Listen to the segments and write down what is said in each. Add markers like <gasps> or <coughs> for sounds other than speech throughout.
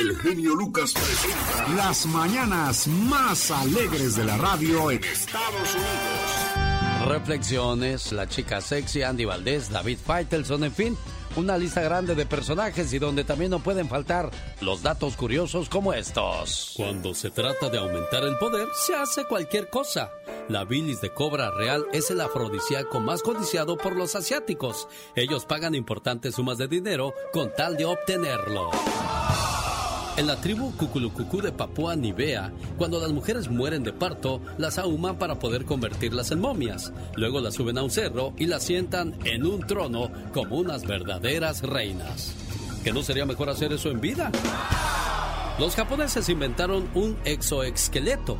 El genio Lucas presenta las mañanas más alegres de la radio en Estados Unidos. Reflexiones, la chica sexy Andy Valdés, David Faitelson, en fin, una lista grande de personajes y donde también no pueden faltar los datos curiosos como estos. Cuando se trata de aumentar el poder, se hace cualquier cosa. La bilis de cobra real es el afrodisíaco más codiciado por los asiáticos. Ellos pagan importantes sumas de dinero con tal de obtenerlo. En la tribu Cuculucucú de Papúa Nivea, cuando las mujeres mueren de parto, las ahuman para poder convertirlas en momias. Luego las suben a un cerro y las sientan en un trono como unas verdaderas reinas. ¿Que no sería mejor hacer eso en vida? Los japoneses inventaron un exoesqueleto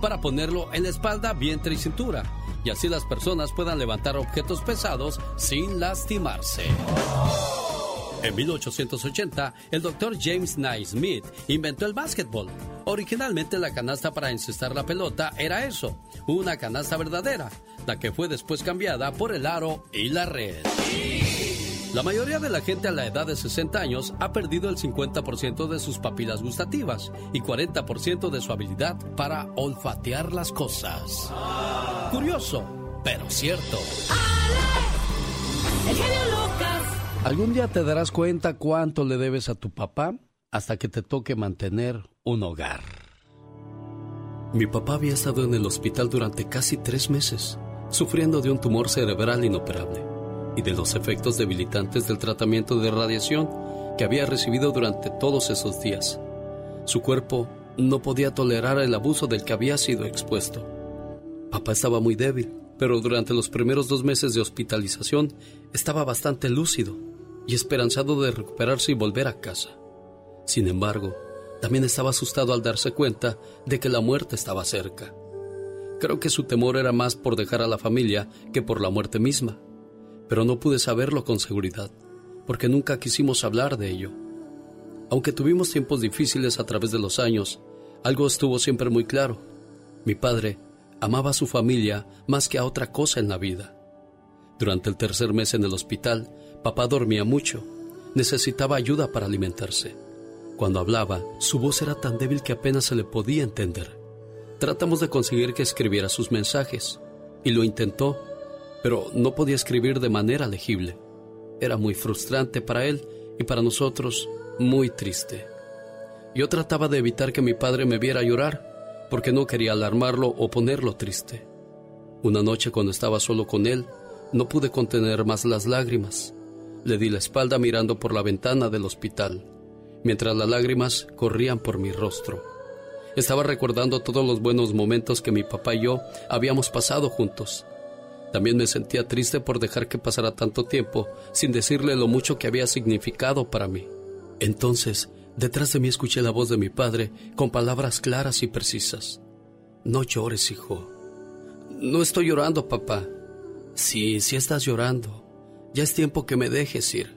para ponerlo en la espalda, vientre y cintura, y así las personas puedan levantar objetos pesados sin lastimarse. En 1880, el doctor James Naismith inventó el básquetbol. Originalmente la canasta para encestar la pelota era eso, una canasta verdadera, la que fue después cambiada por el aro y la red. La mayoría de la gente a la edad de 60 años ha perdido el 50% de sus papilas gustativas y 40% de su habilidad para olfatear las cosas. Curioso, pero cierto. ¿Algún día te darás cuenta cuánto le debes a tu papá hasta que te toque mantener un hogar? Mi papá había estado en el hospital durante casi tres meses, sufriendo de un tumor cerebral inoperable y de los efectos debilitantes del tratamiento de radiación que había recibido durante todos esos días. Su cuerpo no podía tolerar el abuso del que había sido expuesto. Papá estaba muy débil, pero durante los primeros dos meses de hospitalización estaba bastante lúcido y esperanzado de recuperarse y volver a casa. Sin embargo, también estaba asustado al darse cuenta de que la muerte estaba cerca. Creo que su temor era más por dejar a la familia que por la muerte misma, pero no pude saberlo con seguridad, porque nunca quisimos hablar de ello. Aunque tuvimos tiempos difíciles a través de los años, algo estuvo siempre muy claro. Mi padre amaba a su familia más que a otra cosa en la vida. Durante el tercer mes en el hospital, Papá dormía mucho. Necesitaba ayuda para alimentarse. Cuando hablaba, su voz era tan débil que apenas se le podía entender. Tratamos de conseguir que escribiera sus mensajes, y lo intentó, pero no podía escribir de manera legible. Era muy frustrante para él y para nosotros muy triste. Yo trataba de evitar que mi padre me viera llorar, porque no quería alarmarlo o ponerlo triste. Una noche cuando estaba solo con él, no pude contener más las lágrimas. Le di la espalda mirando por la ventana del hospital, mientras las lágrimas corrían por mi rostro. Estaba recordando todos los buenos momentos que mi papá y yo habíamos pasado juntos. También me sentía triste por dejar que pasara tanto tiempo sin decirle lo mucho que había significado para mí. Entonces, detrás de mí escuché la voz de mi padre con palabras claras y precisas. No llores, hijo. No estoy llorando, papá. Sí, sí estás llorando. Ya es tiempo que me dejes ir.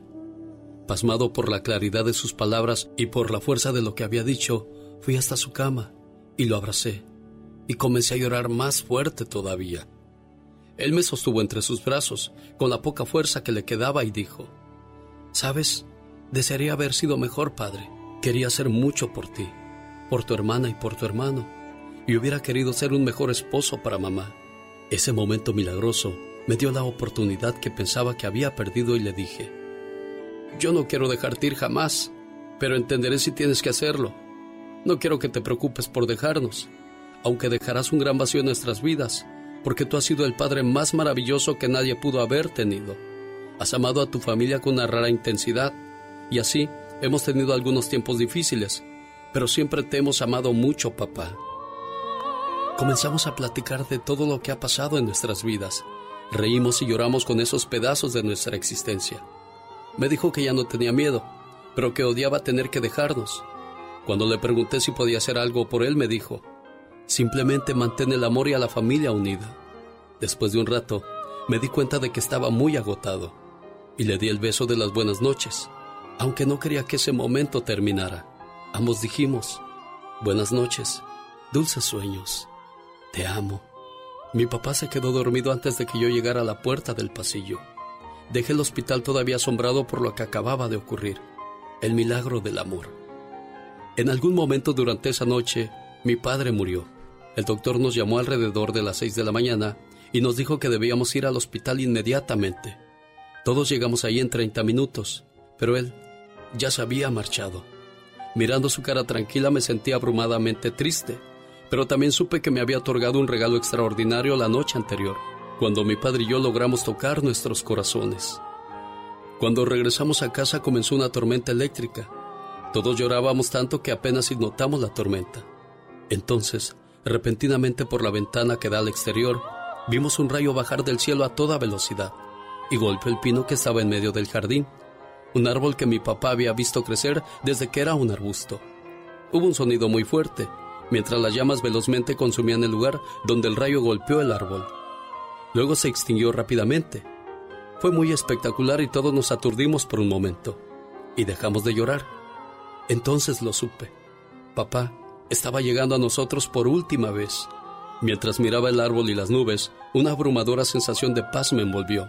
Pasmado por la claridad de sus palabras y por la fuerza de lo que había dicho, fui hasta su cama y lo abracé, y comencé a llorar más fuerte todavía. Él me sostuvo entre sus brazos, con la poca fuerza que le quedaba, y dijo, Sabes, desearía haber sido mejor padre. Quería hacer mucho por ti, por tu hermana y por tu hermano, y hubiera querido ser un mejor esposo para mamá. Ese momento milagroso me dio la oportunidad que pensaba que había perdido y le dije, yo no quiero dejarte ir jamás, pero entenderé si tienes que hacerlo. No quiero que te preocupes por dejarnos, aunque dejarás un gran vacío en nuestras vidas, porque tú has sido el padre más maravilloso que nadie pudo haber tenido. Has amado a tu familia con una rara intensidad, y así hemos tenido algunos tiempos difíciles, pero siempre te hemos amado mucho, papá. Comenzamos a platicar de todo lo que ha pasado en nuestras vidas Reímos y lloramos con esos pedazos de nuestra existencia. Me dijo que ya no tenía miedo, pero que odiaba tener que dejarnos. Cuando le pregunté si podía hacer algo por él, me dijo, simplemente mantén el amor y a la familia unida. Después de un rato, me di cuenta de que estaba muy agotado y le di el beso de las buenas noches, aunque no quería que ese momento terminara. Ambos dijimos, buenas noches, dulces sueños, te amo. Mi papá se quedó dormido antes de que yo llegara a la puerta del pasillo. Dejé el hospital todavía asombrado por lo que acababa de ocurrir, el milagro del amor. En algún momento durante esa noche, mi padre murió. El doctor nos llamó alrededor de las seis de la mañana y nos dijo que debíamos ir al hospital inmediatamente. Todos llegamos ahí en 30 minutos, pero él ya se había marchado. Mirando su cara tranquila me sentí abrumadamente triste, pero también supe que me había otorgado un regalo extraordinario la noche anterior, cuando mi padre y yo logramos tocar nuestros corazones. Cuando regresamos a casa comenzó una tormenta eléctrica. Todos llorábamos tanto que apenas notamos la tormenta. Entonces, repentinamente por la ventana que da al exterior, vimos un rayo bajar del cielo a toda velocidad y golpeó el pino que estaba en medio del jardín, un árbol que mi papá había visto crecer desde que era un arbusto. Hubo un sonido muy fuerte, mientras las llamas velozmente consumían el lugar donde el rayo golpeó el árbol. Luego se extinguió rápidamente. Fue muy espectacular y todos nos aturdimos por un momento, y dejamos de llorar. Entonces lo supe. Papá estaba llegando a nosotros por última vez. Mientras miraba el árbol y las nubes, una abrumadora sensación de paz me envolvió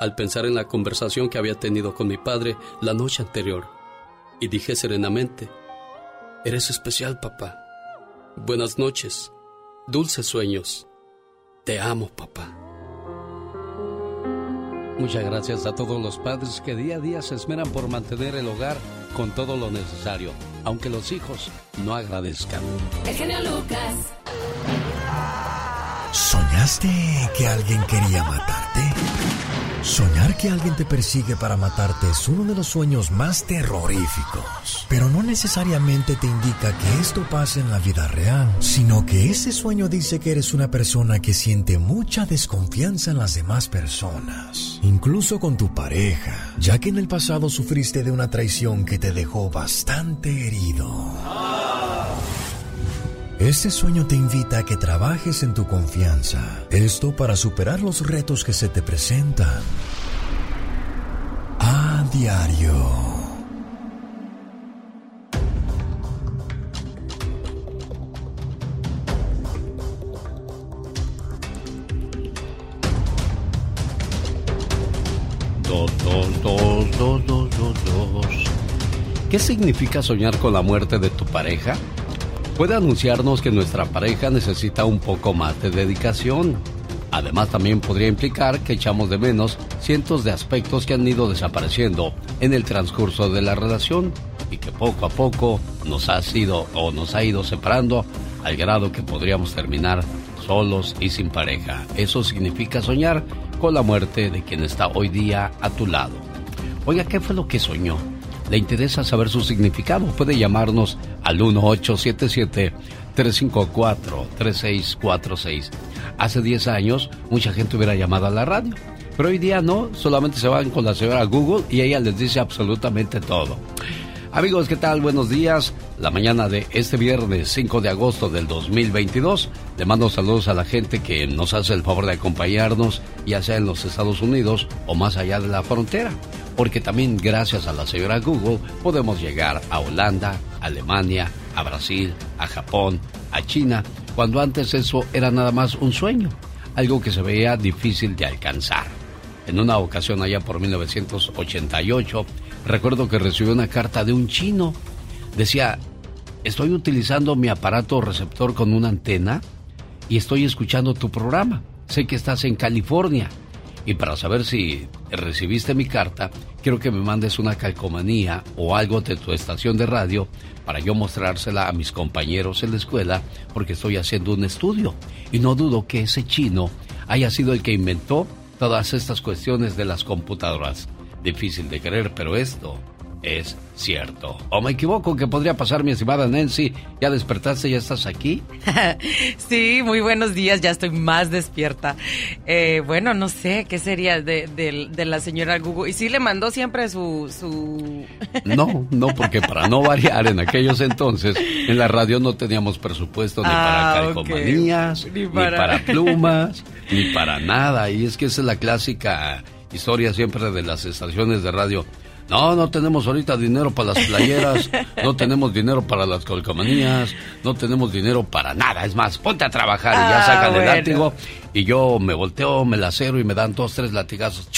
al pensar en la conversación que había tenido con mi padre la noche anterior. Y dije serenamente, Eres especial, papá. Buenas noches. Dulces sueños. Te amo, papá. Muchas gracias a todos los padres que día a día se esmeran por mantener el hogar con todo lo necesario, aunque los hijos no agradezcan. El genio Lucas. ¿Soñaste que alguien quería matarte? Soñar que alguien te persigue para matarte es uno de los sueños más terroríficos. Pero no necesariamente te indica que esto pase en la vida real, sino que ese sueño dice que eres una persona que siente mucha desconfianza en las demás personas, incluso con tu pareja, ya que en el pasado sufriste de una traición que te dejó bastante herido. Este sueño te invita a que trabajes en tu confianza. Esto para superar los retos que se te presentan. A diario. ¿Qué significa soñar con la muerte de tu pareja? Puede anunciarnos que nuestra pareja necesita un poco más de dedicación. Además también podría implicar que echamos de menos cientos de aspectos que han ido desapareciendo en el transcurso de la relación y que poco a poco nos ha sido o nos ha ido separando al grado que podríamos terminar solos y sin pareja. Eso significa soñar con la muerte de quien está hoy día a tu lado. Oiga, ¿qué fue lo que soñó? Le interesa saber su significado, puede llamarnos al 1877-354-3646. Hace 10 años mucha gente hubiera llamado a la radio, pero hoy día no, solamente se van con la señora Google y ella les dice absolutamente todo. Amigos, ¿qué tal? Buenos días. La mañana de este viernes 5 de agosto del 2022. Le mando saludos a la gente que nos hace el favor de acompañarnos, ya sea en los Estados Unidos o más allá de la frontera porque también gracias a la señora Google podemos llegar a Holanda, Alemania, a Brasil, a Japón, a China, cuando antes eso era nada más un sueño, algo que se veía difícil de alcanzar. En una ocasión allá por 1988, recuerdo que recibí una carta de un chino. Decía, estoy utilizando mi aparato receptor con una antena y estoy escuchando tu programa. Sé que estás en California y para saber si recibiste mi carta, quiero que me mandes una calcomanía o algo de tu estación de radio para yo mostrársela a mis compañeros en la escuela porque estoy haciendo un estudio. Y no dudo que ese chino haya sido el que inventó todas estas cuestiones de las computadoras. Difícil de creer, pero esto es cierto. ¿O me equivoco? ¿Qué podría pasar, mi estimada Nancy? ¿Ya despertaste? ¿Ya estás aquí? <laughs> sí, muy buenos días. Ya estoy más despierta. Eh, bueno, no sé qué sería de, la señora Google. ¿Y sí le mandó siempre su, su... <laughs> no, no, porque para no variar, en aquellos entonces en la radio no teníamos presupuesto ni para ah, calcomanías, ni, para... plumas, ni para nada. Y es que esa es la clásica historia siempre de las estaciones de radio no, no tenemos ahorita dinero para las playeras, <laughs> no tenemos dinero para las colcomanías, no tenemos dinero para nada. Es más, ponte a trabajar y ya ah, saca el látigo y yo me volteo, me lacero y me dan dos, tres latigazos.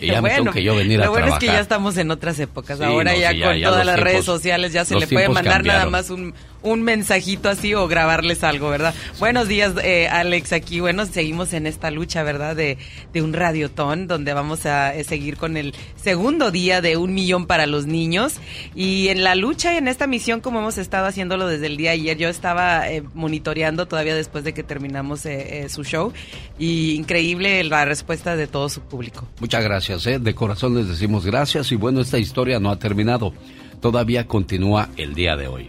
Y ya me tengo que yo venir a lo bueno es que ya estamos en otras épocas. Ahora ya con todas las redes sociales ya se le puede mandar nada más un, un mensajito así o grabarles algo, ¿verdad? Buenos días, eh, Alex, aquí. Bueno, seguimos en esta lucha, ¿verdad? De, de un radiotón, donde vamos a eh, seguir con el segundo día de un millón para los niños. Y en la lucha y en esta misión, como hemos estado haciéndolo desde el día de ayer, yo estaba eh, monitoreando todavía después de que terminamos su show. Y increíble la respuesta de todo su público. Muchas gracias, De corazón les decimos gracias. Y bueno, esta historia no ha terminado. Todavía continúa el día de hoy.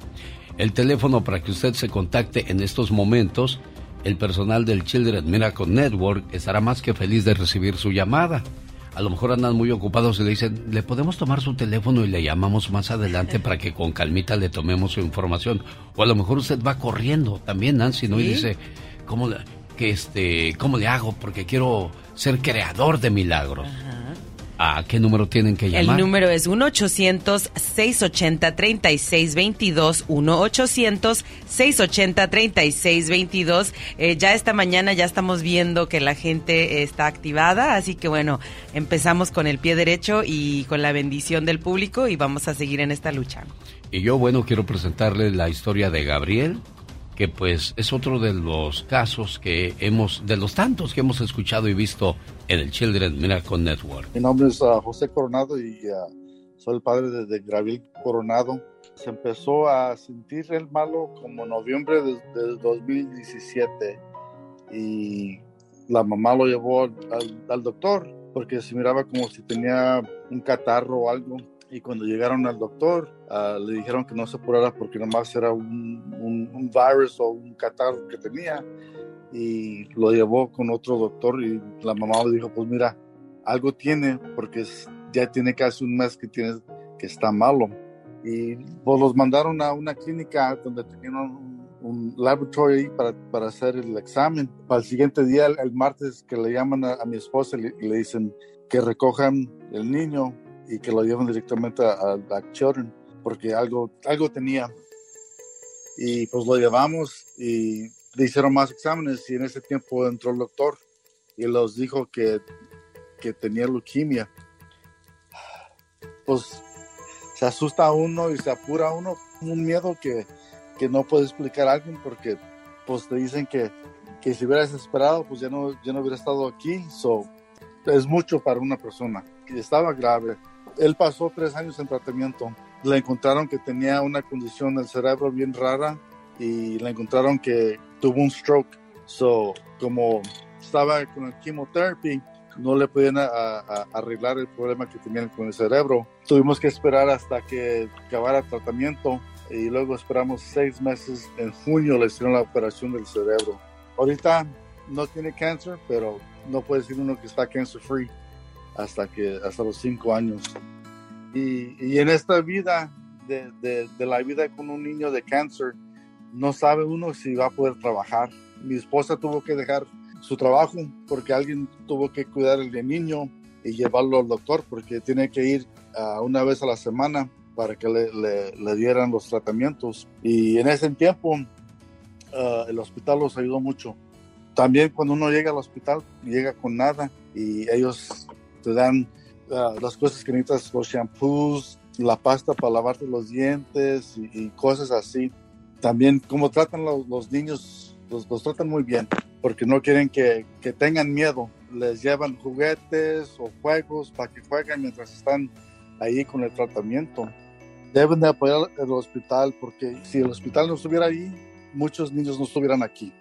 El teléfono para que usted se contacte en estos momentos, el personal del Children Miracle Network estará más que feliz de recibir su llamada. A lo mejor andan muy ocupados y le dicen, ¿le podemos tomar su teléfono y le llamamos más adelante para que con calmita le tomemos su información? O a lo mejor usted va corriendo también, Nancy, ¿no? Y dice, ¿cómo le, que este, ¿cómo le hago? Porque quiero ser creador de milagros. ¿A qué número tienen que llamar? El número es 1-800-680-3622. 1-800-680-3622. Eh, ya esta mañana ya estamos viendo que la gente está activada, así que bueno, empezamos con el pie derecho y con la bendición del público y vamos a seguir en esta lucha. Y yo, bueno, quiero presentarles la historia de Gabriel, que pues es otro de los casos que hemos, de los tantos que hemos escuchado y visto en el Children Miracle Network. Mi nombre es uh, José Coronado y uh, soy el padre de, Gabriel Coronado. Se empezó a sentir el malo como noviembre del 2017 y la mamá lo llevó al doctor porque se miraba como si tenía un catarro o algo y cuando llegaron al doctor ah, le dijeron que no se apurara porque nomás era un, un, virus o un catarro que tenía y lo llevó con otro doctor y la mamá le dijo pues mira algo tiene porque ya tiene casi un mes que tiene que está malo y pues los mandaron a una clínica donde tenían un, un laboratorio para, para, hacer el examen. Para el siguiente día, el, martes, que le llaman a, mi esposa y le, dicen que recojan el niño y que lo llevan directamente a, a Children porque algo, algo tenía. Y pues lo llevamos y le hicieron más exámenes y en ese tiempo entró el doctor y los dijo que, que tenía leucemia. Pues se asusta uno y se apura uno, un miedo que, que no puede explicar a alguien porque pues te dicen que, que si hubieras esperado pues ya no, ya no hubiera estado aquí. So, es mucho para una persona. que Estaba grave él pasó tres años en tratamiento. Le encontraron que tenía una condición del cerebro bien rara y le encontraron que tuvo un stroke. So, como estaba con el chemotherapy, no le podían arreglar el problema que tenía con el cerebro. Tuvimos que esperar hasta que acabara el tratamiento y luego esperamos seis meses. En junio le hicieron la operación del cerebro. Ahorita no tiene cáncer, pero no puede decir uno que está cancer free hasta, que, hasta los cinco años. Y, y en esta vida, de, de, la vida con un niño de cáncer, no sabe uno si va a poder trabajar. Mi esposa tuvo que dejar su trabajo porque alguien tuvo que cuidar el niño y llevarlo al doctor porque tiene que ir uh, una vez a la semana para que le, le, dieran los tratamientos. Y en ese tiempo uh, el hospital los ayudó mucho. También cuando uno llega al hospital, llega con nada y ellos te dan ah, las cosas que necesitas, los shampoos, la pasta para lavarte los dientes y, cosas así. También como tratan los, los niños, los, los, tratan muy bien, porque no quieren que, que, tengan miedo. Les llevan juguetes o juegos para que jueguen mientras están ahí con el tratamiento. Deben de apoyar el hospital, porque si el hospital no estuviera ahí, muchos niños no estuvieran aquí.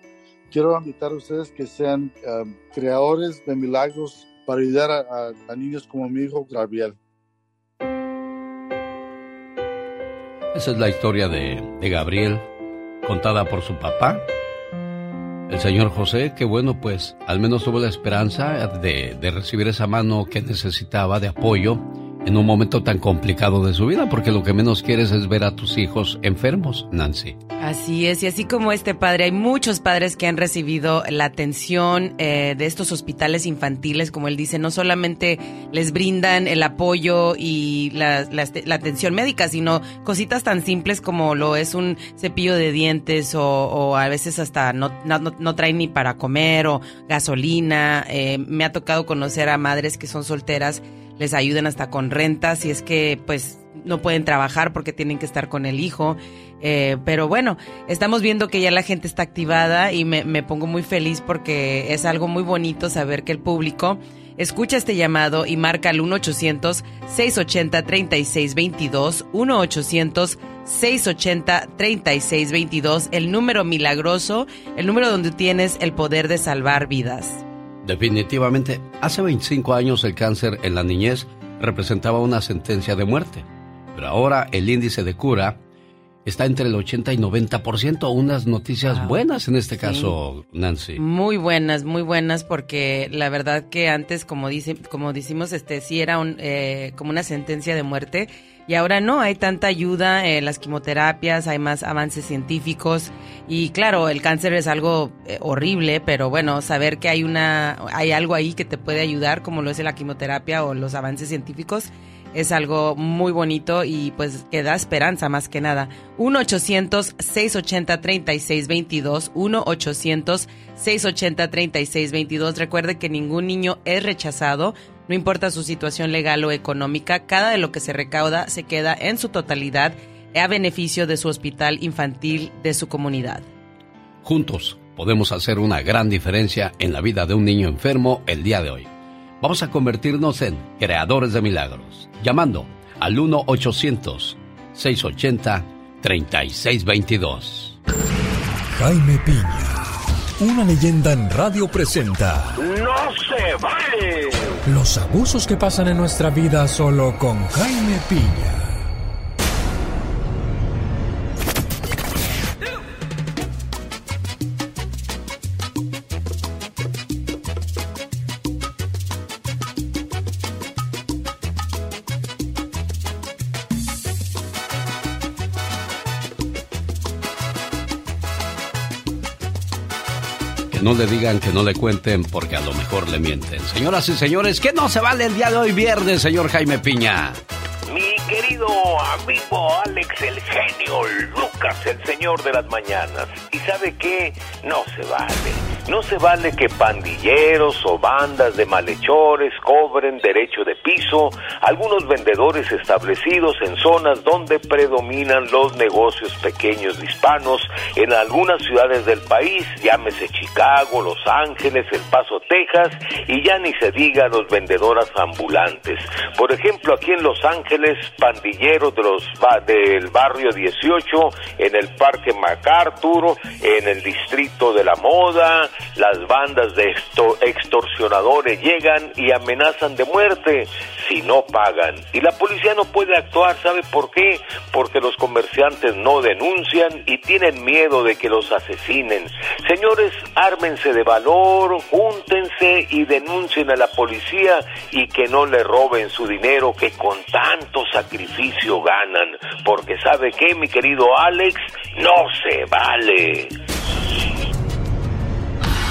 Quiero invitar a ustedes que sean ah, creadores de milagros para ayudar a, niños como mi hijo Gabriel. Esa es la historia de, Gabriel, contada por su papá, el señor José, que bueno, pues al menos tuvo la esperanza de, de, recibir esa mano que necesitaba de apoyo en un momento tan complicado de su vida, porque lo que menos quieres es ver a tus hijos enfermos, Nancy. Así es, y así como este padre, hay muchos padres que han recibido la atención eh, de estos hospitales infantiles, como él dice, no solamente les brindan el apoyo y la, atención médica, sino cositas tan simples como lo es un cepillo de dientes o, a veces hasta no, no, traen ni para comer o gasolina. Eh, me ha tocado conocer a madres que son solteras les ayuden hasta con rentas si es que pues no pueden trabajar porque tienen que estar con el hijo. Eh, pero bueno, estamos viendo que ya la gente está activada y me, me pongo muy feliz porque es algo muy bonito saber que el público escucha este llamado y marca al 1-800-680-3622, 1-800-680-3622, el número milagroso, el número donde tienes el poder de salvar vidas. Definitivamente, hace 25 años el cáncer en la niñez representaba una sentencia de muerte, pero ahora el índice de cura está entre el 80 y 90%. Unas noticias buenas en este caso, Nancy. Muy buenas, muy buenas, porque la verdad que antes, como dice, como decimos, este sí era un, eh, como una sentencia de muerte y ahora no, hay tanta ayuda en las quimioterapias, hay más avances científicos y claro, el cáncer es algo eh, horrible, pero bueno, saber que hay una hay algo ahí que te puede ayudar como lo es la quimioterapia o los avances científicos es algo muy bonito y pues que da esperanza más que nada. 1-800-680-3622, 1-800-680-3622. Recuerde que ningún niño es rechazado, no importa su situación legal o económica, cada de lo que se recauda se queda en su totalidad a beneficio de su hospital infantil de su comunidad. Juntos podemos hacer una gran diferencia en la vida de un niño enfermo el día de hoy. Vamos a convertirnos en creadores de milagros, llamando al 1-800-680-3622. Jaime Piña, una leyenda en radio presenta. ¡No se vale! Los abusos que pasan en nuestra vida solo con Jaime Piña. No le digan que no le cuenten porque a lo mejor le mienten. Señoras y señores, que no se vale el día de hoy viernes, señor Jaime Piña. Mi querido amigo Alex, el genio Lucas, el señor de las mañanas. ¿Y sabe qué? No se vale no se vale que pandilleros o bandas de malhechores cobren derecho de piso algunos vendedores establecidos en zonas donde predominan los negocios pequeños hispanos en algunas ciudades del país, llámese Chicago, Los Ángeles, El Paso, Texas y ya ni se diga los vendedoras ambulantes. Por ejemplo, aquí en Los Ángeles, pandilleros de los del barrio 18, en el Parque MacArthur, en el Distrito de la Moda, las bandas de extorsionadores llegan y amenazan de muerte si no pagan. Y la policía no puede actuar, ¿sabe por qué? Porque los comerciantes no denuncian y tienen miedo de que los asesinen. Señores, ármense de valor, júntense y denuncien a la policía y que no le roben su dinero que con tanto sacrificio ganan. Porque ¿sabe qué, mi querido Alex? No se vale.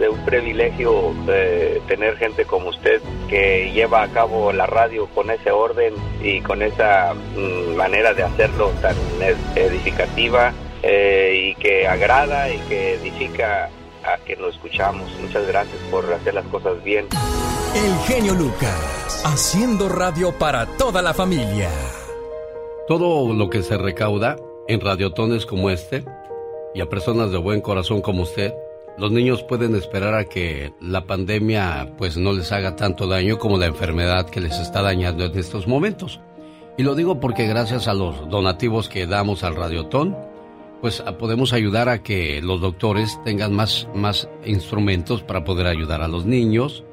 es un privilegio eh, tener gente como usted que lleva a cabo la radio con ese orden y con esa mm, manera de hacerlo tan edificativa eh, y que agrada y que edifica a que lo escuchamos. Muchas gracias por hacer las cosas bien. El genio Lucas, haciendo radio para toda la familia. Todo lo que se recauda en radiotones como este y a personas de buen corazón como usted, los niños pueden esperar a que la pandemia pues no les haga tanto daño como la enfermedad que les está dañando en estos momentos. Y lo digo porque gracias a los donativos que damos al Radiotón, pues podemos ayudar a que los doctores tengan más, más instrumentos para poder ayudar a los niños.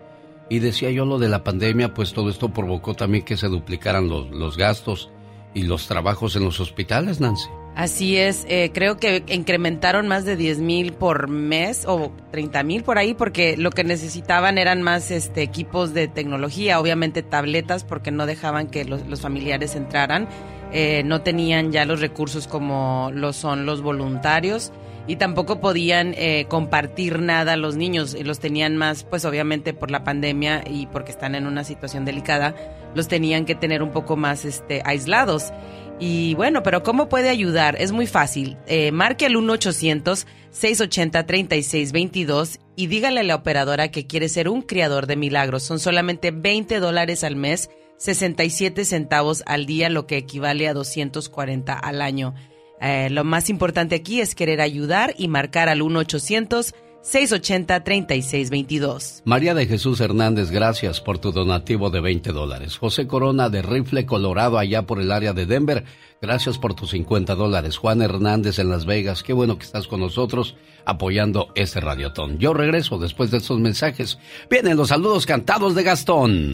Y decía yo lo de la pandemia, pues todo esto provocó también que se duplicaran los, los gastos y los trabajos en los hospitales, Nancy. Así es, eh, creo que incrementaron más de 10 mil por mes o 30 mil por ahí porque lo que necesitaban eran más este, equipos de tecnología, obviamente tabletas porque no dejaban que los, familiares entraran, eh, no tenían ya los recursos como lo son los voluntarios y tampoco podían eh, compartir nada los niños, los tenían más pues obviamente por la pandemia y porque están en una situación delicada, los tenían que tener un poco más este, aislados. Y bueno, pero ¿cómo puede ayudar? Es muy fácil. Eh, marque al 1-800-680-3622 y dígale a la operadora que quiere ser un criador de milagros. Son solamente 20 dólares al mes, 67 centavos al día, lo que equivale a 240 al año. Eh, lo más importante aquí es querer ayudar y marcar al 1 800 680-3622. María de Jesús Hernández, gracias por tu donativo de 20 dólares. José Corona de Rifle, Colorado, allá por el área de Denver, gracias por tus 50 dólares. Juan Hernández en Las Vegas, qué bueno que estás con nosotros apoyando este radiotón. Yo regreso después de estos mensajes. Vienen los saludos cantados de Gastón.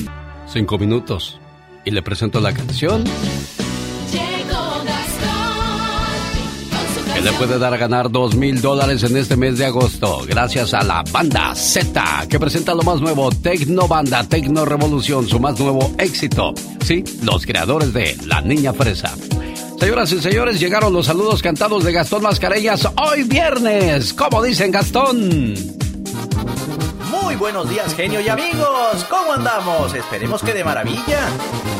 Cinco minutos. Y le presento la canción le puede dar a ganar dos mil dólares en este mes de agosto, gracias a la banda Z, que presenta lo más nuevo, Tecno Banda, Tecno Revolución, su más nuevo éxito. Sí, los creadores de La Niña Fresa. Señoras y señores, llegaron los saludos cantados de Gastón Mascareñas hoy viernes. ¿Cómo dicen Gastón? Buenos días, genio y amigos. ¿Cómo andamos? Esperemos que de maravilla.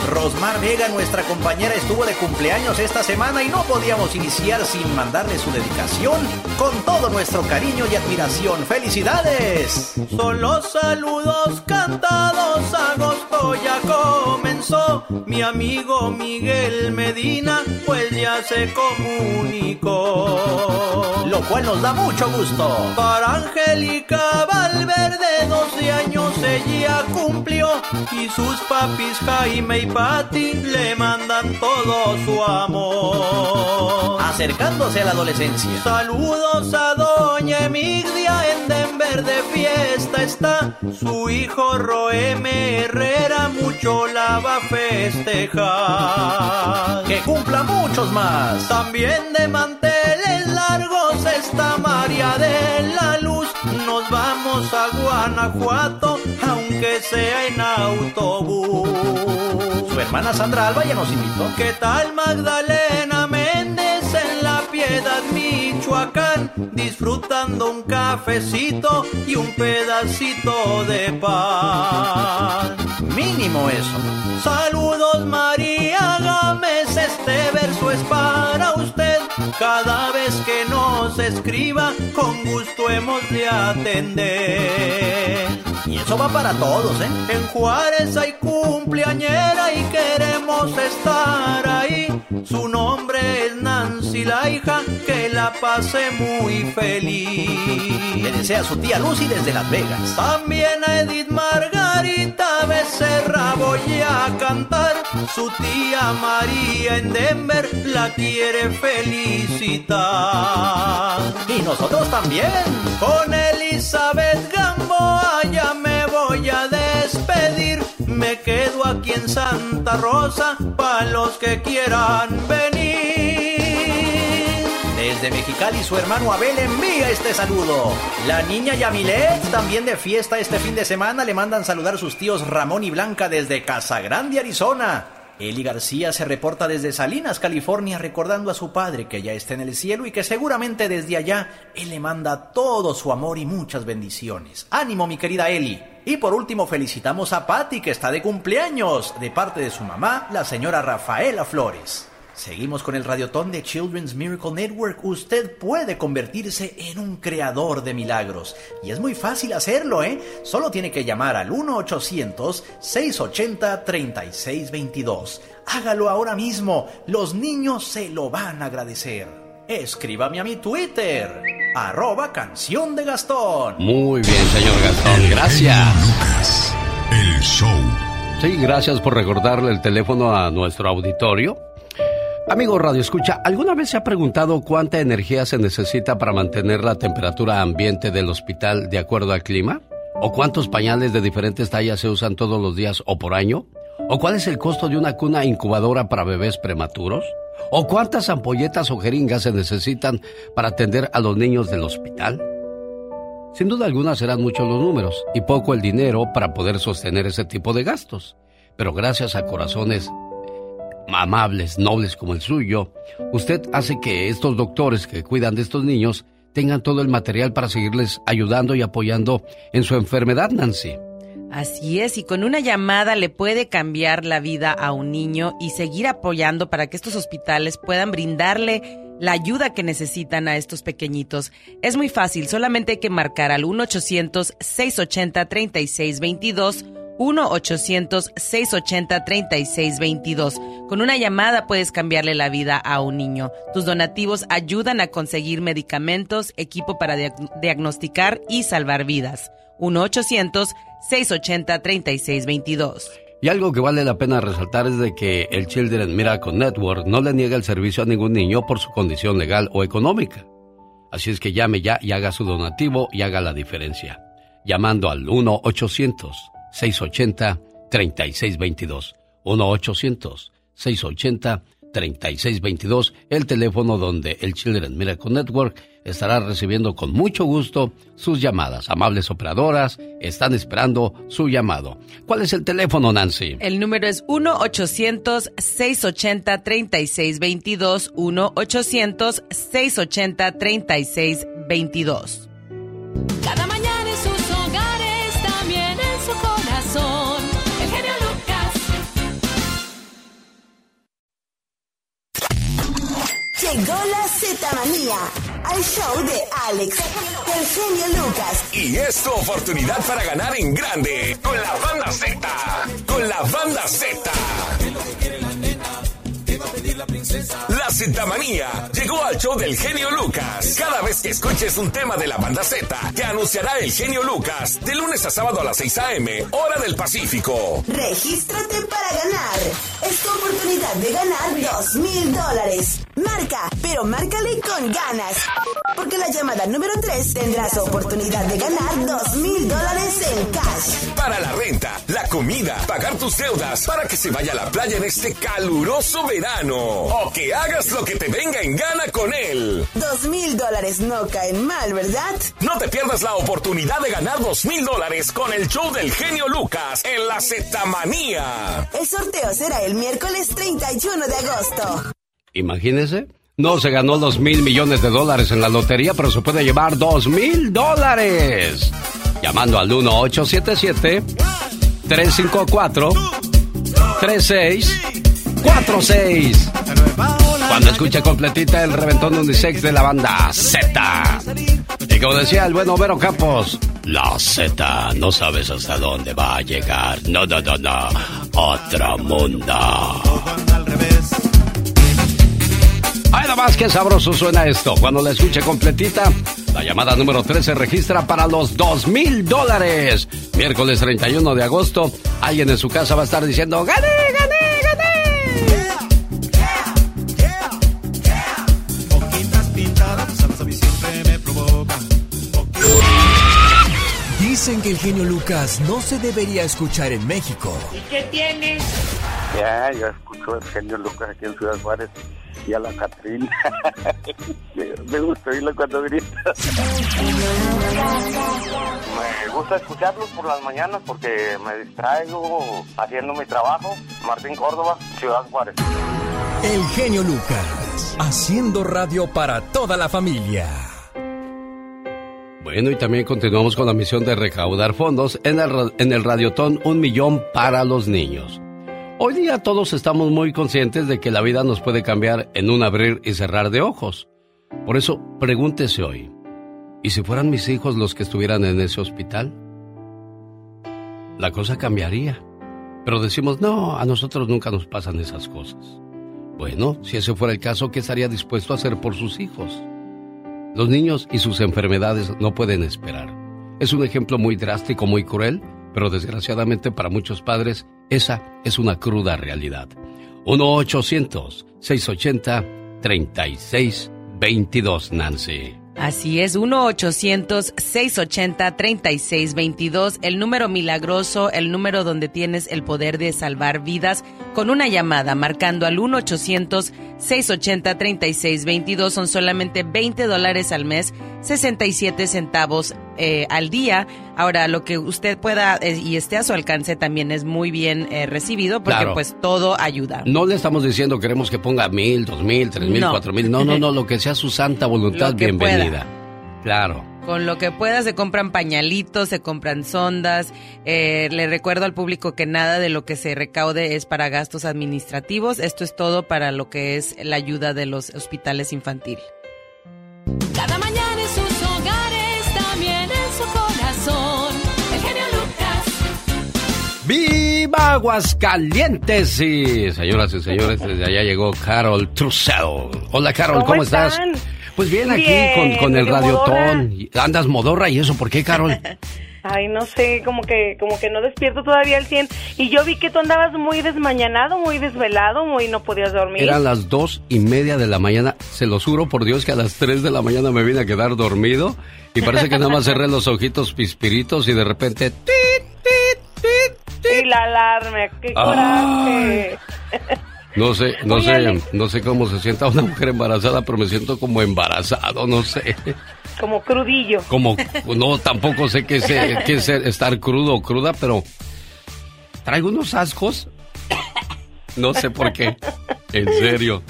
Rosmar Vega, nuestra compañera, estuvo de cumpleaños esta semana y no podíamos iniciar sin mandarle su dedicación con todo nuestro cariño y admiración. ¡Felicidades! Son los saludos cantados, agosto ya comenzó. Mi amigo Miguel Medina, pues ya se comunicó. Lo cual nos da mucho gusto. Para Angélica Valverde 12 años ella cumplió y sus papis Jaime y Pati le mandan todo su amor. Acercándose a la adolescencia. Saludos a Doña Emigdia en Denver de fiesta está. Su hijo Roeme Herrera mucho la va a festejar. Que cumpla muchos más. También de manteles largos está María de la Luz. Nos vamos a Guanajuato, aunque sea en autobús. Su hermana Sandra Alba ya nos invitó. ¿Qué tal Magdalena Méndez en la Piedad, Michoacán? Disfrutando un cafecito y un pedacito de pan. Mínimo eso. Saludos María Gámez, este verso es para usted. Cada vez que nos escriba, con gusto hemos de atender. Y eso va para todos, ¿eh? En Juárez hay cumpleañera y queremos estar ahí. Su nombre es Nancy, la hija, que la pase muy feliz. Le desea su tía Lucy desde Las Vegas. También a Edith Margarita Becerra voy a cantar. Su tía María en Denver la quiere felicitar. Y nosotros también. Con Elizabeth Gamboa ya me voy a despedir. Me quedo aquí en Santa Rosa para los que quieran venir. Desde Mexicali su hermano Abel envía este saludo. La niña Yamilet, también de fiesta este fin de semana, le mandan saludar sus tíos Ramón y Blanca desde Casa Grande, Arizona. Eli García se reporta desde Salinas, California, recordando a su padre que ya está en el cielo y que seguramente desde allá él le manda todo su amor y muchas bendiciones. Ánimo, mi querida Eli. Y por último felicitamos a Patty que está de cumpleaños, de parte de su mamá, la señora Rafaela Flores. Seguimos con el radiotón de Children's Miracle Network. Usted puede convertirse en un creador de milagros. Y es muy fácil hacerlo, ¿eh? Solo tiene que llamar al 1-800-680-3622. Hágalo ahora mismo. Los niños se lo van a agradecer. Escríbame a mi Twitter. Arroba canción de Gastón. Muy bien, señor Gastón. Gracias. el show. Sí, gracias por recordarle el teléfono a nuestro auditorio. Amigo Radio Escucha, ¿alguna vez se ha preguntado cuánta energía se necesita para mantener la temperatura ambiente del hospital de acuerdo al clima? ¿O cuántos pañales de diferentes tallas se usan todos los días o por año? ¿O cuál es el costo de una cuna incubadora para bebés prematuros? ¿O cuántas ampolletas o jeringas se necesitan para atender a los niños del hospital? Sin duda alguna serán muchos los números y poco el dinero para poder sostener ese tipo de gastos. Pero gracias a corazones amables, nobles como el suyo, usted hace que estos doctores que cuidan de estos niños tengan todo el material para seguirles ayudando y apoyando en su enfermedad, Nancy. Así es, y con una llamada le puede cambiar la vida a un niño y seguir apoyando para que estos hospitales puedan brindarle la ayuda que necesitan a estos pequeñitos. Es muy fácil, solamente hay que marcar al 1-800-680-3622. 1-800-680-3622. Con una llamada puedes cambiarle la vida a un niño. Tus donativos ayudan a conseguir medicamentos, equipo para diagnosticar y salvar vidas. 1-800-680-3622. Y algo que vale la pena resaltar es de que el Children Miracle Network no le niega el servicio a ningún niño por su condición legal o económica. Así es que llame ya y haga su donativo y haga la diferencia. Llamando al 1-800-680-3622. 1-800-680-3622, el teléfono donde el Children Miracle Network estará recibiendo con mucho gusto sus llamadas. Amables operadoras están esperando su llamado. ¿Cuál es el teléfono, Nancy? El número es 1-800-680-3622. 1-800-680-3622. Cada Manía al show de Alex, el genio Lucas. Y es tu oportunidad para ganar en grande con la banda Z. Con la banda Z. La Z-Manía llegó al show del genio Lucas. Cada vez que escuches un tema de la banda Z, te anunciará el genio Lucas de lunes a sábado a las 6 a.m., hora del Pacífico. Regístrate para ganar. Es tu oportunidad de ganar dos mil dólares. Marca, pero márcale con ganas. Porque la llamada número 3 tendrá su oportunidad de ganar dos mil dólares en cash. Para la renta, comida, pagar tus deudas, para que se vaya a la playa en este caluroso verano. O que hagas lo que te venga en gana con él. Dos mil dólares no caen mal, ¿verdad? No te pierdas la oportunidad de ganar dos mil dólares con el show del genio Lucas en la Zetamanía. El sorteo será el miércoles 31 de agosto. Imagínese. No se ganó dos mil millones de dólares en la lotería, pero se puede llevar dos mil dólares. Llamando al 1877-354-3646. Cuando escuche completita el reventón unisex de la banda Z. Y como decía el buen Homero Campos, la Z no sabes hasta dónde va a llegar. No, no, no, no. Otro mundo. Ay, nada más que sabroso suena esto. Cuando la escuche completita, la llamada número 3 se registra para los dos mil dólares. Miércoles 31 de agosto, alguien en su casa va a estar diciendo, ¡Gané, gané, Dicen que el genio Lucas no se debería escuchar en México. ¿Y qué tiene? Ya, yo escucho el genio Lucas aquí en Ciudad Juárez y a la Catrina. <laughs> me gusta oírlo cuando grita. me gusta escucharlos por las mañanas porque me distraigo haciendo mi trabajo. Martín Córdoba, Ciudad Juárez. El genio Lucas, haciendo radio para toda la familia. Bueno, y también continuamos con la misión de recaudar fondos en el, en el Radiotón Un Millón para los Niños. Hoy día todos estamos muy conscientes de que la vida nos puede cambiar en un abrir y cerrar de ojos. Por eso, pregúntese hoy, ¿y si fueran mis hijos los que estuvieran en ese hospital? La cosa cambiaría. Pero decimos, no, a nosotros nunca nos pasan esas cosas. Bueno, si ese fuera el caso, ¿qué estaría dispuesto a hacer por sus hijos? Los niños y sus enfermedades no pueden esperar. Es un ejemplo muy drástico, muy cruel, pero desgraciadamente para muchos padres esa es una cruda realidad. 1-800-680-3622, Nancy. Así es, 1-800-680-3622, el número milagroso, el número donde tienes el poder de salvar vidas, con una llamada marcando al 1-800-680-3622. Son solamente 20 dólares al mes, 67 centavos eh, al día. Ahora, lo que usted pueda eh, y esté a su alcance también es muy bien eh, recibido porque pues todo ayuda. No le estamos diciendo queremos que ponga mil, dos mil, tres mil, cuatro mil. No, no, no, lo que sea su santa voluntad, bienvenida. Claro. Con lo que pueda se compran pañalitos, se compran sondas. le recuerdo al público que nada de lo que se recaude es para gastos administrativos. Esto es todo para lo que es la ayuda de los hospitales infantiles. Cada mañana ¡Viva Aguascalientes! Sí, señoras y señores, desde allá llegó Carol Trussell. Hola, Carol, ¿cómo, estás? Pues bien, aquí con, con el radiotón. Andas modorra y eso, ¿por qué, Carol? <laughs> Ay, no sé, como que como que no despierto todavía al 100. Y yo vi que tú andabas muy desmañanado, muy desvelado, muy no podías dormir. Eran las dos y media de la mañana. Se lo juro por Dios que a las tres de la mañana me vine a quedar dormido. Y parece que nada más cerré los ojitos pispiritos y de repente... ¡tit, tit, Y la alarma, qué coraje. No sé, <laughs> no sé, no sé cómo se sienta una mujer embarazada, pero me siento como embarazado, no sé. Como crudillo. Como, no, tampoco sé qué es, qué es estar crudo o cruda, pero traigo unos ascos. No sé por qué. En serio.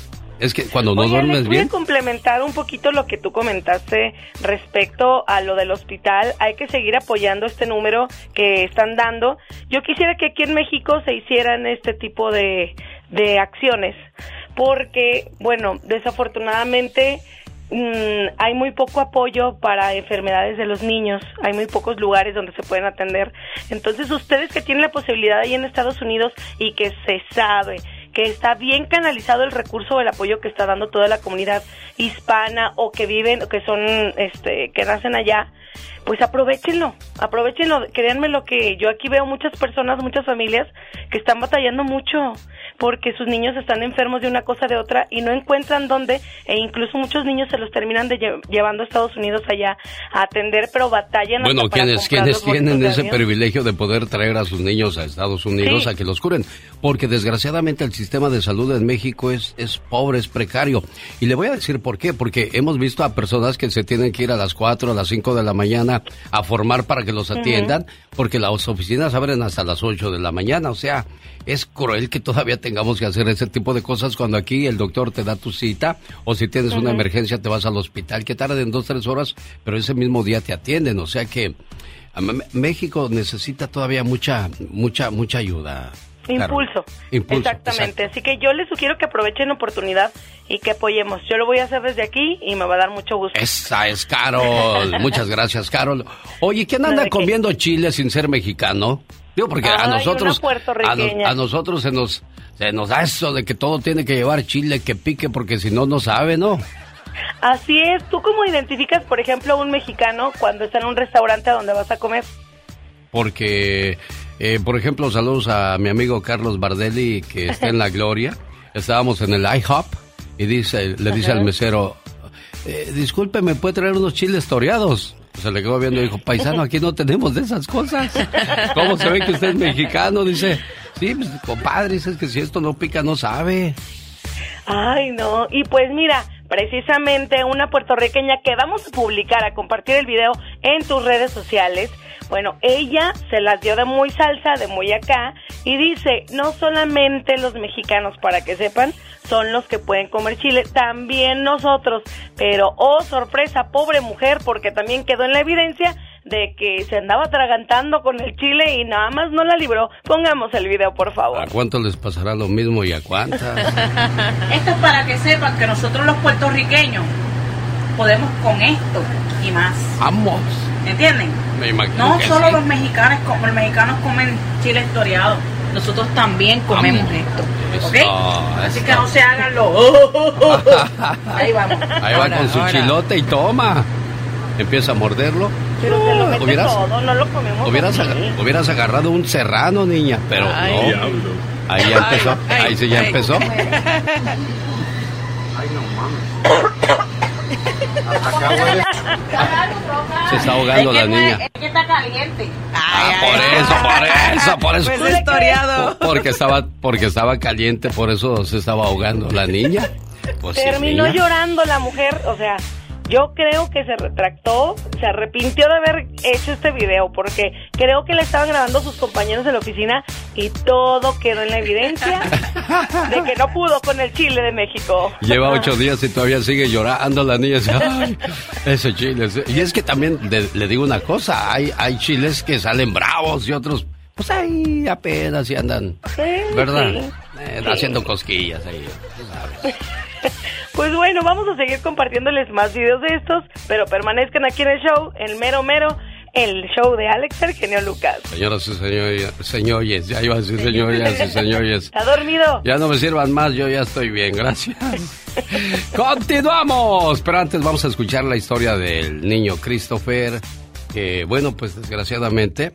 Es que cuando no duermes bien. complementar un poquito lo que tú comentaste respecto a lo del hospital. Hay que seguir apoyando este número que están dando. Yo quisiera que aquí en México se hicieran este tipo de, de acciones, porque, bueno, desafortunadamente mm, hay muy poco apoyo para enfermedades de los niños, hay muy pocos lugares donde se pueden atender. Entonces, ustedes que tienen la posibilidad ahí en Estados Unidos y que se sabe que está bien canalizado el recurso el apoyo que está dando toda la comunidad hispana o que viven o que son este que nacen allá pues aprovechenlo, aprovechenlo, créanme lo que yo aquí veo muchas personas, muchas familias que están batallando mucho porque sus niños están enfermos de una cosa de otra y no encuentran dónde e incluso muchos niños se los terminan de llevando a Estados Unidos allá a atender, pero batallan. Bueno, quienes, quienes tienen ese privilegio de poder traer a sus niños a Estados Unidos a que los curen, porque desgraciadamente el sistema de salud en México es, es pobre, es precario. Y le voy a decir por qué, porque hemos visto a personas que se tienen que ir a las 4, a las 5 de la mañana a formar para que los atiendan, porque las oficinas abren hasta las 8 de la mañana, o sea, es cruel que todavía tengamos que hacer ese tipo de cosas cuando aquí el doctor te da tu cita o si tienes una emergencia te vas al hospital que tarden dos, tres horas, pero ese mismo día te atienden. O sea que México necesita todavía mucha, mucha, mucha ayuda. Impulso. Impulso. Exactamente. Así que yo les sugiero que aprovechen la oportunidad y que apoyemos. Yo lo voy a hacer desde aquí y me va a dar mucho gusto. Esa es Carol. <laughs> Muchas gracias, Carol. Oye, ¿quién anda comiendo chile sin ser mexicano? Digo, porque a nosotros a, nosotros se nos se nos da eso de que todo tiene que llevar chile que pique porque si no no sabe, ¿no? Así es. ¿Tú cómo identificas, por ejemplo, a un mexicano cuando está en un restaurante a donde vas a comer? Porque, eh, por ejemplo, saludos a mi amigo Carlos Bardelli que está en la <laughs> Gloria. Estábamos en el IHOP y dice, le dice al mesero, eh, disculpe, ¿me puede traer unos chiles toreados? Se le quedó viendo y dijo, paisano, aquí no tenemos de esas cosas. ¿Cómo se ve que usted es mexicano? Dice, sí, pues, compadre, es que si esto no pica, no sabe. Ay, no. Y pues mira, precisamente una puertorriqueña que vamos a publicar, a compartir el video en tus redes sociales, bueno, ella se las dio de muy salsa, de muy acá, y dice, no solamente los mexicanos, para que sepan, son los que pueden comer chile, también nosotros, pero oh sorpresa, pobre mujer, porque también quedó en la evidencia de que se andaba atragantando con el chile y nada más no la libró. Pongamos el video, por favor. ¿A cuánto les pasará lo mismo y a cuántas? <laughs> esto es para que sepan que nosotros los puertorriqueños podemos con esto y más. Vamos. ¿Entienden? no solo los mexicanos, como los mexicanos comen chile toreado, nosotros también comemos esto. ¿Ok? Así que no se hagan los. <laughs> Ahí vamos. Ahí va con su chilote y toma. Empieza a morderlo. Pero lo mete todo, no lo comemos. Hubieras, hubieras agarrado un serrano, niña, pero no. Ahí ya empezó, ahí sí ya empezó. Ay, no mames. <coughs> Se está ahogando la niña. Es que está caliente. Ah, por eso, por eso, por eso. Pues historiado. Porque estaba, porque estaba caliente, por eso se estaba ahogando la niña. Pues Terminó llorando la mujer, o sea, yo creo que se retractó, se arrepintió de haber hecho este video porque creo que le estaban grabando sus compañeros de la oficina y todo quedó en la evidencia de que no pudo con el chile de México. Lleva ocho días y todavía sigue llorando la niña. Ay, ese chile. Y es que también le, digo una cosa, hay, hay chiles que salen bravos y otros pues ahí apenas y andan, ¿verdad? Eh, haciendo cosquillas ahí, <laughs> Pues bueno, vamos a seguir compartiéndoles más videos de estos, pero permanezcan aquí en el show, el mero mero, el show de Alex Eugenio Lucas. Señoras y señores, señores, ya iba a decir señoras y señores. <laughs> ¿Está dormido? Ya no me sirvan más, yo ya estoy bien, gracias. <laughs> Continuamos, pero antes vamos a escuchar la historia del niño Christopher, que bueno, pues desgraciadamente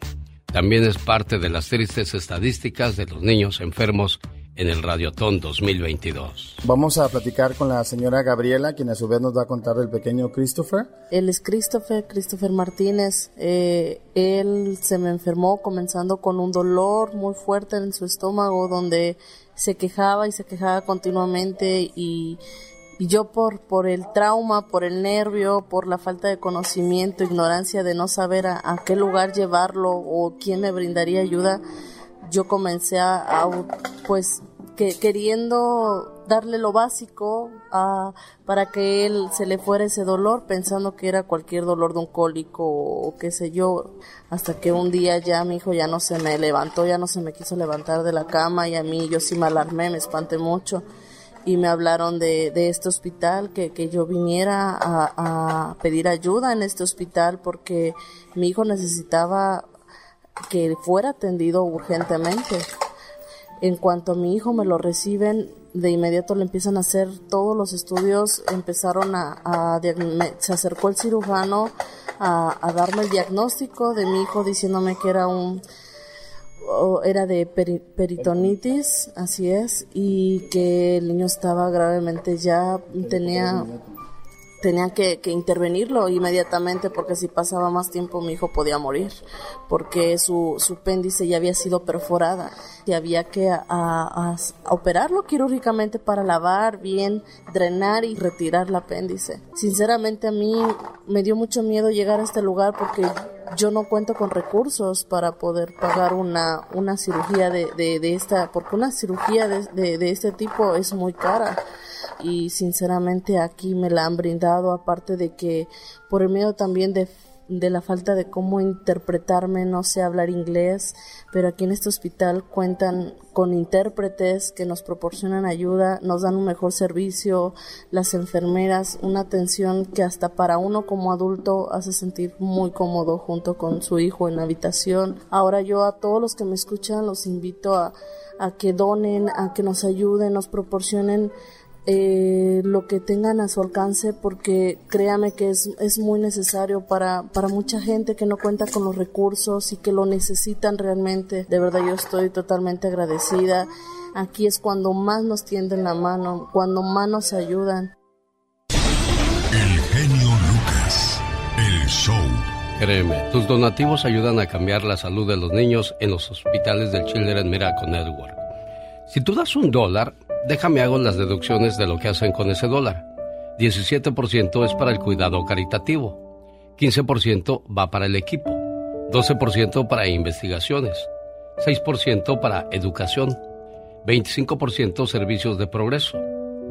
también es parte de las tristes estadísticas de los niños enfermos en el Radiotón 2022. Vamos a platicar con la señora Gabriela, quien a su vez nos va a contar del pequeño Christopher. Él es Christopher, Christopher Martínez. Eh, él se me enfermó comenzando con un dolor muy fuerte en su estómago donde se quejaba y se quejaba continuamente y, yo por, por el trauma, por el nervio, por la falta de conocimiento, ignorancia de no saber a, a qué lugar llevarlo o quién me brindaría ayuda, yo comencé a, pues que queriendo darle lo básico a, para que él se le fuera ese dolor pensando que era cualquier dolor de un cólico o, qué sé yo hasta que un día ya mi hijo ya no se me levantó ya no se me quiso levantar de la cama y a mí yo sí me alarmé me espanté mucho y me hablaron de, de este hospital, que, que yo viniera a, a, pedir ayuda en este hospital porque mi hijo necesitaba que fuera atendido urgentemente. En cuanto a mi hijo me lo reciben, de inmediato le empiezan a hacer todos los estudios, empezaron a, se acercó el cirujano a, darme el diagnóstico de mi hijo diciéndome que era un era de peritonitis, así es, y que el niño estaba gravemente ya tenía tenían que, intervenirlo inmediatamente porque si pasaba más tiempo mi hijo podía morir porque su, su apéndice ya había sido perforada y había que operarlo quirúrgicamente para lavar bien, drenar y retirar el apéndice. Sinceramente a mí me dio mucho miedo llegar a este lugar porque yo no cuento con recursos para poder pagar una, una cirugía de, de, esta, porque una cirugía de, de este tipo es muy cara y sinceramente aquí me la han brindado aparte de que por el medio también de, de la falta de cómo interpretarme no sé hablar inglés pero aquí en este hospital cuentan con intérpretes que nos proporcionan ayuda nos dan un mejor servicio las enfermeras una atención que hasta para uno como adulto hace sentir muy cómodo junto con su hijo en la habitación. Ahora yo a todos los que me escuchan los invito a a que donen, a que nos ayuden, nos proporcionen eh, lo que tengan a su alcance porque créame que es, es muy necesario para, para mucha gente que no cuenta con los recursos y que lo necesitan realmente. De verdad yo estoy totalmente agradecida. Aquí es cuando más nos tienden la mano, cuando más nos ayudan. El genio Lucas, el show. Créeme, tus donativos ayudan a cambiar la salud de los niños en los hospitales del Children Miracle Network. Si tú das un dólar, déjame hago las deducciones de lo que hacen con ese dólar. 17% es para el cuidado caritativo, 15% va para el equipo, 12% para investigaciones, 6% para educación, 25% servicios de progreso,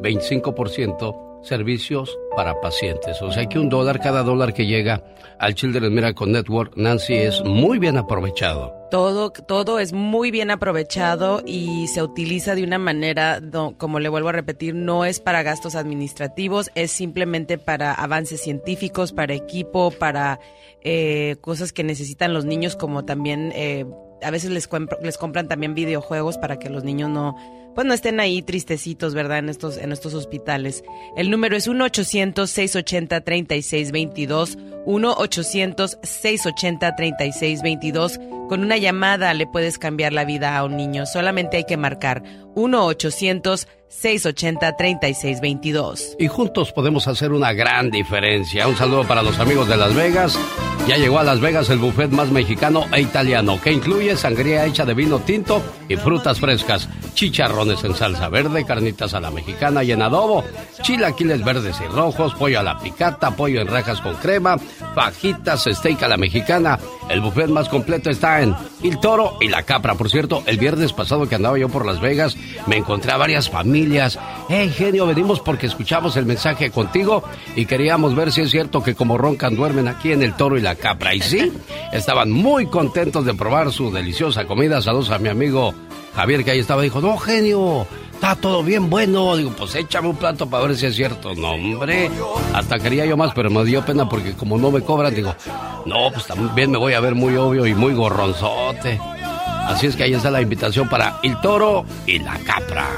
25% servicios para pacientes. O sea que un dólar, cada dólar que llega al Children's Miracle Network, Nancy, es muy bien aprovechado. Todo, todo es muy bien aprovechado y se utiliza de una manera, como le vuelvo a repetir, no es para gastos administrativos, es simplemente para avances científicos, para equipo, para eh, cosas que necesitan los niños, como también eh, a veces les, les compran también videojuegos para que los niños no pues no estén ahí tristecitos, ¿verdad? En estos, en estos hospitales. El número es 1-800-680-3622. 1-800-680-3622. Con una llamada le puedes cambiar la vida a un niño. Solamente hay que marcar 1-800-680-3622. Y juntos podemos hacer una gran diferencia. Un saludo para los amigos de Las Vegas. Ya llegó a Las Vegas el buffet más mexicano e italiano, que incluye sangría hecha de vino tinto y frutas frescas, chicharrones en salsa verde, carnitas a la mexicana y en adobo, chilaquiles verdes y rojos, pollo a la picata, pollo en rajas con crema, fajitas, steak a la mexicana. El buffet más completo está en El Toro y la Capra. Por cierto, el viernes pasado que andaba yo por Las Vegas, me encontré a varias familias. Hey, genio, venimos porque escuchamos el mensaje contigo y queríamos ver si es cierto que como roncan duermen aquí en El Toro y la Capra. Y sí, estaban muy contentos de probar su deliciosa comida. Saludos a mi amigo Javier que ahí estaba. Dijo, no, genio, está todo bien bueno. Digo, pues échame un plato para ver si es cierto. No, hombre, hasta quería yo más, pero me dio pena porque como no me cobran, digo, no, pues también me voy a ver muy obvio y muy gorronzote. Así es que ahí está la invitación para el toro y la capra.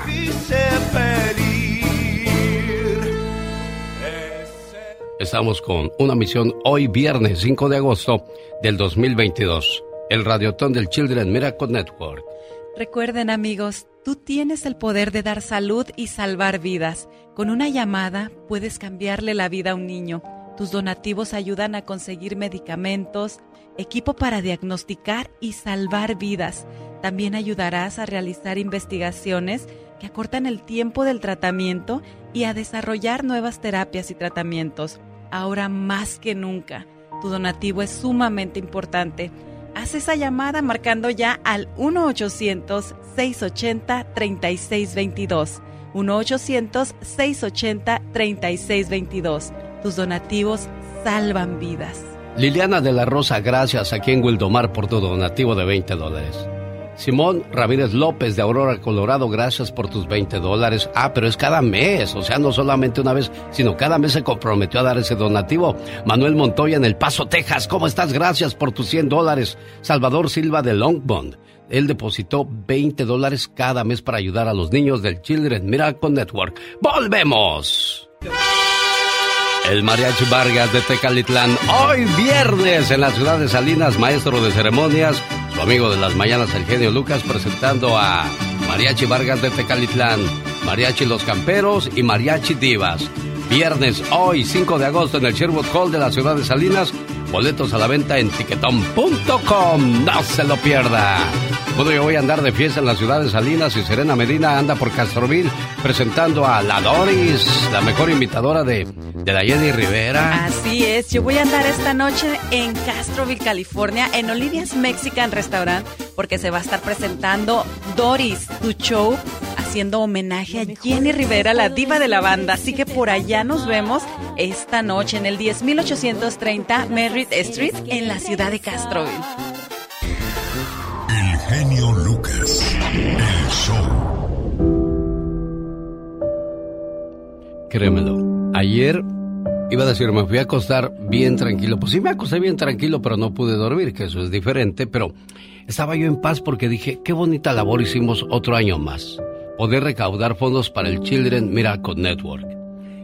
Estamos con una misión hoy viernes 5 de agosto del 2022. El Radiotón del Children Miracle Network. Recuerden amigos, tú tienes el poder de dar salud y salvar vidas. Con una llamada puedes cambiarle la vida a un niño. Tus donativos ayudan a conseguir medicamentos, equipo para diagnosticar y salvar vidas. También ayudarás a realizar investigaciones que acortan el tiempo del tratamiento y a desarrollar nuevas terapias y tratamientos. Ahora más que nunca, tu donativo es sumamente importante. Haz esa llamada marcando ya al 1-800-680-3622. 1-800-680-3622. Tus donativos salvan vidas. Liliana de la Rosa, gracias aquí en Wildomar por tu donativo de 20 dólares. Simón Ramírez López de Aurora, Colorado, gracias por tus 20 dólares. Ah, pero es cada mes, o sea, no solamente una vez, sino cada mes se comprometió a dar ese donativo. Manuel Montoya en El Paso, Texas, ¿cómo estás? Gracias por tus 100 dólares. Salvador Silva de Longbond, él depositó 20 dólares cada mes para ayudar a los niños del Children Miracle Network. ¡Volvemos! El Mariachi Vargas de Tecalitlán, hoy viernes en la ciudad de Salinas, maestro de ceremonias, su amigo de las mañanas, el genio Lucas, presentando a Mariachi Vargas de Tecalitlán, Mariachi Los Camperos y Mariachi Divas. Viernes, hoy, 5 de agosto, en el Sherwood Hall de la ciudad de Salinas. Boletos a la venta en tiquetón.com. No se lo pierda. Bueno, yo voy a andar de fiesta en la ciudad de Salinas y Serena Medina anda por Castroville presentando a la Doris, la mejor imitadora de, de la Jenny Rivera. Así es, yo voy a andar esta noche en Castroville, California, en Olivia's Mexican Restaurant, porque se va a estar presentando Doris, tu show haciendo homenaje a Jenny Rivera, la diva de la banda. Así que por allá nos vemos esta noche en el 10830 Merritt Street en la ciudad de Castroville. El genio Lucas, el show. Créemelo, ayer iba a decir, me fui a acostar bien tranquilo. Pues sí, me acosté bien tranquilo, pero no pude dormir, que eso es diferente. Pero estaba yo en paz porque dije, qué bonita labor hicimos otro año más poder recaudar fondos para el Children Miracle Network.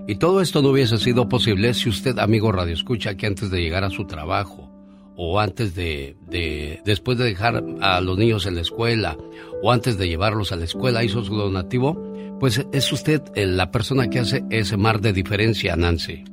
Y todo esto no hubiese sido posible si usted, amigo Radio Escucha, que antes de llegar a su trabajo, o antes de, de, después de dejar a los niños en la escuela, o antes de llevarlos a la escuela, hizo su donativo, pues es usted la persona que hace ese mar de diferencia, Nancy.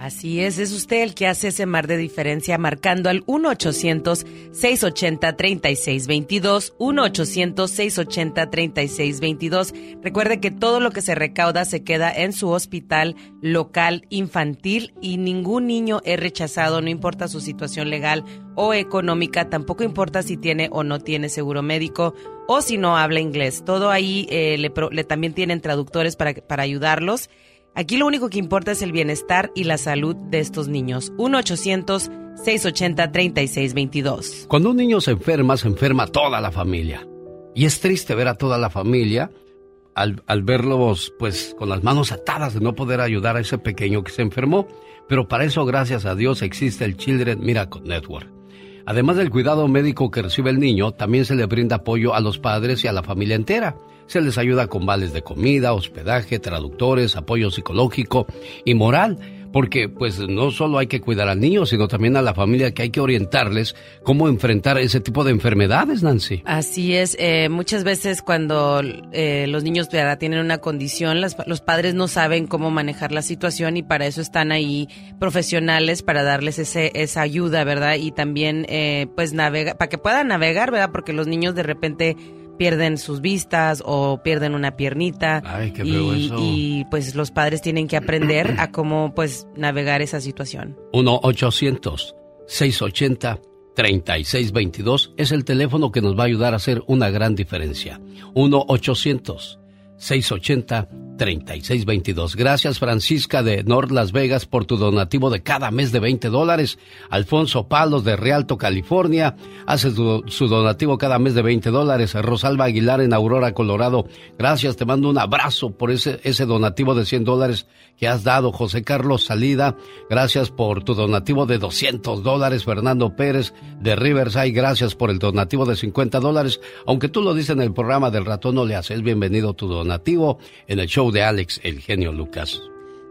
Así es, es usted el que hace ese mar de diferencia marcando al 1-800-680-3622, 1-800-680-3622. Recuerde que todo lo que se recauda se queda en su hospital local infantil y ningún niño es rechazado, no importa su situación legal o económica, tampoco importa si tiene o no tiene seguro médico o si no habla inglés. Todo ahí eh, le, le, también tienen traductores para, para ayudarlos. Aquí lo único que importa es el bienestar y la salud de estos niños. 1-800-680-3622. Cuando un niño se enferma, se enferma toda la familia. Y es triste ver a toda la familia al, al, verlos pues con las manos atadas de no poder ayudar a ese pequeño que se enfermó. Pero para eso, gracias a Dios, existe el Children Miracle Network. Además del cuidado médico que recibe el niño, también se le brinda apoyo a los padres y a la familia entera. Se les ayuda con vales de comida, hospedaje, traductores, apoyo psicológico y moral porque pues no solo hay que cuidar al niño, sino también a la familia que hay que orientarles cómo enfrentar ese tipo de enfermedades, Nancy. Así es, eh, muchas veces cuando eh, los niños tienen una condición, los padres no saben cómo manejar la situación y para eso están ahí profesionales para darles ese, esa ayuda, ¿verdad? Y también eh, pues navegar, para que puedan navegar, ¿verdad? Porque los niños de repente pierden sus vistas o pierden una piernita. Ay, qué y, eso. y pues los padres tienen que aprender a cómo pues navegar esa situación. 1-800-680-3622 es el teléfono que nos va a ayudar a hacer una gran diferencia. 1-800-680-3622. 3622. Gracias Francisca de North Las Vegas por tu donativo de cada mes de 20 dólares. Alfonso Palos de Rialto, California, hace su, donativo cada mes de 20 dólares. Rosalba Aguilar en Aurora, Colorado. Gracias, te mando un abrazo por ese, ese donativo de 100 dólares que has dado. José Carlos Salida, gracias por tu donativo de 200 dólares. Fernando Pérez de Riverside, gracias por el donativo de 50 dólares. Aunque tú lo dices en el programa del ratón, no le haces bienvenido tu donativo en el show de Alex, el genio Lucas.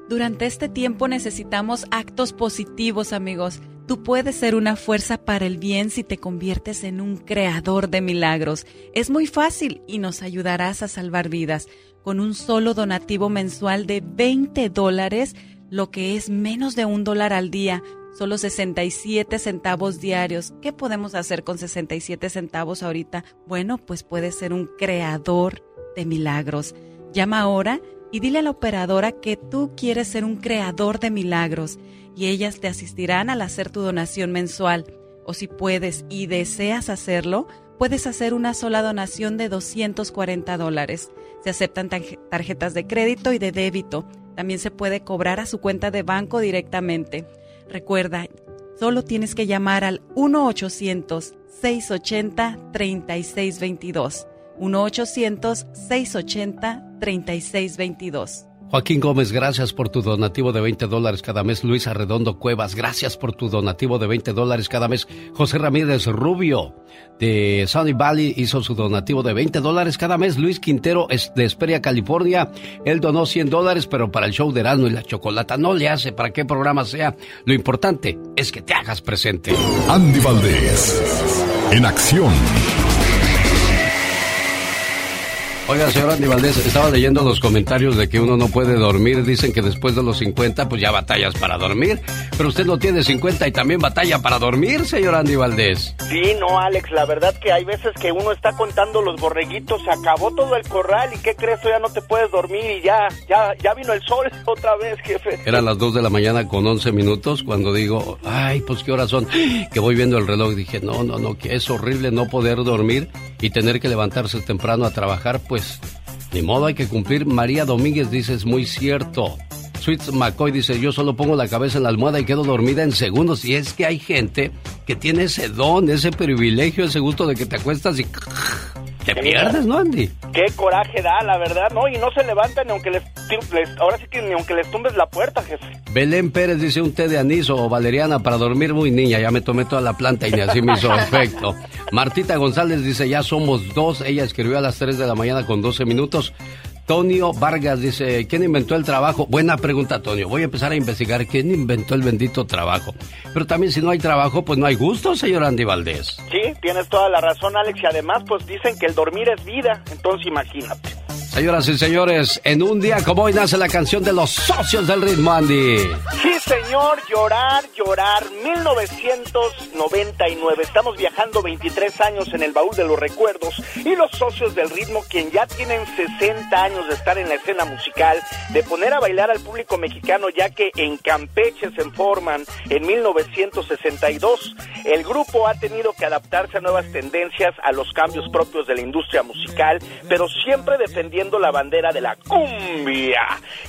Durante este tiempo necesitamos actos positivos, amigos. Tú puedes ser una fuerza para el bien si te conviertes en un creador de milagros. Es muy fácil y nos ayudarás a salvar vidas. Con un solo donativo mensual de 20 dólares, lo que es menos de un dólar al día, solo 67 centavos diarios. ¿Qué podemos hacer con 67 centavos ahorita? Bueno, pues puedes ser un creador de milagros. Llama ahora y dile a la operadora que tú quieres ser un creador de milagros y ellas te asistirán al hacer tu donación mensual. O si puedes y deseas hacerlo, puedes hacer una sola donación de 240 dólares. Se aceptan tarjetas de crédito y de débito. También se puede cobrar a su cuenta de banco directamente. Recuerda, solo tienes que llamar al 1-800-680-3622. 1-800-680-3622. Joaquín Gómez, gracias por tu donativo de 20 dólares cada mes. Luis Arredondo Cuevas, gracias por tu donativo de 20 dólares cada mes. José Ramírez Rubio de Sunny Valley hizo su donativo de 20 dólares cada mes. Luis Quintero de Esperia, California, él donó 100 dólares, pero para el show de Erasmo y la Chocolata no le hace para qué programa sea. Lo importante es que te hagas presente. Andy Valdés, en acción. Oiga, señor Andy Valdés, estaba leyendo los comentarios de que uno no puede dormir. Dicen que después de los 50, pues ya batallas para dormir. Pero usted no tiene 50 y también batalla para dormir, señor Andy Valdés. Sí, no, Alex, la verdad que hay veces que uno está contando los borreguitos, se acabó todo el corral y ¿qué crees? Ya no te puedes dormir y ya, ya, ya vino el sol <laughs> otra vez, jefe. Eran las 2 de la mañana con 11 minutos cuando digo, ay, pues qué horas son. <gasps> Que voy viendo el reloj. Dije, no, no, no, que es horrible no poder dormir y tener que levantarse temprano a trabajar, pues ni modo, hay que cumplir. María Domínguez dice, es muy cierto. Sweet McCoy dice, yo solo pongo la cabeza en la almohada y quedo dormida en segundos. Y es que hay gente que tiene ese don, ese privilegio, ese gusto de que te acuestas y te pierdes, ¿no, Andy? Qué coraje da, la verdad, ¿no? Y no se levantan ni aunque les, ahora sí que ni aunque les tumbes la puerta, jefe. Belén Pérez dice un té de anís o valeriana para dormir muy niña. Ya me tomé toda la planta y ni así me hizo <laughs> efecto. Martita González dice, ya somos dos. Ella escribió a las 3 de la mañana con 12 minutos. Tonio Vargas dice, ¿quién inventó el trabajo? Buena pregunta, Tonio. Voy a empezar a investigar quién inventó el bendito trabajo. Pero también si no hay trabajo, pues no hay gusto, señor Andy Valdés. Sí, tienes toda la razón, Alex. Y además, pues dicen que el dormir es vida. Entonces, imagínate. Señoras y señores, en un día como hoy nace la canción de los socios del ritmo, Andy. Sí, señor, llorar, llorar, 1999. Estamos viajando 23 años en el baúl de los recuerdos y los socios del ritmo, quien ya tienen 60 años de estar en la escena musical, de poner a bailar al público mexicano, ya que en Campeche se forman en 1962. El grupo ha tenido que adaptarse a nuevas tendencias, a los cambios propios de la industria musical, pero siempre defendiendo izando la bandera de la cumbia.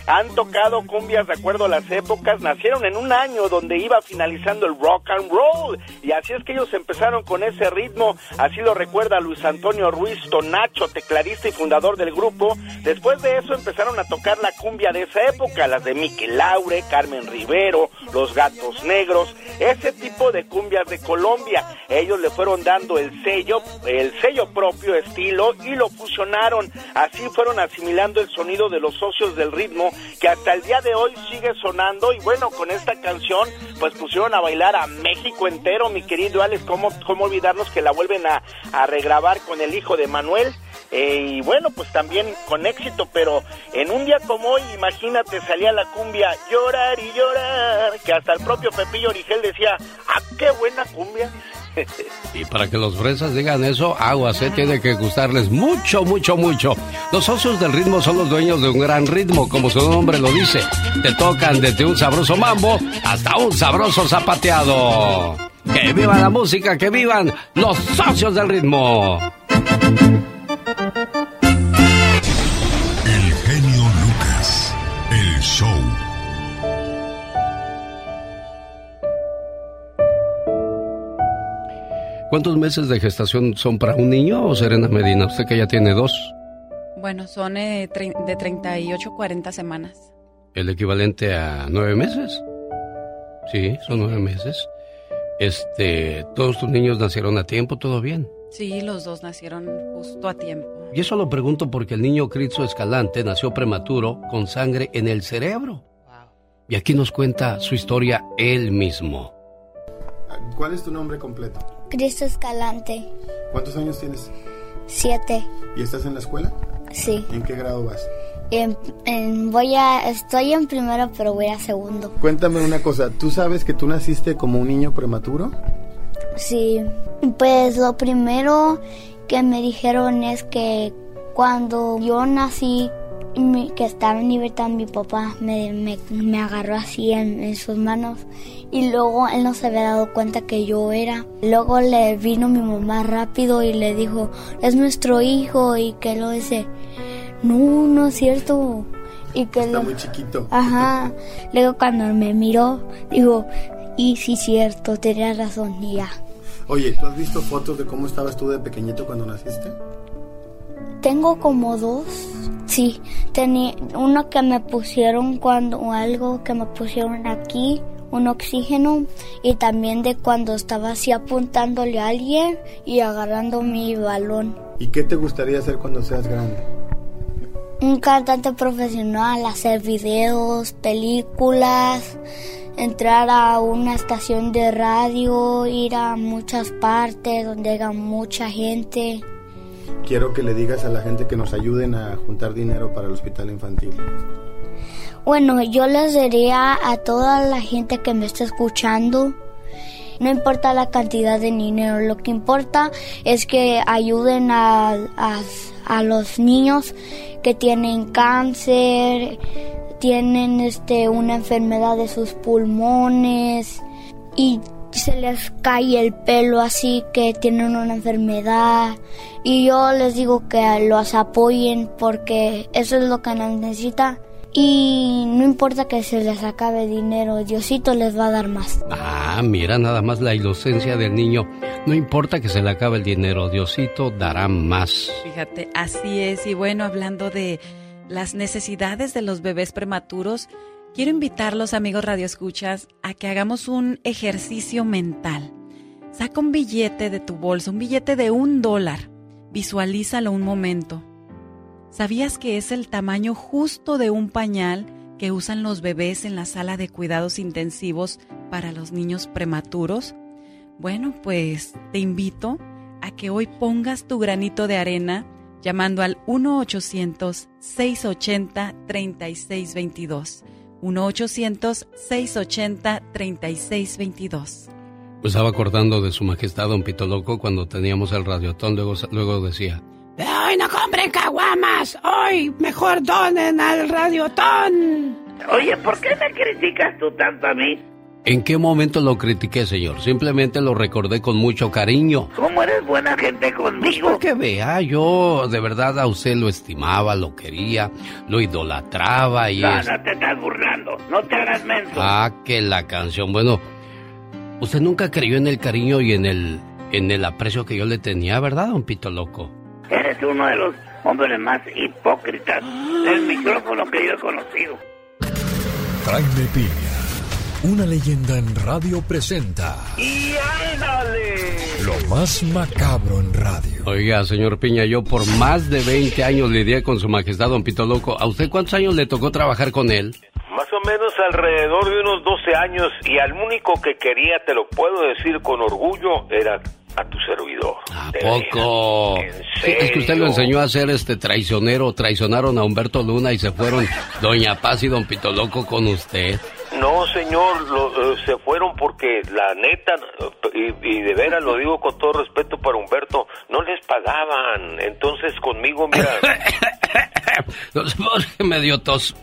Han tocado cumbias de acuerdo a las épocas, nacieron en un año donde iba finalizando el rock and roll y así es que ellos empezaron con ese ritmo, así lo recuerda Luis Antonio Ruiz Tonacho, tecladista y fundador del grupo. Después de eso empezaron a tocar la cumbia de esa época, las de Miquel Laure, Carmen Rivero, Los Gatos Negros, ese tipo de cumbias de Colombia. Ellos le fueron dando el sello, el sello propio estilo y lo fusionaron. Así fueron asimilando el sonido de los socios del ritmo que hasta el día de hoy sigue sonando y bueno, con esta canción pues pusieron a bailar a México entero, mi querido Alex, ¿cómo, cómo olvidarnos que la vuelven a, a regrabar con el hijo de Manuel? Eh, y bueno, pues también con éxito, pero en un día como hoy, imagínate, salía la cumbia llorar y llorar, que hasta el propio Pepillo Origel decía, ¡ah, qué buena cumbia! <laughs> y para que los fresas digan eso, aguas, ¿eh? tiene que gustarles mucho, mucho, mucho. Los socios del ritmo son los dueños de un gran ritmo, como su nombre lo dice. Te tocan desde un sabroso mambo hasta un sabroso zapateado. ¡Que viva la música! ¡Que vivan los socios del ritmo! El genio Lucas, el show. ¿Cuántos meses de gestación son para un niño o Serena Medina? Usted que ya tiene dos. Bueno, son eh, de 38 40 semanas. ¿El equivalente a nueve meses? Sí, son nueve meses. Este, ¿todos tus niños nacieron a tiempo? ¿Todo bien? Sí, los dos nacieron justo a tiempo. Y eso lo pregunto porque el niño Cristo Escalante nació prematuro con sangre en el cerebro. Y aquí nos cuenta su historia él mismo. ¿Cuál es tu nombre completo? Cristo Escalante. ¿Cuántos años tienes? Siete. ¿Y estás en la escuela? Sí. ¿En qué grado vas? En, voy a, estoy en primero, pero voy a segundo. Cuéntame una cosa, ¿tú sabes que tú naciste como un niño prematuro? Sí, pues lo primero que me dijeron es que cuando yo nací, que estaba en libertad, mi papá me, me, agarró así en, en, sus manos y luego él no se había dado cuenta que yo era. Luego le vino mi mamá rápido y le dijo, es nuestro hijo y que lo dice, no, no es cierto. Y que Está muy chiquito. Ajá. Luego cuando me miró, dijo, y sí, cierto, tenía razón, y ya. Oye, ¿tú has visto fotos de cómo estabas tú de pequeñito cuando naciste? Tengo como dos. Sí, tenía uno que me pusieron cuando algo que me pusieron aquí, un oxígeno y también de cuando estaba así apuntándole a alguien y agarrando mi balón. ¿Y qué te gustaría hacer cuando seas grande? Un cantante profesional, hacer videos, películas, entrar a una estación de radio, ir a muchas partes donde haya mucha gente. Quiero que le digas a la gente que nos ayuden a juntar dinero para el hospital infantil. Bueno, yo les diría a toda la gente que me está escuchando, no importa la cantidad de dinero, lo que importa es que ayuden a, a, los niños que tienen cáncer, tienen este una enfermedad de sus pulmones y se les cae el pelo así que tienen una enfermedad y yo les digo que los apoyen porque eso es lo que necesita y no importa que se les acabe dinero, Diosito les va a dar más. Ah, mira nada más la inocencia del niño. No importa que se le acabe el dinero, Diosito dará más. Fíjate, así es. Y bueno, hablando de las necesidades de los bebés prematuros, quiero invitarlos, amigos radioescuchas, a que hagamos un ejercicio mental. Saca un billete de tu bolsa, un billete de un dólar. Visualízalo un momento. ¿Sabías que es el tamaño justo de un pañal que usan los bebés en la sala de cuidados intensivos para los niños prematuros? Bueno, pues te invito a que hoy pongas tu granito de arena llamando al 1-800-680-3622. 1-800-680-3622. Me estaba acordando de su majestad Don Pito Loco cuando teníamos el radiotón, luego, luego decía... De hoy no compren caguamas, hoy mejor donen al radiotón. Oye, ¿por qué me criticas tú tanto a mí? ¿En qué momento lo critiqué, señor? Simplemente lo recordé con mucho cariño. ¿Cómo eres buena gente conmigo? Pues que vea, yo de verdad a usted lo estimaba, lo quería, lo idolatraba y... No, no te estás burlando, no te hagas menso. Ah, que la canción, bueno, usted nunca creyó en el cariño y en el, en el aprecio que yo le tenía, ¿verdad, don Pito Loco? Eres uno de los hombres más hipócritas del micrófono que yo he conocido. Jaime Piña una leyenda en radio presenta. ¡Y ándale! Lo más macabro en radio. Oiga, señor Piña, yo por más de 20 años lidié con su majestad, don Pito Loco. ¿A usted cuántos años le tocó trabajar con él? Más o menos alrededor de unos 12 años y al único que quería, te lo puedo decir con orgullo, era a tu servidor. ¿A poco? es que usted lo enseñó a ser este traicionero. Traicionaron a Humberto Luna y se fueron Doña Paz y Don Pito Loco con usted. No, señor, lo, eh, se fueron porque la neta, y, de veras lo digo con todo respeto para Humberto, no les pagaban. Entonces conmigo, mira... me dio tos.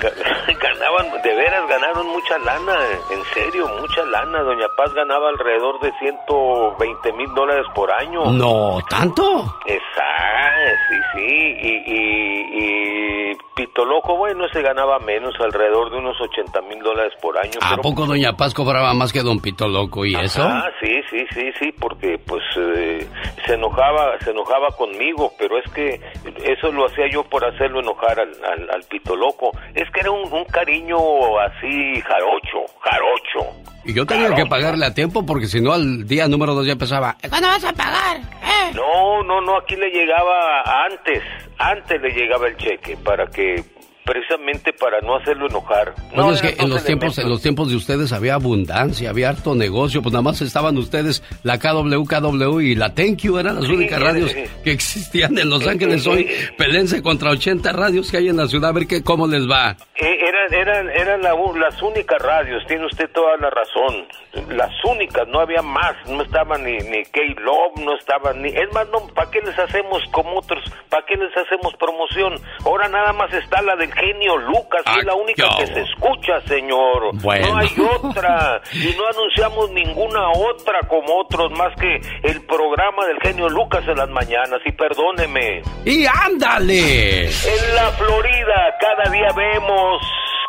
Ganaban, de veras ganaron mucha lana, en serio, mucha lana. Doña Paz ganaba alrededor de 120 mil dólares por año. No, ¿tanto? Exacto, sí, sí. Y, y, y Pito Loco, bueno, se ganaba menos, alrededor de unos 80 mil dólares por año. ¿A poco Doña Paz cobraba más que Don Pito Loco y eso? Ah, sí, sí, sí, sí, porque pues eh, se enojaba, se enojaba conmigo, pero es que eso lo hacía yo por hacerlo enojar al, al, Pito Loco. Es que era un, cariño así jarocho, jarocho. Y yo tenía que pagarle a tiempo porque si no al día número dos ya empezaba. ¿Cuándo vas a pagar? ¿Eh? No, no, no, aquí le llegaba antes, antes le llegaba el cheque para que precisamente para no hacerlo enojar. no, es que en los tiempos en los tiempos de ustedes había abundancia, había harto negocio, pues nada más estaban ustedes la KW, KW y la Thank You eran las únicas radios que existían en Los Ángeles hoy. <laughs> Pelense contra 80 radios que hay en la ciudad, a ver qué cómo les va. Eh, eran eran eran las únicas radios, tiene usted toda la razón. Las únicas, no había más, no estaba ni ni K-Love, no estaba ni es más no, ¿para qué les hacemos como otros? ¿Para qué les hacemos promoción? Ahora nada más está la del genio Lucas, es la única que se escucha, señor. No hay otra. Y no anunciamos ninguna otra como otros más que el programa del genio Lucas en las mañanas. Y perdóneme. ¡Y ándale! En la Florida cada día vemos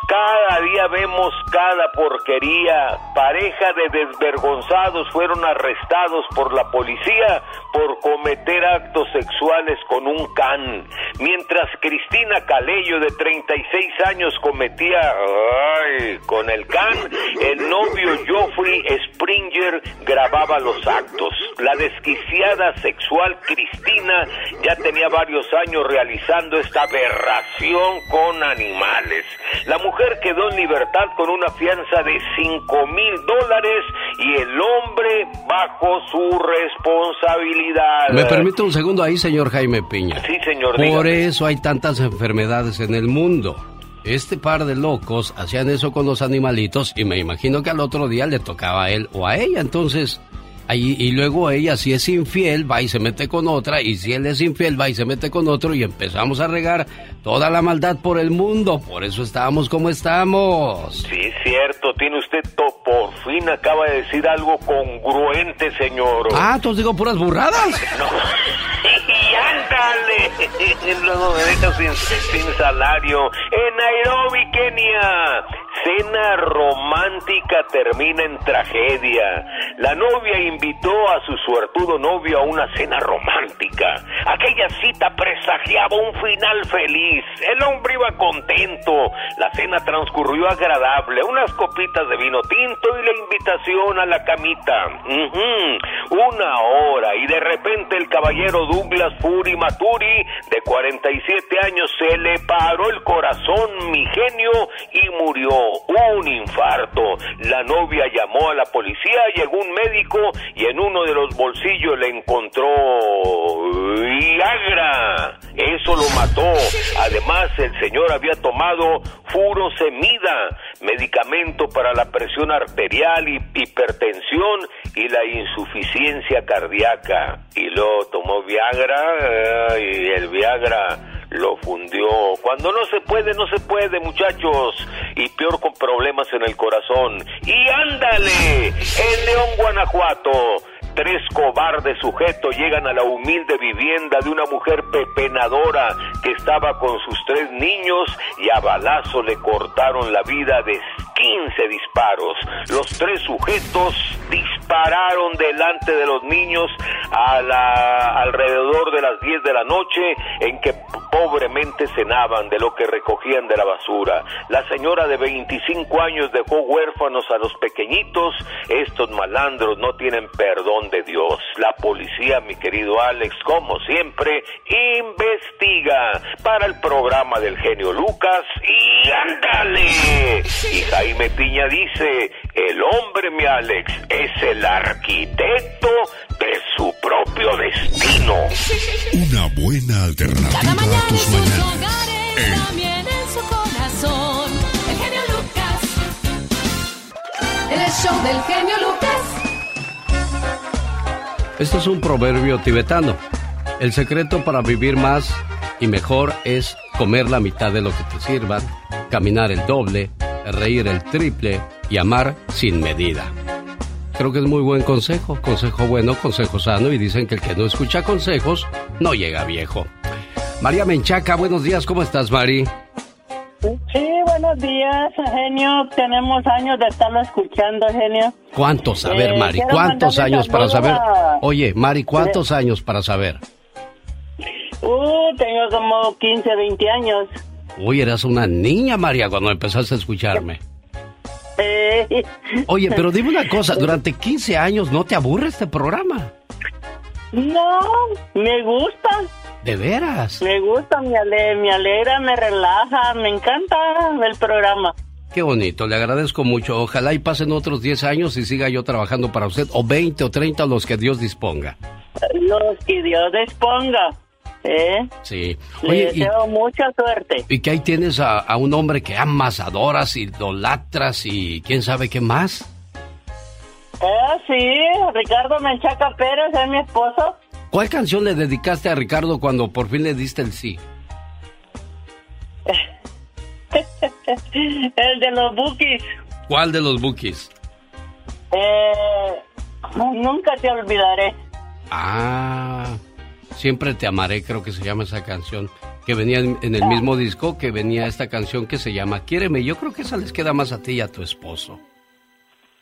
cada día vemos cada porquería. Pareja de desvergonzados fueron arrestados por la policía por cometer actos sexuales con un can. Mientras Cristina Calello, de 36 años, cometía con el can, el novio Geoffrey Springer grababa los actos. La desquiciada sexual Cristina ya tenía varios años realizando esta aberración con animales. La mujer quedó en libertad con una fianza de 5 mil dólares y el hombre bajo su responsabilidad. ¿Me permite un segundo ahí, señor Jaime Piña? Sí, señor. Por eso hay tantas enfermedades en el mundo. Este par de locos hacían eso con los animalitos y me imagino que al otro día le tocaba a él o a ella. Entonces, y luego ella, si es infiel, va y se mete con otra, y si él es infiel, va y se mete con otro, y empezamos a regar toda la maldad por el mundo. Por eso estamos como estamos. Sí, cierto, tiene usted to por fin acaba de decir algo congruente, señor. Ah, entonces digo puras burradas. <laughs> No. y ándale. <laughs> Luego me deja sin, sin salario. En Nairobi, Kenia. Cena romántica termina en tragedia. La novia invitó a su suertudo novio a una cena romántica. Aquella cita presagiaba un final feliz. El hombre iba contento. La cena transcurrió agradable. Unas copitas de vino tinto y la invitación a la camita. Una hora y de repente el caballero Douglas Fury Maturi, de 47 años, se le paró el corazón, mi genio, y murió. Un infarto. La novia llamó a la policía, llegó un médico y en uno de los bolsillos le encontró Viagra. Eso lo mató. Además, el señor había tomado furosemida, medicamento para la presión arterial y hipertensión y la insuficiencia cardíaca. Y lo tomó Viagra y el Viagra lo fundió. Cuando no se puede, no se puede, muchachos. y peor con problemas en el corazón. Y ándale, en León, Guanajuato. Tres cobardes sujetos llegan a la humilde vivienda de una mujer pepenadora que estaba con sus tres niños y a balazo le cortaron la vida de 15 disparos. Los tres sujetos dispararon delante de los niños a la, alrededor de las 10 de la noche en que pobremente cenaban de lo que recogían de la basura. La señora de 25 años dejó huérfanos a los pequeñitos. Estos malandros no tienen perdón de Dios. La policía, mi querido Alex, como siempre, investiga para el programa del genio Lucas y ándale. Y Jaime Piña dice, el hombre, mi Alex, es el arquitecto de su propio destino. Una buena alternativa Cada mañana a tus en sus mañanas. hogares, El también en su corazón. El genio Lucas. El show del genio Lucas. Este es un proverbio tibetano. El secreto para vivir más y mejor es comer la mitad de lo que te sirvan, caminar el doble, reír el triple y amar sin medida. Creo que es muy buen consejo, consejo bueno, consejo sano y dicen que el que no escucha consejos no llega viejo. María Menchaca, buenos días, ¿cómo estás, Mari? Sí, buenos días, genio. Tenemos años de estarlo escuchando, genio. ¿Cuántos? A ver, Eh, Mari, quiero ¿cuántos años para saber? a- Oye, Mari, ¿cuántos años para saber? Uh, tengo como 15, 20 años. Uy, eras una niña, María, cuando empezaste a escucharme. Eh, Oye, pero dime una cosa, <laughs> durante 15 años no te aburre este programa. No, me gusta. ¿De veras? Me gusta, me, ale- me alegra, me relaja, me encanta el programa. Qué bonito, le agradezco mucho. Ojalá y pasen otros 10 años y siga yo trabajando para usted, o 20 o 30, los que Dios disponga. Los que Dios disponga. ¿eh? Sí. Le y, deseo mucha suerte. y que ahí tienes a, a un hombre que amas, adoras, idolatras y quién sabe qué más. Eh, sí, Ricardo Menchaca Pérez es mi esposo. ¿Cuál canción le dedicaste a Ricardo cuando por fin le diste el sí? <laughs> el de los bookies. ¿Cuál de los bookies? Eh, nunca te olvidaré. Ah, siempre te amaré, creo que se llama esa canción. Que venía en, en el mismo disco que venía esta canción que se llama Quiéreme. Yo creo que esa les queda más a ti y a tu esposo,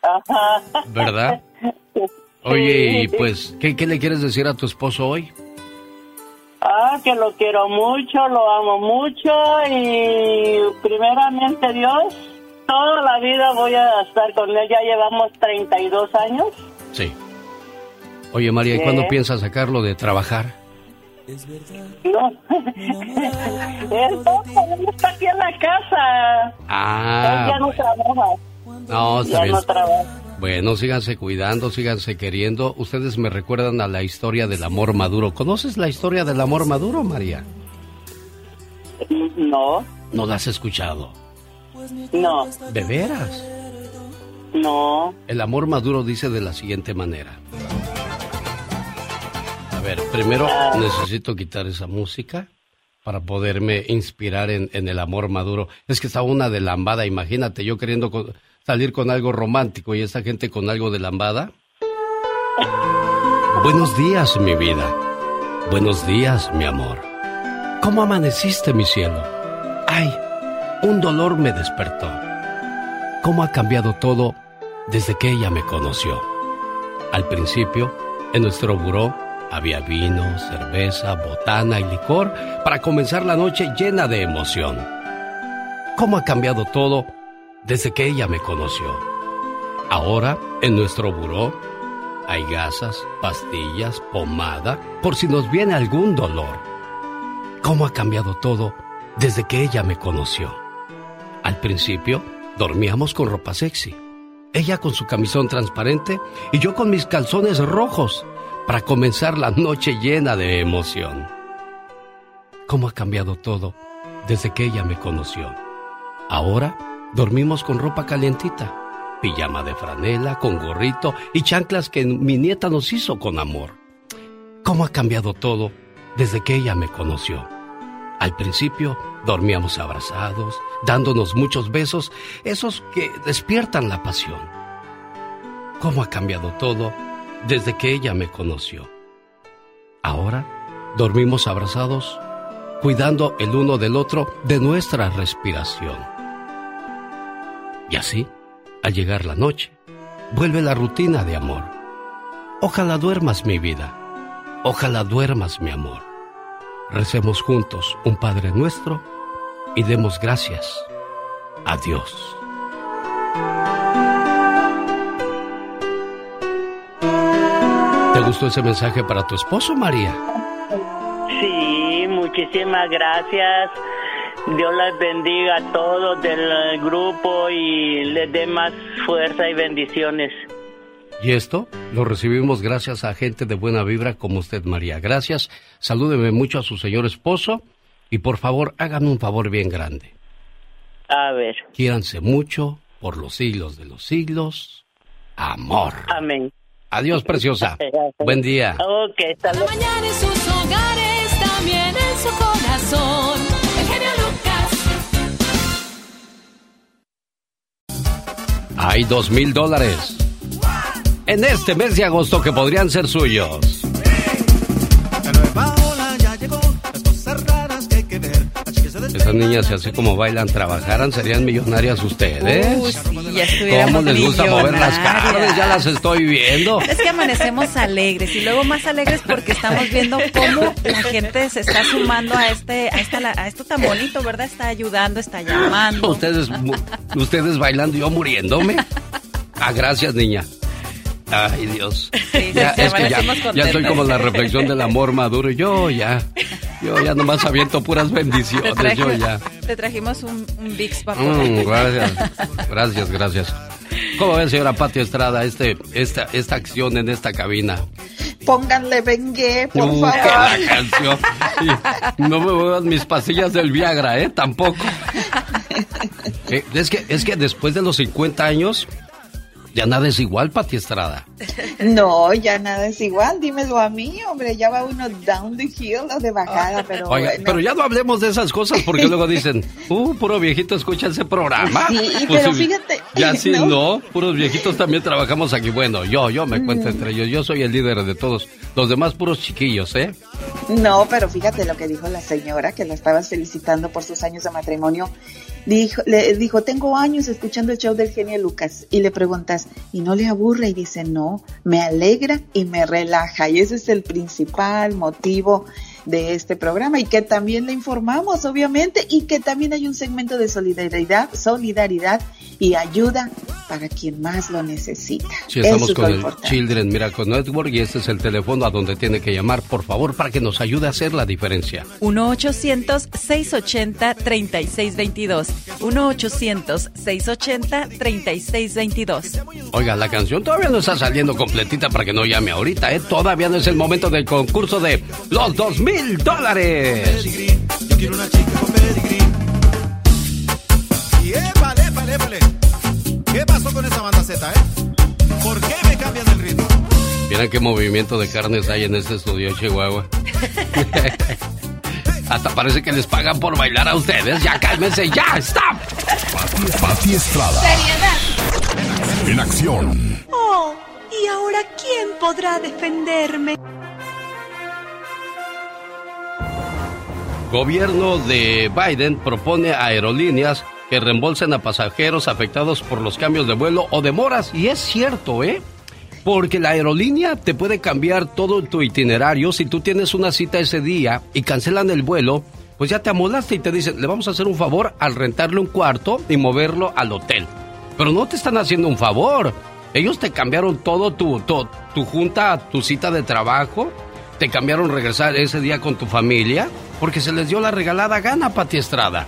Ajá. ¿verdad? <laughs> Oye, y pues, ¿qué, qué le quieres decir a tu esposo hoy? Ah, que lo quiero mucho, lo amo mucho y primeramente Dios, toda la vida voy a estar con él. Ya llevamos 32 años. Sí. Oye, María, ¿y cuándo piensas sacarlo de trabajar? No. él, <laughs> él está aquí en la casa. él Ah, ya no trabaja. no, está ya bien. no trabaja. Bueno, síganse cuidando, síganse queriendo. Ustedes me recuerdan a la historia del amor maduro. ¿Conoces la historia del amor maduro, María? No, ¿No la has escuchado? no, ¿De veras? no. El amor maduro dice de la siguiente manera. A ver, primero necesito quitar esa música para poderme inspirar en, en el amor maduro. Es que estaba una de lambada, imagínate, yo queriendo salir con algo romántico y esta gente con algo de lambada. Buenos días, mi vida. Buenos días, mi amor. ¿Cómo amaneciste, mi cielo? Ay, un dolor me despertó. ¿Cómo ha cambiado todo desde que ella me conoció? Al principio, en nuestro buró había vino, cerveza, botana y licor para comenzar la noche llena de emoción. ¿Cómo ha cambiado todo desde que ella me conoció? Ahora, en nuestro buró, hay gasas, pastillas, pomada, por si nos viene algún dolor. ¿Cómo ha cambiado todo desde que ella me conoció? Al principio, dormíamos con ropa sexy. Ella con su camisón transparente y yo con mis calzones rojos para comenzar la noche llena de emoción. ¿Cómo ha cambiado todo desde que ella me conoció? Ahora dormimos con ropa calientita, pijama de franela, con gorrito y chanclas que mi nieta nos hizo con amor. ¿Cómo ha cambiado todo desde que ella me conoció? Al principio dormíamos abrazados, dándonos muchos besos, esos que despiertan la pasión. ¿Cómo ha cambiado todo desde que ella me conoció? Ahora dormimos abrazados, cuidando el uno del otro de nuestra respiración. Y así, al llegar la noche, vuelve la rutina de amor. Ojalá duermas mi vida, ojalá duermas mi amor. Recemos juntos un Padre nuestro y demos gracias a Dios. ¿Te gustó ese mensaje para tu esposo, María? Sí, muchísimas gracias. Dios las bendiga a todos del grupo y les dé más fuerza y bendiciones. Y esto lo recibimos gracias a gente de buena vibra como usted, María. Gracias. Salúdeme mucho a su señor esposo y por favor háganme un favor bien grande. A ver. Quiéranse mucho por los siglos de los siglos. Amor. Amén. Adiós, preciosa. <laughs> Buen día. Ok, hasta luego. mañana en sus hogares, también en su corazón. El genio Hay dos mil dólares en este mes de agosto que podrían ser suyos. Esas niñas, así como bailan, trabajaran, serían millonarias ustedes. Uy, sí, ya ¿Cómo les gusta mover las carnes? Ya las estoy viendo. Es que amanecemos alegres y luego más alegres porque estamos viendo cómo la gente se está sumando a este, a, esta, a esto tan bonito, ¿verdad? Está ayudando, está llamando. Ustedes, ustedes bailando y yo muriéndome. Ah, gracias, niña. Ay, Dios. ya, es que ya, ya, estoy como la reflexión del amor maduro. Yo ya, yo ya nomás aviento puras bendiciones. Yo ya. Te trajimos un, un VIX, mm, gracias, <laughs> gracias, gracias. ¿Cómo ven, señora Pati Estrada, este, esta, esta acción en esta cabina? Pónganle vengue, por uh, favor. canción. no me muevan mis pastillas del Viagra, ¿eh? Tampoco. <laughs> Eh, es, que, es que después de los 50 años, ya nada es igual, Pati Estrada. No, ya nada es igual. Dímelo a mí, hombre. Ya va uno down the hill o de bajada, pero. pero ya no hablemos de esas cosas porque luego dicen, <laughs> uh, puro viejito escucha ese programa. Sí, pues pero fíjate. Ya sí, ¿no? puros viejitos también trabajamos aquí. Bueno, yo, yo me cuento entre ellos. Yo soy el líder de todos. Los demás, puros chiquillos, ¿eh? No, pero fíjate lo que dijo la señora, que la estabas felicitando por sus años de matrimonio. Dijo, le dijo, tengo años escuchando el show del genio Lucas. Y le preguntas, ¿y no le aburre? Y dice, no, me alegra y me relaja. Y ese es el principal motivo de este programa y que también le informamos, obviamente, y que también hay un segmento de solidaridad, solidaridad y ayuda para quien más lo necesita. Sí, estamos con el Children Miracle Network y este es el teléfono a donde tiene que llamar, por favor, para que nos ayude a hacer la diferencia. 1-800-680-3622. 1-800-680-3622. Oiga, la canción todavía no está saliendo completita para que no llame ahorita, ¿eh? Todavía no es el momento del concurso de los 2000 dólares. Yo quiero una chica con ¿Qué pasó con esa banda Z, eh? ¿Por qué me cambian el ritmo? Miren qué movimiento de carnes hay en este estudio, Chihuahua. <laughs> Hasta parece que les pagan por bailar a ustedes. Ya cálmense, ya, stop. Pati Estrada. Seriedad. En acción. Oh, ¿y ahora quién podrá defenderme? Gobierno de Biden propone a aerolíneas que reembolsen a pasajeros afectados por los cambios de vuelo o demoras. Y es cierto, ¿eh? Porque la aerolínea te puede cambiar todo tu itinerario. Si tú tienes una cita ese día y cancelan el vuelo, pues ya te amolaste y te dicen, le vamos a hacer un favor al rentarle un cuarto y moverlo al hotel. Pero no te están haciendo un favor. Ellos te cambiaron todo tu, tu, tu junta, tu cita de trabajo. Te cambiaron regresar ese día con tu familia porque se les dio la regalada gana, Pati Estrada.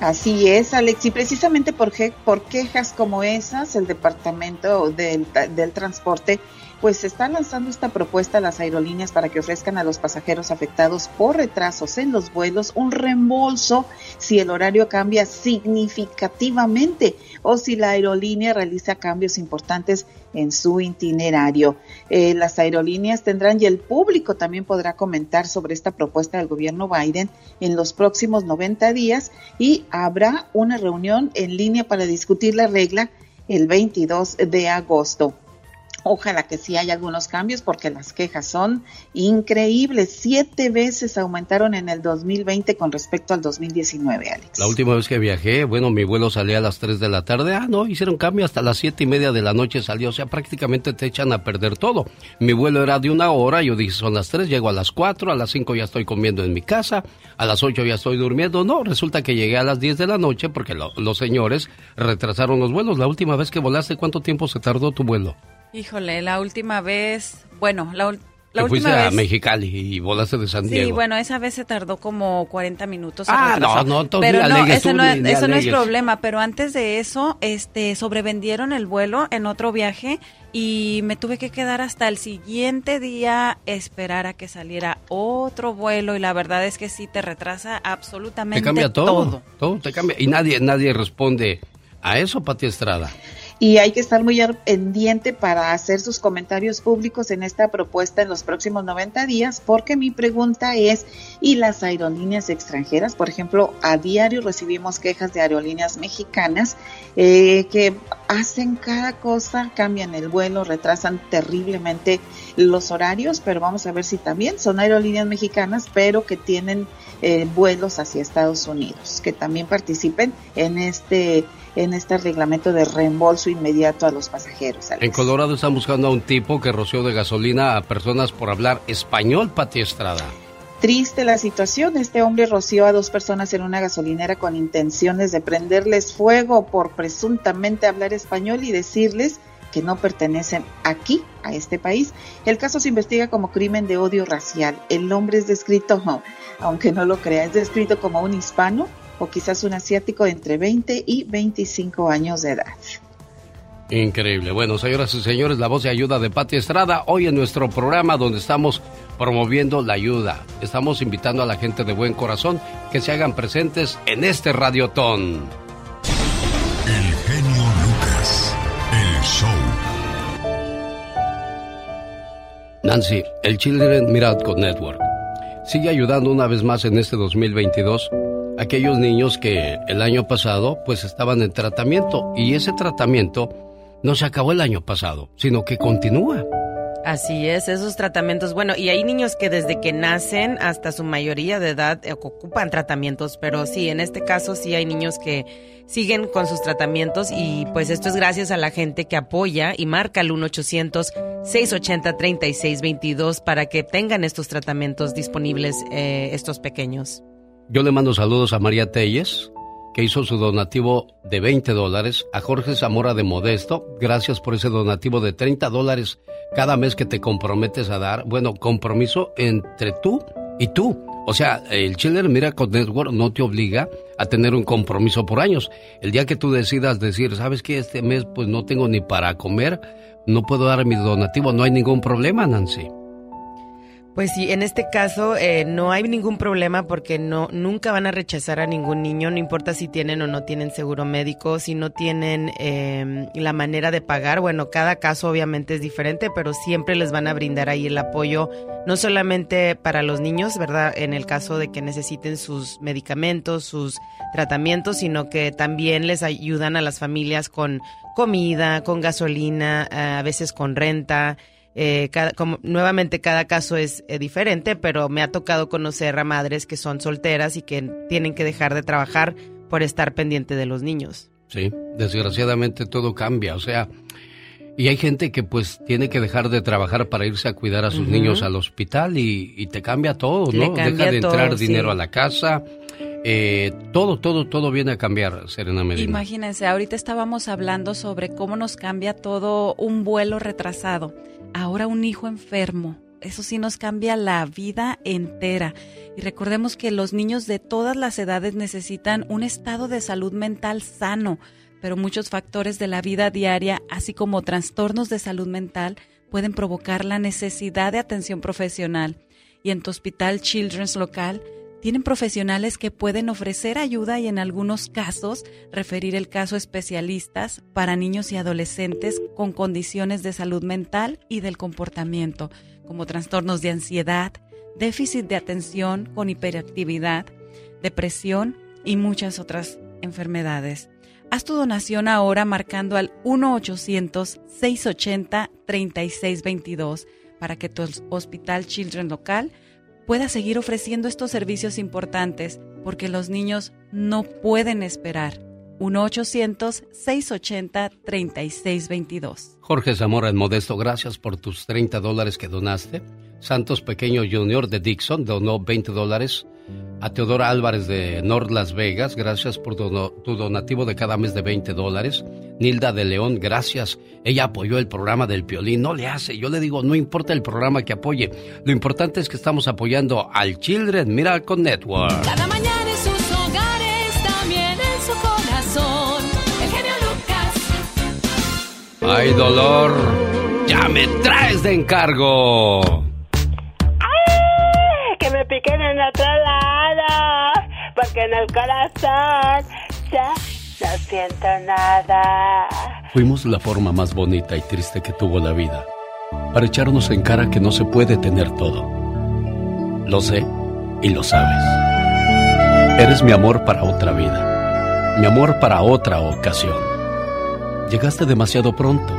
Así es, Alex, y precisamente por, por quejas como esas, el Departamento del, del Transporte pues está lanzando esta propuesta a las aerolíneas para que ofrezcan a los pasajeros afectados por retrasos en los vuelos un reembolso si el horario cambia significativamente o si la aerolínea realiza cambios importantes en su itinerario. Eh, las aerolíneas tendrán y el público también podrá comentar sobre esta propuesta del gobierno Biden en los próximos 90 días y habrá una reunión en línea para discutir la regla el 22 de agosto. Ojalá que sí haya algunos cambios porque las quejas son increíbles. Siete veces aumentaron en el 2020 con respecto al 2019, Alex. La última vez que viajé, bueno, mi vuelo salía a las 3 de la tarde. Ah, no, hicieron cambio hasta las siete y media de la noche salió. O sea, prácticamente te echan a perder todo. Mi vuelo era de una hora. Yo dije, son las 3, llego a las 4. A las 5 ya estoy comiendo en mi casa. A las 8 ya estoy durmiendo. No, resulta que llegué a las 10 de la noche porque los señores retrasaron los vuelos. La última vez que volaste, ¿cuánto tiempo se tardó tu vuelo? Híjole, la última vez, bueno, la, la última fuiste a Mexicali y volaste de San Diego. Sí, bueno, esa vez se tardó como 40 minutos. Ah, no, no, pero no, eso, no, eso no es problema. Pero antes de eso, este, sobrevendieron el vuelo en otro viaje y me tuve que quedar hasta el siguiente día esperar a que saliera otro vuelo y la verdad es que sí te retrasa absolutamente te cambia todo, todo, todo te cambia y nadie nadie responde a eso, Pati Estrada y hay que estar muy pendiente para hacer sus comentarios públicos en esta propuesta en los próximos 90 días, porque mi pregunta es, ¿y las aerolíneas extranjeras? Por ejemplo, a diario recibimos quejas de aerolíneas mexicanas eh, que hacen cada cosa, cambian el vuelo, retrasan terriblemente los horarios, pero vamos a ver si también son aerolíneas mexicanas, pero que tienen eh, vuelos hacia Estados Unidos, que también participen en este en este reglamento de reembolso inmediato a los pasajeros. En Colorado están buscando a un tipo que roció de gasolina a personas por hablar español, Pati Estrada. Triste la situación. Este hombre roció a dos personas en una gasolinera con intenciones de prenderles fuego por presuntamente hablar español y decirles que no pertenecen aquí, a este país. El caso se investiga como crimen de odio racial. El hombre es descrito, aunque no lo crea, es descrito como un hispano o quizás un asiático de entre 20 y 25 años de edad. Increíble. Bueno, señoras y señores, la voz de ayuda de Pati Estrada, hoy en nuestro programa donde estamos promoviendo la ayuda. Estamos invitando a la gente de buen corazón que se hagan presentes en este radiotón. El genio Lucas, el show. Nancy, el Children Miracle Network sigue ayudando una vez más en este 2022 aquellos niños que el año pasado pues estaban en tratamiento y ese tratamiento no se acabó el año pasado, sino que continúa. Así es, esos tratamientos, bueno, y hay niños que desde que nacen hasta su mayoría de edad eh, ocupan tratamientos, pero sí, en este caso sí hay niños que siguen con sus tratamientos y pues esto es gracias a la gente que apoya y marca el 1-800-680-3622 para que tengan estos tratamientos disponibles eh, estos pequeños. Yo le mando saludos a María Telles, hizo su donativo de 20 dólares, a Jorge Zamora de Modesto, gracias por ese donativo de 30 dólares cada mes que te comprometes a dar. Bueno, compromiso entre tú y tú. O sea, el Chiller Miracle Network no te obliga a tener un compromiso por años. El día que tú decidas decir, ¿sabes qué? Este mes pues no tengo ni para comer, no puedo dar mi donativo, no hay ningún problema, Nancy. Pues sí, en este caso eh, no hay ningún problema porque no nunca van a rechazar a ningún niño, no importa si tienen o no tienen seguro médico, si no tienen em, la manera de pagar. Bueno, cada caso obviamente es diferente, pero siempre les van a brindar ahí el apoyo, no solamente para los niños, ¿verdad? En el caso de que necesiten sus medicamentos, sus tratamientos, sino que también les ayudan a las familias con comida, con gasolina, a veces con renta. Eh, como, nuevamente cada caso es eh, diferente, pero me ha tocado conocer a madres que son solteras y que tienen que dejar de trabajar por estar pendiente de los niños. Sí, desgraciadamente todo cambia, o sea, y hay gente que pues tiene que dejar de trabajar para irse a cuidar a sus niños al hospital y, te cambia todo, ¿no? Deja de entrar dinero a la casa. Eh, todo, todo, todo viene a cambiar, Serena Medina. Imagínense, ahorita estábamos hablando sobre cómo nos cambia todo un vuelo retrasado ahora un hijo enfermo. Eso sí nos cambia la vida entera. Y recordemos que los niños de todas las edades necesitan un estado de salud mental sano, pero muchos factores de la vida diaria, así como trastornos de salud mental, pueden provocar la necesidad de atención profesional. Y en tu hospital Children's local tienen profesionales que pueden ofrecer ayuda y en algunos casos referir el caso a especialistas para niños y adolescentes con condiciones de salud mental y del comportamiento, como trastornos de ansiedad, déficit de atención con hiperactividad, depresión y muchas otras enfermedades. Haz tu donación ahora marcando al 1-800-680-3622 para que tu hospital Children local pueda seguir ofreciendo estos servicios importantes porque los niños no pueden esperar. 1-800-680-3622. Jorge Zamora en Modesto, gracias por tus 30 dólares que donaste. Santos Pequeño Jr. de Dixon donó 20 dólares. A Teodora Álvarez de North Las Vegas, gracias por tu donativo de cada mes de 20 dólares. Nilda de León, gracias. Ella apoyó el programa del Piolín, no le hace. Yo le digo, no importa el programa que apoye. Lo importante es que estamos apoyando al Children Miracle Network. Cada mañana en sus hogares, también en su corazón. El genio Lucas. Ay, dolor. Ya me traes de encargo porque en el corazón ya no siento nada. Fuimos la forma más bonita y triste que tuvo la vida, para echarnos en cara que no se puede tener todo. Lo sé y lo sabes. Eres mi amor para otra vida, mi amor para otra ocasión. Llegaste demasiado pronto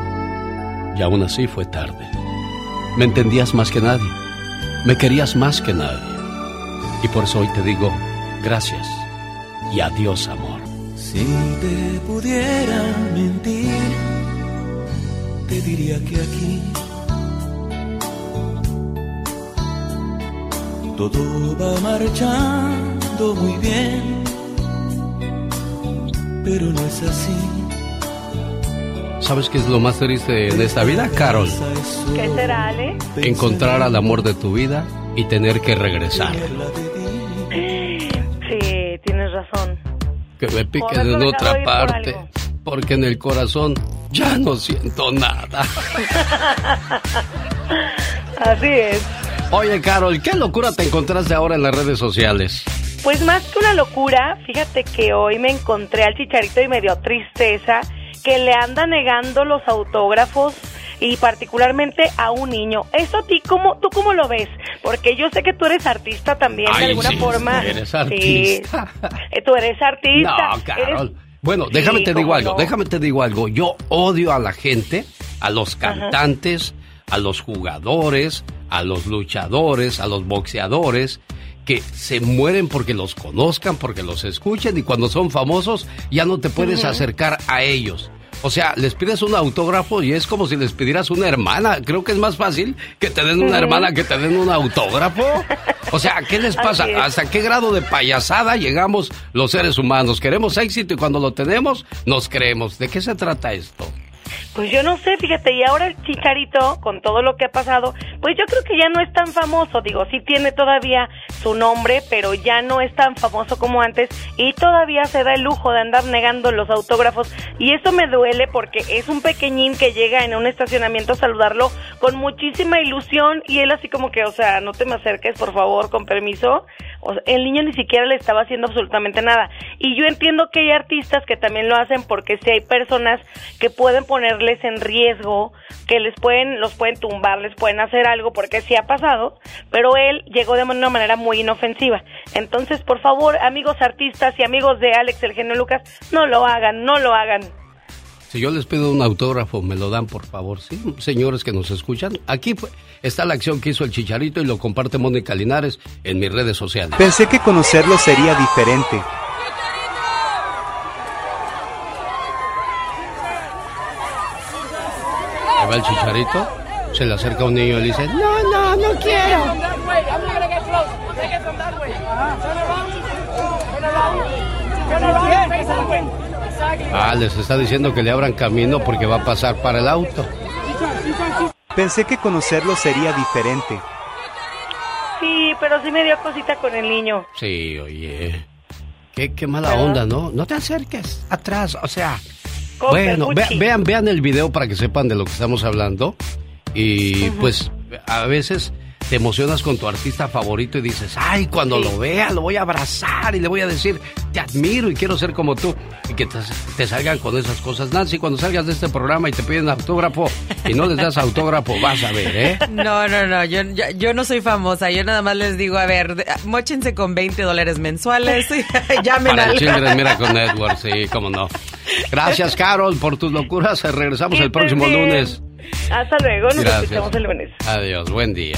y aún así fue tarde. Me entendías más que nadie me querías más que nadie. Y por eso hoy te digo gracias y adiós, amor. Si te pudiera mentir, te diría que aquí todo va marchando muy bien, pero no es así. ¿Sabes qué es lo más triste en esta vida, Carol? ¿Qué será, Ale? Encontrar al amor de tu vida y tener que regresar. Que me piquen en otra parte, porque en el corazón ya no siento nada. <laughs> Así es. Oye, Carol, ¿qué locura te encontraste ahora en las redes sociales? Pues más que una locura, fíjate que hoy me encontré al chicharito y me dio tristeza que le anda negando los autógrafos y particularmente a un niño. ¿Eso a ti cómo, tú cómo lo ves? Porque yo sé que tú eres artista también, de alguna forma. Eres artista. Eh, tú eres artista. No, Carol. Bueno, déjame te digo algo, déjame te digo algo. Yo odio a la gente, a los cantantes, a los jugadores, a los luchadores, a los boxeadores que se mueren porque los conozcan, porque los escuchen y cuando son famosos ya no te puedes acercar a ellos. O sea, les pides un autógrafo y es como si les pidieras una hermana. Creo que es más fácil que te den una hermana que te den un autógrafo. O sea, ¿qué les pasa? ¿Hasta qué grado de payasada llegamos los seres humanos? Queremos éxito y cuando lo tenemos nos creemos. ¿De qué se trata esto? Pues yo no sé, fíjate, y ahora el Chicharito, con todo lo que ha pasado, pues yo creo que ya no es tan famoso, digo, sí tiene todavía su nombre, pero ya no es tan famoso como antes y todavía se da el lujo de andar negando los autógrafos y eso me duele porque es un pequeñín que llega en un estacionamiento a saludarlo con muchísima ilusión y él así como que, o sea, no te me acerques, por favor, con permiso. El niño ni siquiera le estaba haciendo absolutamente nada. Y yo entiendo que hay artistas que también lo hacen porque si hay personas que pueden ponerles en riesgo, que les pueden, los pueden tumbar, les pueden hacer algo, porque sí ha pasado, pero él llegó de una manera muy inofensiva. Entonces, por favor, amigos artistas y amigos de Alex el genio Lucas, no lo hagan, no lo hagan. Si yo les pido un autógrafo, me lo dan, por favor, ¿sí? Señores que nos escuchan, aquí está la acción que hizo el Chicharito y lo comparte Mónica Linares en mis redes sociales. Pensé que conocerlo sería diferente. El Chicharito, se le acerca un niño y le dice, no, no, no quiero. Ah, les está diciendo que le abran camino porque va a pasar para el auto. Pensé que conocerlo sería diferente. Sí, pero sí me dio cosita con el niño. Sí, oye. Qué, qué mala onda, ¿no? No te acerques atrás, o sea. Bueno, vean, vean el video para que sepan de lo que estamos hablando. Y pues a veces te emocionas con tu artista favorito y dices, ay, cuando lo vea lo voy a abrazar y le voy a decir, te admiro y quiero ser como tú. Y que te, salgan con esas cosas. Nancy, cuando salgas de este programa y te piden autógrafo y no les das autógrafo, vas a ver, ¿eh? <laughs> No, no, no, yo, yo, no soy famosa. Yo nada más les digo, a ver, mochense con 20 dólares mensuales. Llamen <laughs> Para el mira con Network, sí, cómo no. Gracias, Carol, por tus locuras. Regresamos el próximo lunes. Hasta luego, nos escuchamos el lunes. Adiós, buen día.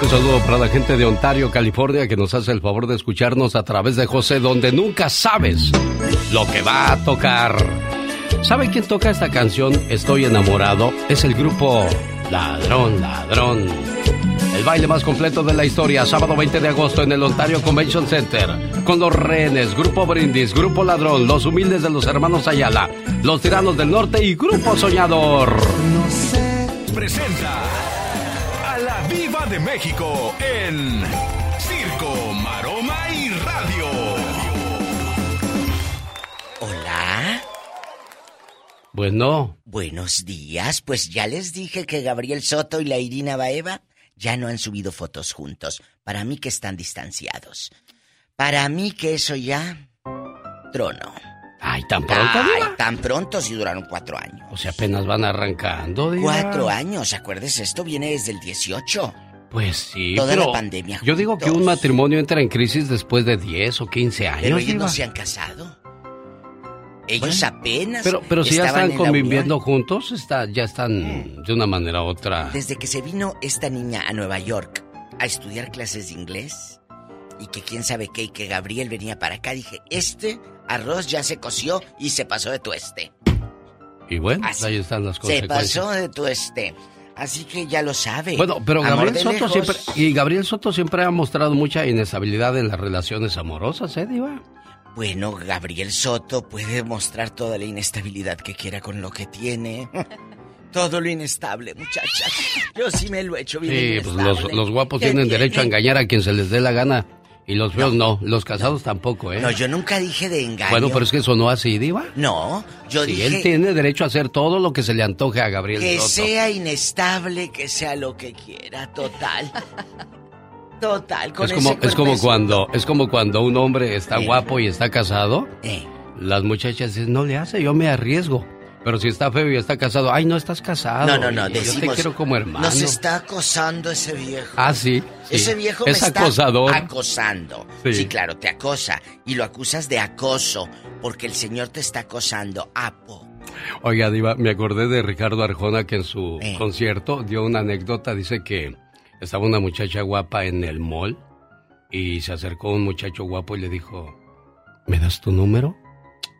Un saludo para la gente de Ontario, California, que nos hace el favor de escucharnos a través de José, donde nunca sabes lo que va a tocar. ¿Sabe quién toca esta canción? Estoy enamorado. Es el grupo Ladrón, Ladrón. El baile más completo de la historia, sábado 20 de agosto en el Ontario Convention Center. Con los rehenes, Grupo Brindis, Grupo Ladrón, los humildes de los hermanos Ayala, los tiranos del norte y Grupo Soñador. No sé. Presenta de México en Circo, Maroma y Radio. Hola. Bueno. Buenos días. Pues ya les dije que Gabriel Soto y la Irina Baeva ya no han subido fotos juntos. Para mí que están distanciados. Para mí que eso ya... Trono. Ay, tan pronto. Ay, tan pronto si duraron cuatro años. O sea, apenas van arrancando. Cuatro años, acuérdese, esto viene desde el 18. Pues sí, Toda la pandemia. Yo digo que un matrimonio entra en crisis después de 10 o 15 años. Pero ellos no se han casado. Ellos apenas. Pero, pero si ya están conviviendo juntos, está, ya están de una manera u otra. Desde que se vino esta niña a Nueva York a estudiar clases de inglés y que quién sabe qué y que Gabriel venía para acá, dije, este arroz ya se coció y se pasó de tueste. Y bueno, ahí están las consecuencias. Se pasó de tueste. Así que ya lo sabe. Bueno, pero Gabriel Soto siempre y Gabriel Soto siempre ha mostrado mucha inestabilidad en las relaciones amorosas, ¿eh, diva? Bueno, Gabriel Soto puede mostrar toda la inestabilidad que quiera con lo que tiene. <laughs> Todo lo inestable, muchachas. Yo sí me lo he hecho bien. Sí, pues los, los guapos tienen derecho a engañar a quien se les dé la gana. Y los feos no. los casados tampoco, ¿eh? No, yo nunca dije de engaño. Bueno, pero es que sonó así, Diva. No, yo sí, dije. él tiene derecho a hacer todo lo que se le antoje a Gabriel Que sea inestable, que sea lo que quiera, total. Total, con es como, es como cuando es como cuando un hombre está eh. guapo y está casado. Eh. Las muchachas dicen, no le hace, yo me arriesgo. Pero si está feo y está casado, ay, no estás casado. No, no, no, decimos, yo te quiero como hermano. Nos está acosando ese viejo. Ah, sí. Ese viejo es me acosador. está acosando. Sí. claro, te acosa y lo acusas de acoso porque el señor te está acosando. Apo. Oiga, Diva, me acordé de Ricardo Arjona que en su eh. concierto dio una anécdota. Dice que estaba una muchacha guapa en el mall y se acercó un muchacho guapo y le dijo, ¿me das tu número?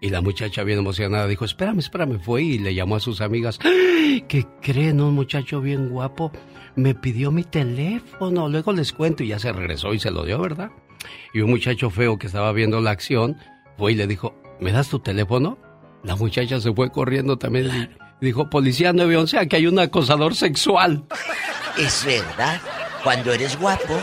Y la muchacha bien emocionada dijo, espérame, espérame, fue y le llamó a sus amigas, ¿qué creen? Un muchacho bien guapo me pidió mi teléfono, luego les cuento y ya se regresó y se lo dio, ¿verdad? Y un muchacho feo que estaba viendo la acción fue y le dijo, ¿me das tu teléfono? La muchacha se fue corriendo también y dijo, policía 911, aquí hay un acosador sexual. Es verdad, cuando eres guapo,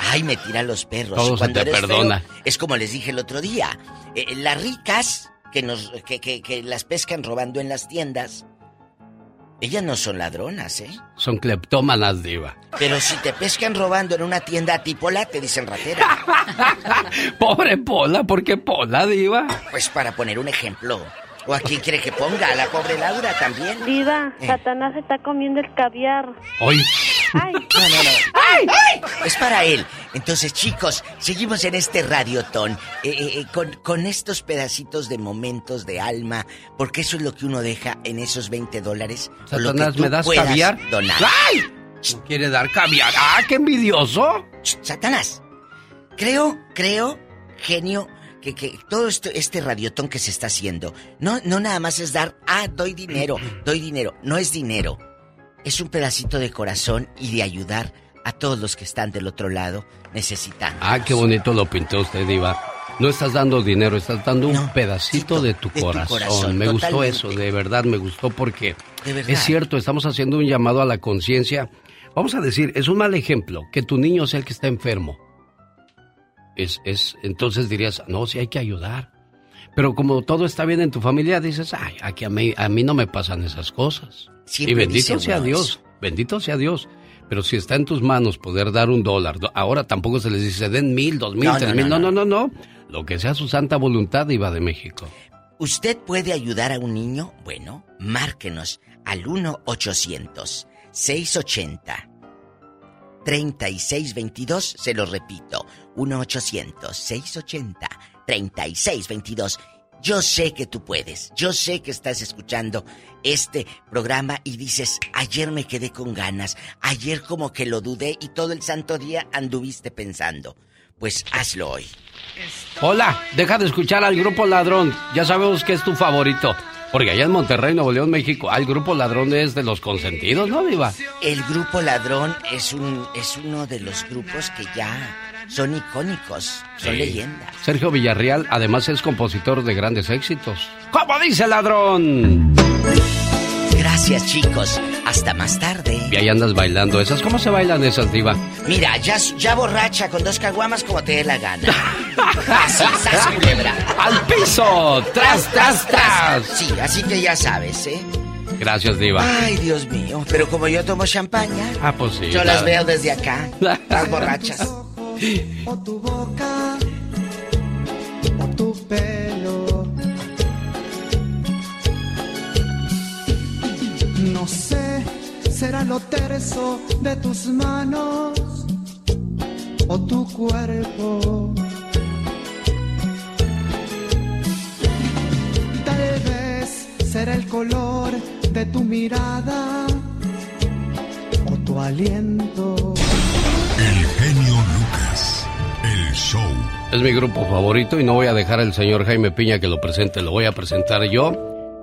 ay, me tiran los perros. Todo cuando se te perdona. es como les dije el otro día, eh, las ricas que, nos, que, que, las pescan robando en las tiendas, ellas no son ladronas, ¿eh? Son cleptómanas, diva. Pero si te pescan robando en una tienda a ti, Pola, te dicen ratera. <laughs> Pobre Pola, ¿por qué Pola, diva? Pues para poner un ejemplo. ¿O a quién quiere que ponga? ¿A la pobre Laura también? Diva, eh. Satanás está comiendo el caviar. Hoy. ¡Ay! No, no, no. ¡Ay! ¡Ay! Es para él. Entonces, chicos, seguimos en este radiotón. Eh, eh, eh, con, con estos pedacitos de momentos de alma. Porque eso es lo que uno deja en esos 20 dólares. Satanás, ¿me das caviar? Donar. ¡Ay! ¿Quiere dar caviar? ¡Ah, qué envidioso! Satanás. Creo, creo, genio que, que todo esto, este radiotón que se está haciendo, no, no nada más es dar, ah, doy dinero, <clears throat> doy dinero. No es dinero. Es un pedacito de corazón y de ayudar a todos los que están del otro lado necesitando. Ah, qué bonito lo pintó usted, Diva. No estás dando dinero, estás dando un pedacito de, tu, corazón. Me gustó eso, de verdad me gustó porque es cierto, estamos haciendo un llamado a la conciencia. Vamos a decir, es un mal ejemplo que tu niño sea el que está enfermo es, es, entonces dirías, no, sí hay que ayudar. Pero como todo está bien en tu familia, dices, ay, aquí a mí, a mí no me pasan esas cosas. y bendito sea Dios, bendito sea Dios. Pero si está en tus manos poder dar un dólar, ahora tampoco se les dice den mil, dos mil, tres mil. No no, no, no, Lo que sea su santa voluntad, iba de México. ¿Usted puede ayudar a un niño? Bueno, márquenos al 1-800-680-3622. Se lo repito, 1-800-680-3622. Yo sé que tú puedes, yo sé que estás escuchando este programa y dices, ayer me quedé con ganas, ayer como que lo dudé y todo el santo día anduviste pensando. Pues hazlo hoy. Hola, deja de escuchar al grupo Ladrón, ya sabemos que es tu favorito. Porque allá en Monterrey, Nuevo León, México, el grupo Ladrón es de los consentidos, ¿no, Viva? El grupo Ladrón es, un, es uno de los grupos que ya son icónicos, son leyendas. Sergio Villarreal además es compositor de grandes éxitos. ¿Cómo dice ladrón? Gracias, chicos. Hasta más tarde. Y ahí andas bailando esas. ¿Cómo se bailan esas, diva? Mira, ya, ya borracha con dos caguamas como te dé la gana. así, culebra. ¡Al piso! ¡Tras, tras, tras! Sí, así que ya sabes, ¿eh? Gracias, Diva. Ay, Dios mío. Pero como yo tomo champaña. Ah, pues sí. Yo las veo desde acá. las borrachas. <laughs> O tu boca. O tu pelo. No sé, será lo terso de tus manos. O tu cuerpo. Tal vez será el color de tu mirada. O tu aliento. Genio Lucas, el show. Es mi grupo favorito y no voy a dejar al señor Jaime Piña que lo presente, lo voy a presentar yo.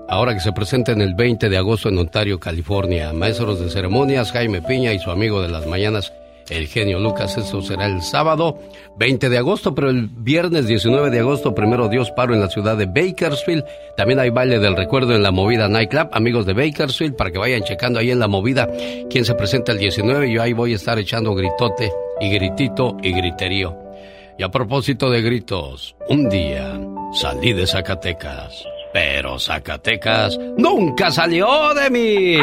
Ahora que se presenta en el 20 de agosto en Ontario, California. Maestros de ceremonias, Jaime Piña y su amigo de las mañanas, el genio Lucas. Eso será el sábado 20 de agosto, pero el viernes 19 de agosto, primero Dios paro en la ciudad de Bakersfield. También hay baile del recuerdo en la movida Nightclub. Amigos de Bakersfield, para que vayan checando ahí en la movida quién se presenta el 19. Yo ahí voy a estar echando gritote y gritito y griterío. Y a propósito de gritos, un día salí de Zacatecas, pero Zacatecas nunca salió de mí.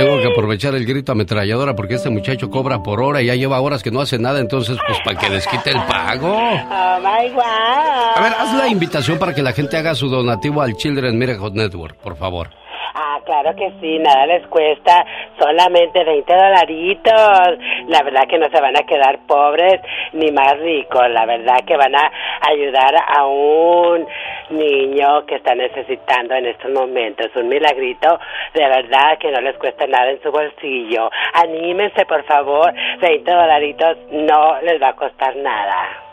Tengo que aprovechar el grito ametralladora porque este muchacho cobra por hora y ya lleva horas que no hace nada, entonces pues para que les quite el pago. Oh my God. A ver, haz la invitación para que la gente haga su donativo al Children Miracle Network, por favor. Ah, claro que sí, nada les cuesta, solamente 20 dolaritos. La verdad que no se van a quedar pobres ni más ricos, la verdad que van a ayudar a un niño que está necesitando en estos momentos un milagrito, de verdad que no les cuesta nada en su bolsillo. Anímense, por favor, 20 dolaritos no les va a costar nada.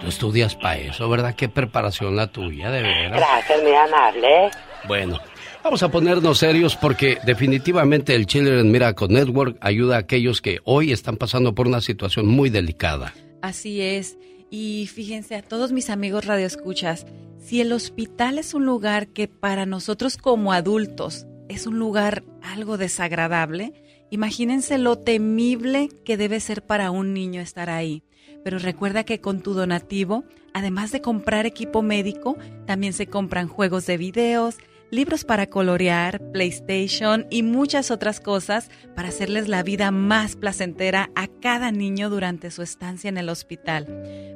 Tú estudias para eso, ¿verdad? Qué preparación la tuya, de veras. Gracias, muy amable. Bueno, vamos a ponernos serios porque definitivamente el Children Miracle Network ayuda a aquellos que hoy están pasando por una situación muy delicada. Así es. Y fíjense, a todos mis amigos radioescuchas, si el hospital es un lugar que para nosotros como adultos es un lugar algo desagradable, imagínense lo temible que debe ser para un niño estar ahí. Pero recuerda que con tu donativo, además de comprar equipo médico, también se compran juegos de videos, libros para colorear, PlayStation y muchas otras cosas para hacerles la vida más placentera a cada niño durante su estancia en el hospital.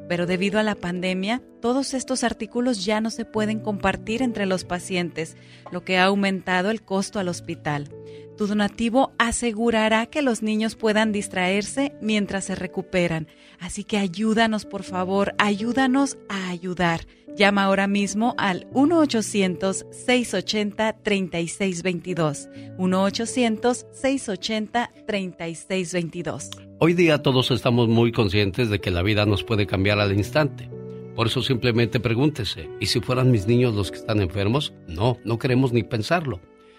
Pero debido a la pandemia, todos estos artículos ya no se pueden compartir entre los pacientes, lo que ha aumentado el costo al hospital. Tu donativo asegurará que los niños puedan distraerse mientras se recuperan. Así que ayúdanos, por favor, ayúdanos a ayudar. Llama ahora mismo al 1-800-680-3622. 1-800-680-3622. Hoy día todos estamos muy conscientes de que la vida nos puede cambiar al instante. Por eso simplemente pregúntese, ¿y si fueran mis niños los que están enfermos? No, no queremos ni pensarlo.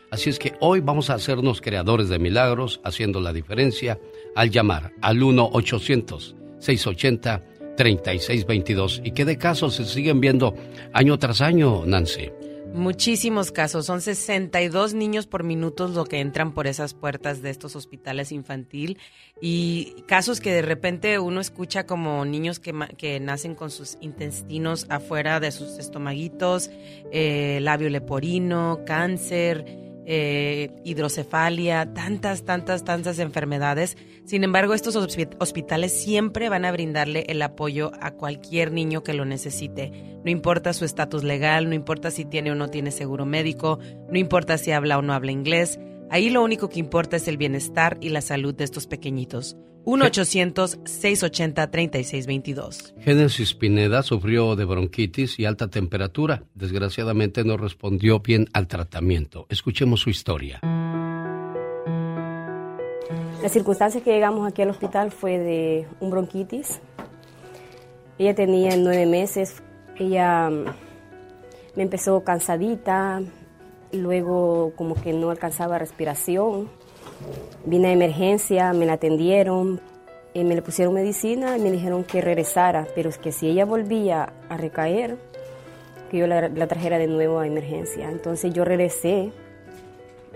Así es que hoy vamos a hacernos creadores de milagros, haciendo la diferencia al llamar al 1-800-680-3622. ¿Y qué de casos se siguen viendo año tras año, Nancy? Muchísimos casos, son 62 niños por minuto lo que entran por esas puertas de estos hospitales infantil y casos que de repente uno escucha como niños que, que nacen con sus intestinos afuera de sus estomaguitos, eh, labio leporino, cáncer, eh, hidrocefalia, tantas, tantas, tantas enfermedades. Sin embargo, estos hospitales siempre van a brindarle el apoyo a cualquier niño que lo necesite. No importa su estatus legal, no importa si tiene o no tiene seguro médico, no importa si habla o no habla inglés. Ahí lo único que importa es el bienestar y la salud de estos pequeñitos. 1-800-680-3622. Génesis Pineda sufrió de bronquitis y alta temperatura. Desgraciadamente no respondió bien al tratamiento. Escuchemos su historia. La circunstancia que llegamos aquí al hospital fue de un bronquitis. Ella tenía nueve meses. Ella mm, me empezó cansadita, luego como que no alcanzaba respiración Vine a emergencia, me la atendieron, eh, me le pusieron medicina y me dijeron que regresara, pero es que si ella volvía a recaer, que yo la, trajera de nuevo a emergencia. Entonces yo regresé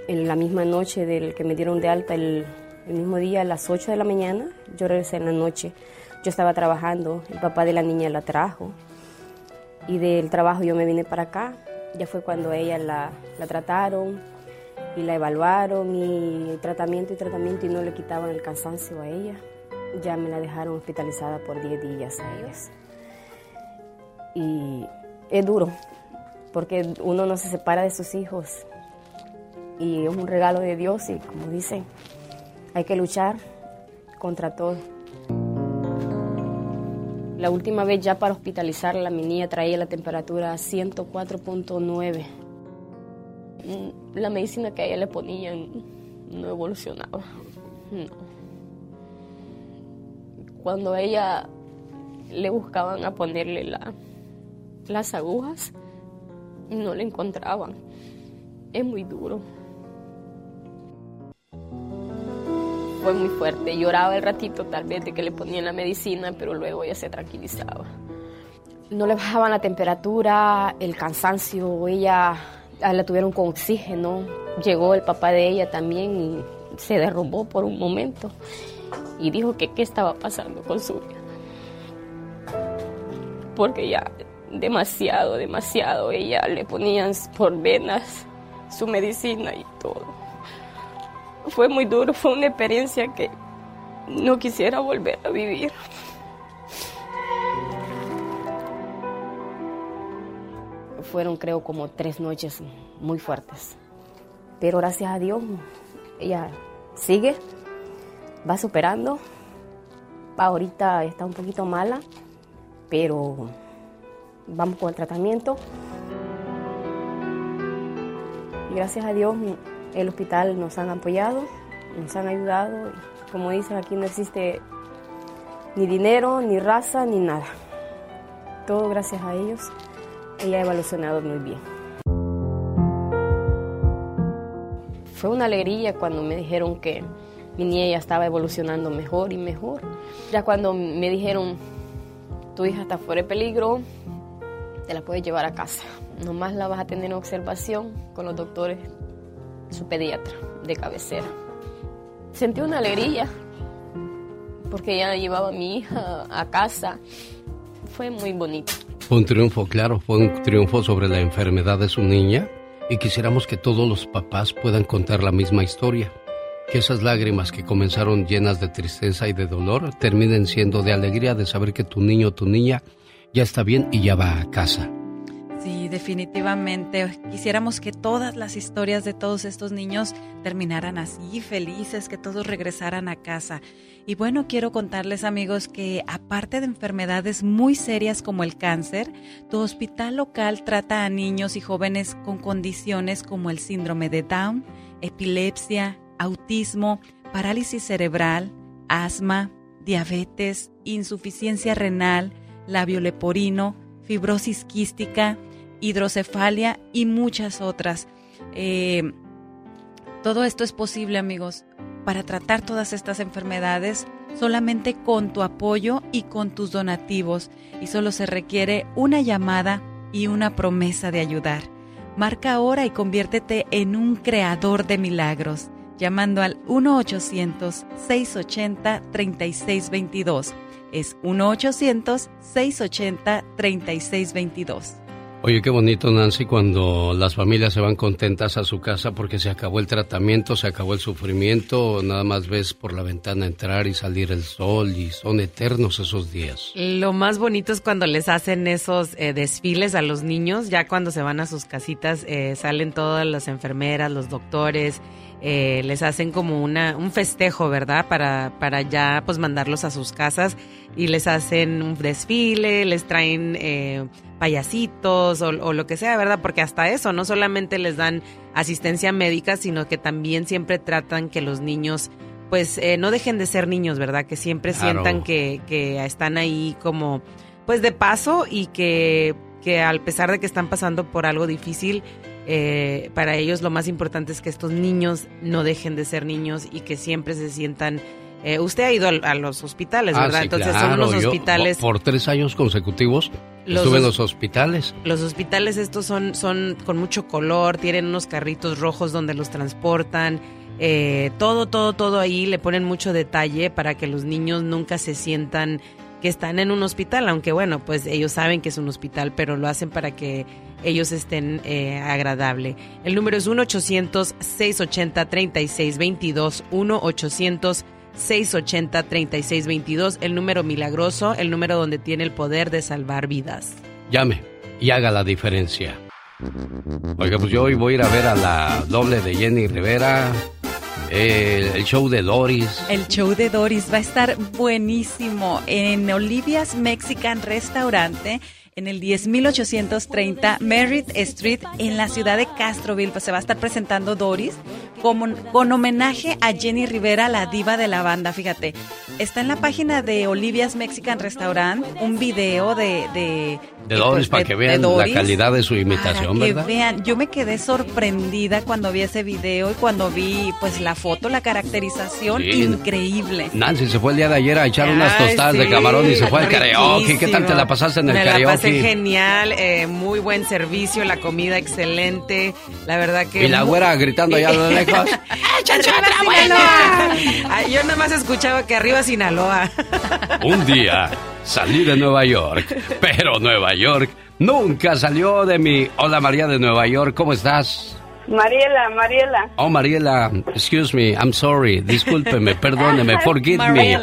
en la misma noche del que me dieron de alta, el, mismo día a las 8 de la mañana, yo regresé en la noche. Yo estaba trabajando, el papá de la niña la trajo y del trabajo yo me vine para acá. Ya fue cuando ella la, la trataron, y la evaluaron y tratamiento y tratamiento y no le quitaban el cansancio a ella. Ya me la dejaron hospitalizada por 10 días a ellos. Y es duro, porque uno no se separa de sus hijos y es un regalo de Dios y como dicen, hay que luchar contra todo. La última vez ya para hospitalizarla, mi niña traía la temperatura a 104.9 la medicina que a ella le ponían no evolucionaba. Cuando a ella le buscaban a ponerle la, las agujas, no le encontraban. Es muy duro. Fue muy fuerte. Lloraba el ratito tal vez de que le ponían la medicina, pero luego ella se tranquilizaba. No le bajaban la temperatura, el cansancio, ella la tuvieron con oxígeno. Llegó el papá de ella también y se derrumbó por un momento y dijo que qué estaba pasando con su vida. Porque ya demasiado, demasiado, ella le ponían por venas su medicina y todo. Fue muy duro, fue una experiencia que no quisiera volver a vivir. Fueron creo como tres noches muy fuertes. Pero gracias a Dios ella sigue, va superando. Ahorita está un poquito mala, pero vamos con el tratamiento. Gracias a Dios el hospital nos han apoyado, nos han ayudado. Como dicen aquí no existe ni dinero, ni raza, ni nada. Todo gracias a ellos ella ha evolucionado muy bien. Fue una alegría cuando me dijeron que mi niña ya estaba evolucionando mejor y mejor. Ya cuando me dijeron, tu hija está fuera de peligro, te la puedes llevar a casa. Nomás la vas a tener en observación con los doctores, su pediatra de cabecera. Sentí una alegría porque ya llevaba a mi hija a casa. Fue muy bonito. Fue un triunfo, claro, fue un triunfo sobre la enfermedad de su niña y quisiéramos que todos los papás puedan contar la misma historia. Que esas lágrimas que comenzaron llenas de tristeza y de dolor terminen siendo de alegría de saber que tu niño o tu niña ya está bien y ya va a casa. Definitivamente. Quisiéramos que todas las historias de todos estos niños terminaran así, felices, que todos regresaran a casa. Y bueno, quiero contarles amigos que aparte de enfermedades muy serias como el cáncer, tu hospital local trata a niños y jóvenes con condiciones como el síndrome de Down, epilepsia, autismo, parálisis cerebral, asma, diabetes, insuficiencia renal, labio leporino, fibrosis quística, hidrocefalia y muchas otras. Eh, todo esto es posible, amigos, para tratar todas estas enfermedades solamente con tu apoyo y con tus donativos. Y solo se requiere una llamada y una promesa de ayudar. Marca ahora y conviértete en un creador de milagros llamando al 1-800-680-3622. Es 1-800-680-3622. Oye, qué bonito, Nancy, cuando las familias se van contentas a su casa porque se acabó el tratamiento, se acabó el sufrimiento, nada más ves por la ventana entrar y salir el sol y son eternos esos días. Lo más bonito es cuando les hacen esos eh, desfiles a los niños, ya cuando se van a sus casitas, eh, salen todas las enfermeras, los doctores, eh, les hacen como una, un festejo, ¿verdad? Para, para ya pues mandarlos a sus casas y les hacen un desfile, les traen eh, payasitos o, lo que sea, ¿verdad? Porque hasta eso, no solamente les dan asistencia médica, sino que también siempre tratan que los niños pues eh, no dejen de ser niños, ¿verdad? Que siempre sientan que, que están ahí como pues de paso y que, que al pesar de que están pasando por algo difícil, eh, para ellos lo más importante es que estos niños no dejen de ser niños y que siempre se sientan... Eh, usted ha ido a, los hospitales, ah, ¿verdad? Entonces son los hospitales... por tres años consecutivos estuve en los hospitales. Los hospitales estos son, son con mucho color, tienen unos carritos rojos donde los transportan. Eh, todo, todo, todo ahí le ponen mucho detalle para que los niños nunca se sientan que están en un hospital, aunque bueno, pues ellos saben que es un hospital, pero lo hacen para que ellos estén eh, agradable. El número es 1-800-680-3622, 1-800-680-3622, el número milagroso, el número donde tiene el poder de salvar vidas. Llame y haga la diferencia. Oiga, pues yo hoy voy a ir a ver a la doble de Jenny Rivera. El, show de Doris. El show de Doris va a estar buenísimo en Olivia's Mexican Restaurante en el 10830 Merritt Street en la ciudad de Castroville. Pues se va a estar presentando Doris como, con homenaje a Jenny Rivera, la diva de la banda. Fíjate, está en la página de Olivia's Mexican Restaurant un video de... De, Doris, pues, para que vean la calidad de su imitación, para que vean, yo me quedé sorprendida cuando vi ese video y cuando vi pues la foto, la caracterización, increíble. Nancy se fue el día de ayer a echar unas tostadas de camarón y se fue al karaoke. ¿Qué tal te la pasaste en el karaoke? Genial, eh, muy buen servicio, la comida excelente, la verdad que... Y la güera gritando allá a lo lejos. <laughs> Yo nada más escuchaba que arriba Sinaloa. <laughs> Un día salí de Nueva York, pero Nueva York nunca salió de mí. Hola María de Nueva York, ¿cómo estás? Mariela, Mariela. Oh, Mariela, excuse me, I'm sorry, discúlpeme, perdóneme, forgive me.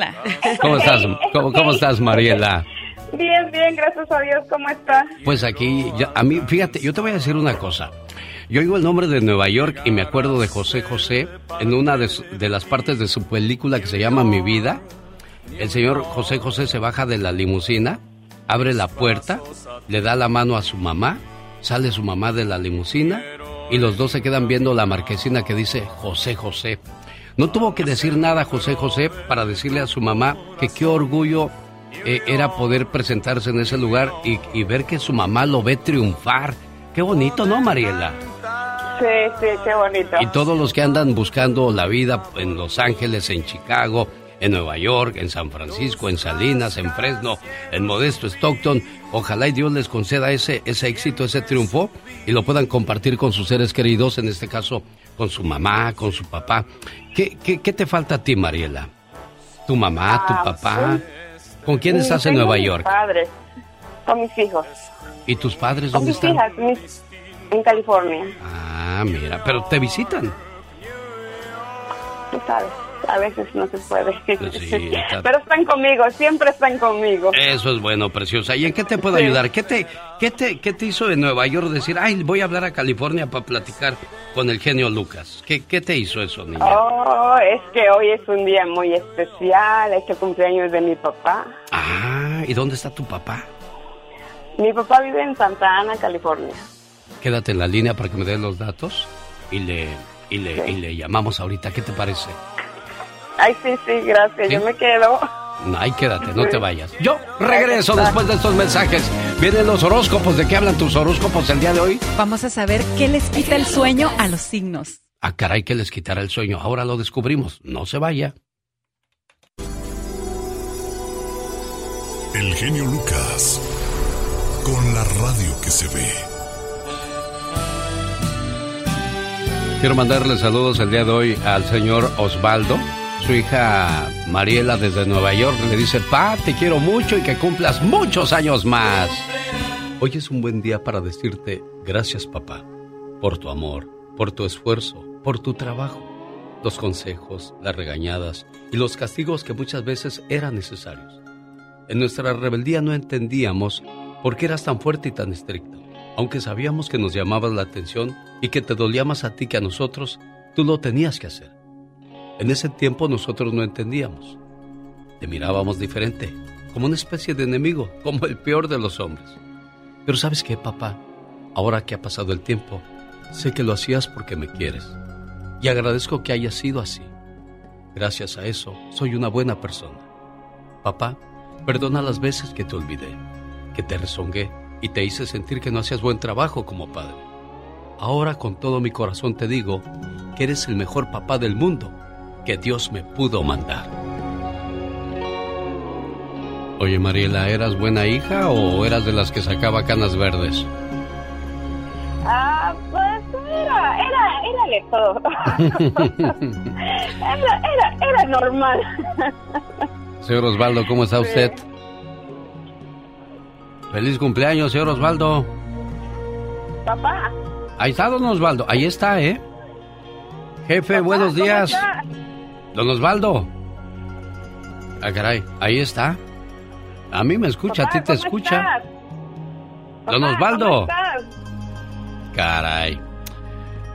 ¿Cómo estás? <laughs> ¿Cómo, estás, Mariela? Bien, bien, gracias a Dios, ¿cómo estás? Pues aquí, a mí, fíjate, yo te voy a decir una cosa. Yo oigo el nombre de Nueva York y me acuerdo de José José en una de, las partes de su película que se llama Mi Vida. El señor José José se baja de la limusina, abre la puerta, le da la mano a su mamá, sale su mamá de la limusina y los dos se quedan viendo la marquesina que dice José José. No tuvo que decir nada José José para decirle a su mamá que qué orgullo eh, era poder presentarse en ese lugar y, y ver que su mamá lo ve triunfar. Qué bonito, ¿no, Mariela? Sí, sí, qué bonito. Y todos los que andan buscando la vida en Los Ángeles, en Chicago, en Nueva York, en San Francisco, en Salinas, en Fresno, en Modesto, Stockton, ojalá y Dios les conceda ese, ese éxito, ese triunfo y lo puedan compartir con sus seres queridos, en este caso con su mamá, con su papá. ¿Qué, qué, te falta a ti, Mariela? ¿Tu mamá, tu ah, papá? ¿Con quién estás en Nueva York? Padres, con mis hijos. ¿Y tus padres dónde están? en California. Ah, mira, pero te visitan. Tú sabes, a veces no se puede. <laughs> Pero están conmigo, siempre están conmigo. Eso es bueno, preciosa. ¿Y en qué te puedo ayudar? ¿Qué te, qué, te, ¿Qué te hizo en Nueva York decir, ay, voy a hablar a California para platicar con el genio Lucas? ¿Qué, qué te hizo eso, niña? Oh, es que hoy es un día muy especial, es el cumpleaños de mi papá. Ah, ¿y dónde está tu papá? Mi papá vive en Santa Ana, California. Quédate en la línea para que me den los datos y le, y le, y le llamamos ahorita. ¿Qué te parece? Ay, sí, sí, gracias. Yo me quedo. Ay, quédate, no te vayas. Yo regreso después de estos mensajes. Vienen los horóscopos. ¿De qué hablan tus horóscopos el día de hoy? Vamos a saber qué les quita el sueño a los signos. Ah, caray, que les quitará el sueño. Ahora lo descubrimos. No se vaya. El genio Lucas. Con la radio que se ve. Quiero mandarle saludos el día de hoy al señor Osvaldo. Su hija Mariela desde Nueva York le dice, Pa, te quiero mucho y que cumplas muchos años más. Hoy es un buen día para decirte gracias, papá, por tu amor, por tu esfuerzo, por tu trabajo, los consejos, las regañadas y los castigos que muchas veces eran necesarios. En nuestra rebeldía no entendíamos por qué eras tan fuerte y tan estricto. Aunque sabíamos que nos llamabas la atención y que te dolía más a ti que a nosotros, tú lo tenías que hacer. En ese tiempo nosotros no entendíamos. Te mirábamos diferente, como una especie de enemigo, <laughs> como el peor de los hombres. Pero sabes qué, papá, ahora que ha pasado el tiempo, sé que lo hacías porque me quieres. Y agradezco que haya sido así. Gracias a eso, soy una buena persona. Papá, perdona las veces que te olvidé, que te rezongué y te hice sentir que no hacías buen trabajo como padre. Ahora con todo mi corazón te digo que eres el mejor papá del mundo que Dios me pudo mandar. Oye Mariela, ¿eras buena hija o eras de las que sacaba canas verdes? Ah, pues era, era, era de todo. <laughs> era, era, era normal. Señor Osvaldo, ¿cómo está usted? Feliz cumpleaños, señor Osvaldo. Papá. Ahí está, don Osvaldo. Ahí está, ¿eh? Jefe, buenos días. Don Osvaldo. Ah, caray, ahí está. A mí me escucha, a ti te escucha. don Osvaldo. Caray.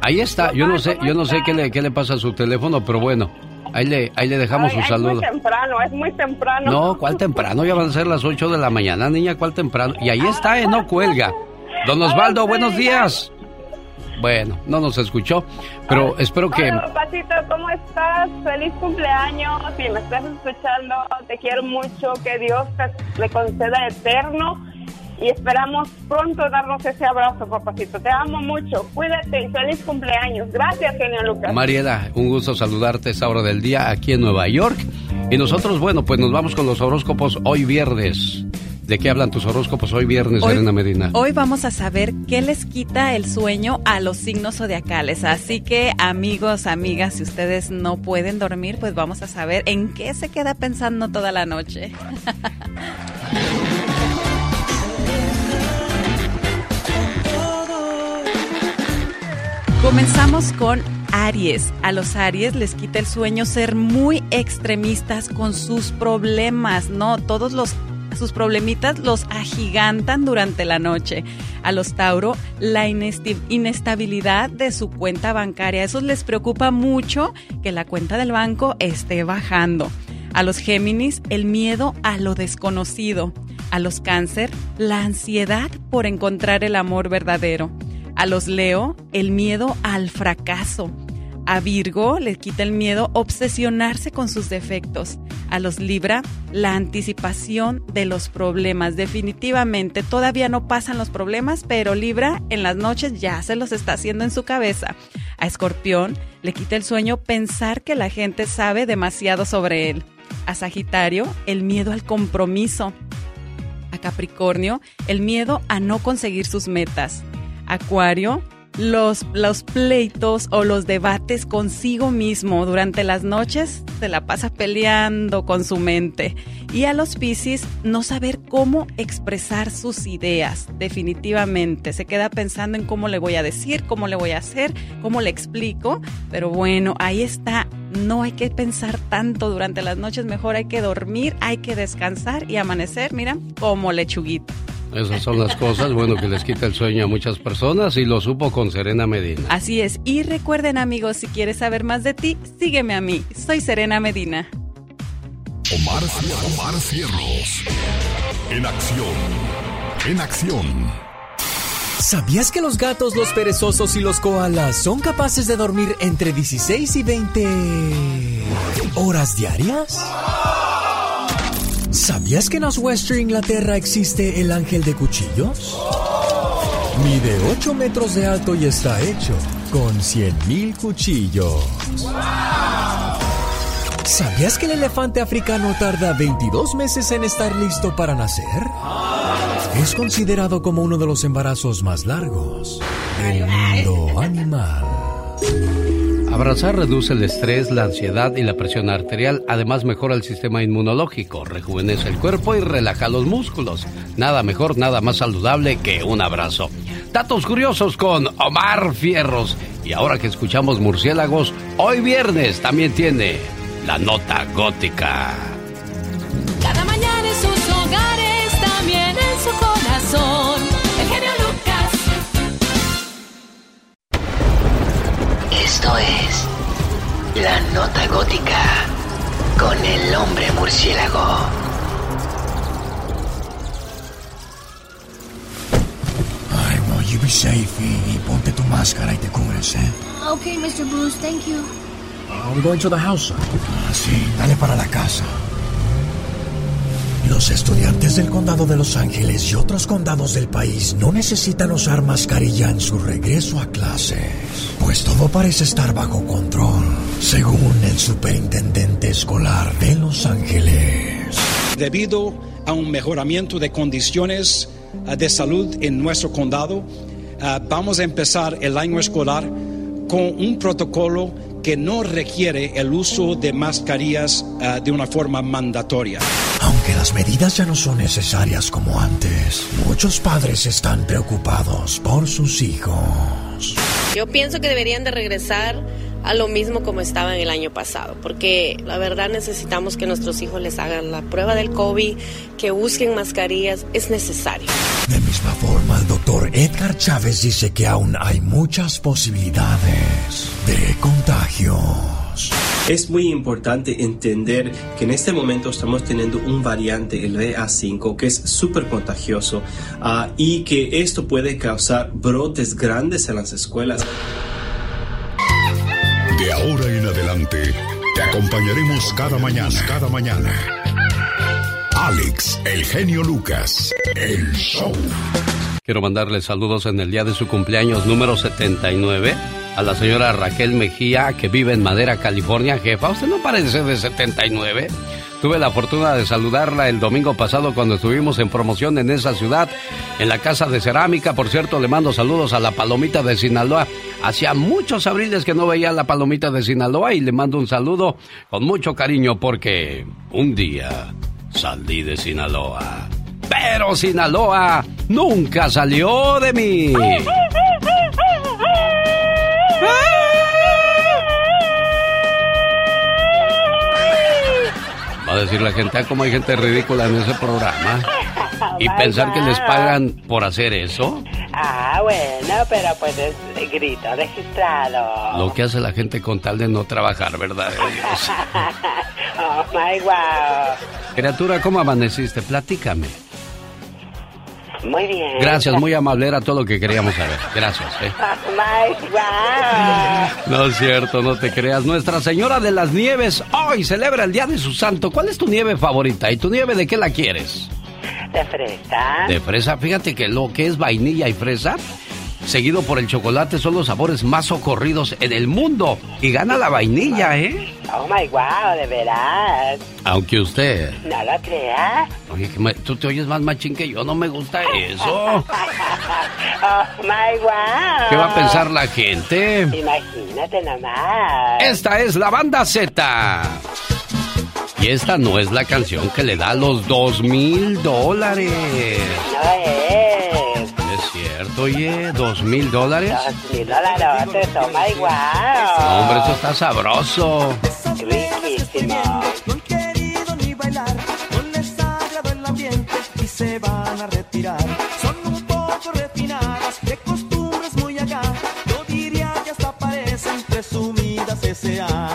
Ahí está. yo no sé, yo no sé qué le, qué le pasa a su teléfono, pero bueno. Ahí le, ahí le dejamos un saludo. Es muy temprano, es muy temprano. No, ¿cuál temprano? Ya van a ser las 8 de la mañana, niña, ¿cuál temprano? Y ahí está, ¿eh? No cuelga. Don Osvaldo, buenos días. Bueno, no nos escuchó, pero espero que... Hola, papacito, ¿cómo estás? Feliz cumpleaños. Si me estás escuchando, te quiero mucho. Que Dios te le conceda eterno y esperamos pronto darnos ese abrazo, papacito. Te amo mucho. Cuídate y feliz cumpleaños. Gracias, genio Lucas. Mariela, un gusto saludarte a esta hora del día aquí en Nueva York. Y nosotros, bueno, pues nos vamos con los horóscopos hoy viernes. ¿De qué hablan tus horóscopos hoy viernes, Elena Medina? Hoy vamos a saber qué les quita el sueño a los signos zodiacales. Así que, amigos, amigas, si ustedes no pueden dormir, pues vamos a saber en qué se queda pensando toda la noche. Comenzamos con Aries. A los Aries les quita el sueño ser muy extremistas con sus problemas, ¿no? Todos los sus problemitas los agigantan durante la noche. A los Tauro, la inestabilidad de su cuenta bancaria. Eso les preocupa mucho que la cuenta del banco esté bajando. A los Géminis, el miedo a lo desconocido. A los Cáncer, la ansiedad por encontrar el amor verdadero. A los Leo, el miedo al fracaso. A Virgo le quita el miedo obsesionarse con sus defectos. A los Libra, la anticipación de los problemas. Definitivamente, todavía no pasan los problemas, pero Libra en las noches ya se los está haciendo en su cabeza. A Escorpión le quita el sueño pensar que la gente sabe demasiado sobre él. A Sagitario, el miedo al compromiso. A Capricornio, el miedo a no conseguir sus metas. Acuario, los, los pleitos o los debates consigo mismo durante las noches se la pasa peleando con su mente. Y a los Piscis, no saber cómo expresar sus ideas, definitivamente. Se queda pensando en cómo le voy a decir, cómo le voy a hacer, cómo le explico. Pero bueno, ahí está. No hay que pensar tanto durante las noches, mejor hay que dormir, hay que descansar y amanecer, mira, como lechuguito. Esas son las cosas, bueno, que les quita el sueño a muchas personas y lo supo con Serena Medina. Así es. Y recuerden, amigos, si quieres saber más de ti, sígueme a mí. Soy Serena Medina. Omar, Omar Cierros. En acción. En acción. ¿Sabías que los gatos, los perezosos y los koalas son capaces de dormir entre 16 y 20 horas diarias? ¿Sabías que en Western Inglaterra existe el ángel de cuchillos? Mide 8 metros de alto y está hecho con 100.000 cuchillos. ¿Sabías que el elefante africano tarda 22 meses en estar listo para nacer? Es considerado como uno de los embarazos más largos del mundo animal. Abrazar reduce el estrés, la ansiedad y la presión arterial. Además mejora el sistema inmunológico, rejuvenece el cuerpo y relaja los músculos. Nada mejor, nada más saludable que un abrazo. Datos curiosos con Omar Fierros. Y ahora que escuchamos murciélagos, hoy viernes también tiene la nota gótica. Cada mañana en sus hogares, también en su corazón. Esto es la nota gótica con el hombre murciélago. Ay, well, you be safe y, y ponte tu máscara y te cubres, ¿eh? Okay, Mr. Bruce, thank you. Are we going to the house? Ah, sí, dale para la casa. Los estudiantes del condado de Los Ángeles y otros condados del país no necesitan usar mascarilla en su regreso a clases, pues todo parece estar bajo control, según el superintendente escolar de Los Ángeles. Debido a un mejoramiento de condiciones uh, de salud en nuestro condado, uh, vamos a empezar el año escolar con un protocolo que no requiere el uso de mascarillas uh, de una forma mandatoria. Aunque las medidas ya no son necesarias como antes, muchos padres están preocupados por sus hijos. Yo pienso que deberían de regresar a lo mismo como estaban el año pasado, porque la verdad necesitamos que nuestros hijos les hagan la prueba del COVID, que busquen mascarillas, es necesario. De misma forma, el doctor Edgar Chávez dice que aún hay muchas posibilidades de contagios. Es muy importante entender que en este momento estamos teniendo un variante, el BA5, que es súper contagioso ah, y que esto puede causar brotes grandes en las escuelas. De ahora en adelante, te acompañaremos cada mañana, cada mañana. Alex, el genio Lucas, el show. Quiero mandarle saludos en el día de su cumpleaños número 79 a la señora Raquel Mejía, que vive en Madera, California. Jefa, ¿usted no parece de 79? Tuve la fortuna de saludarla el domingo pasado cuando estuvimos en promoción en esa ciudad, en la Casa de Cerámica. Por cierto, le mando saludos a la Palomita de Sinaloa. Hacía muchos abriles que no veía a la Palomita de Sinaloa y le mando un saludo con mucho cariño porque un día salí de Sinaloa. Pero Sinaloa nunca salió de mí. A decir la gente, ah, como hay gente ridícula en ese programa. <laughs> Y pensar que les pagan por hacer eso. Ah, bueno, pero pues es grito registrado. Lo que hace la gente con tal de no trabajar, ¿verdad? <laughs> Dios? oh my wow. Criatura, ¿cómo amaneciste? Platícame. Muy bien. Gracias, muy amable, era todo lo que queríamos saber. Gracias. ¿eh? Oh wow. No es cierto, no te creas. Nuestra Señora de las Nieves hoy celebra el Día de su Santo. ¿Cuál es tu nieve favorita? ¿Y tu nieve de qué la quieres? De fresa. De fresa, fíjate que lo que es vainilla y fresa, seguido por el chocolate, son los sabores más socorridos en el mundo. Y gana la vainilla, ¿eh? Oh my wow, de veras. Aunque usted. No lo crea. Oye, tú te oyes más machín que yo, no me gusta eso. <laughs> oh my wow. ¿Qué va a pensar la gente? Imagínate nomás. Esta es la banda Z. Y esta no es la canción que le da los dos mil dólares. No es. Oye, dos mil dólares. Dos mil dólares. My wow. No, hombre, eso está sabroso. Riquísimo. No han querido ni bailar, no les ha agradado el ambiente y se van a retirar. Son un poco refinadas, de costumbres muy acá. Yo diría que hasta parecen presumidas S.A.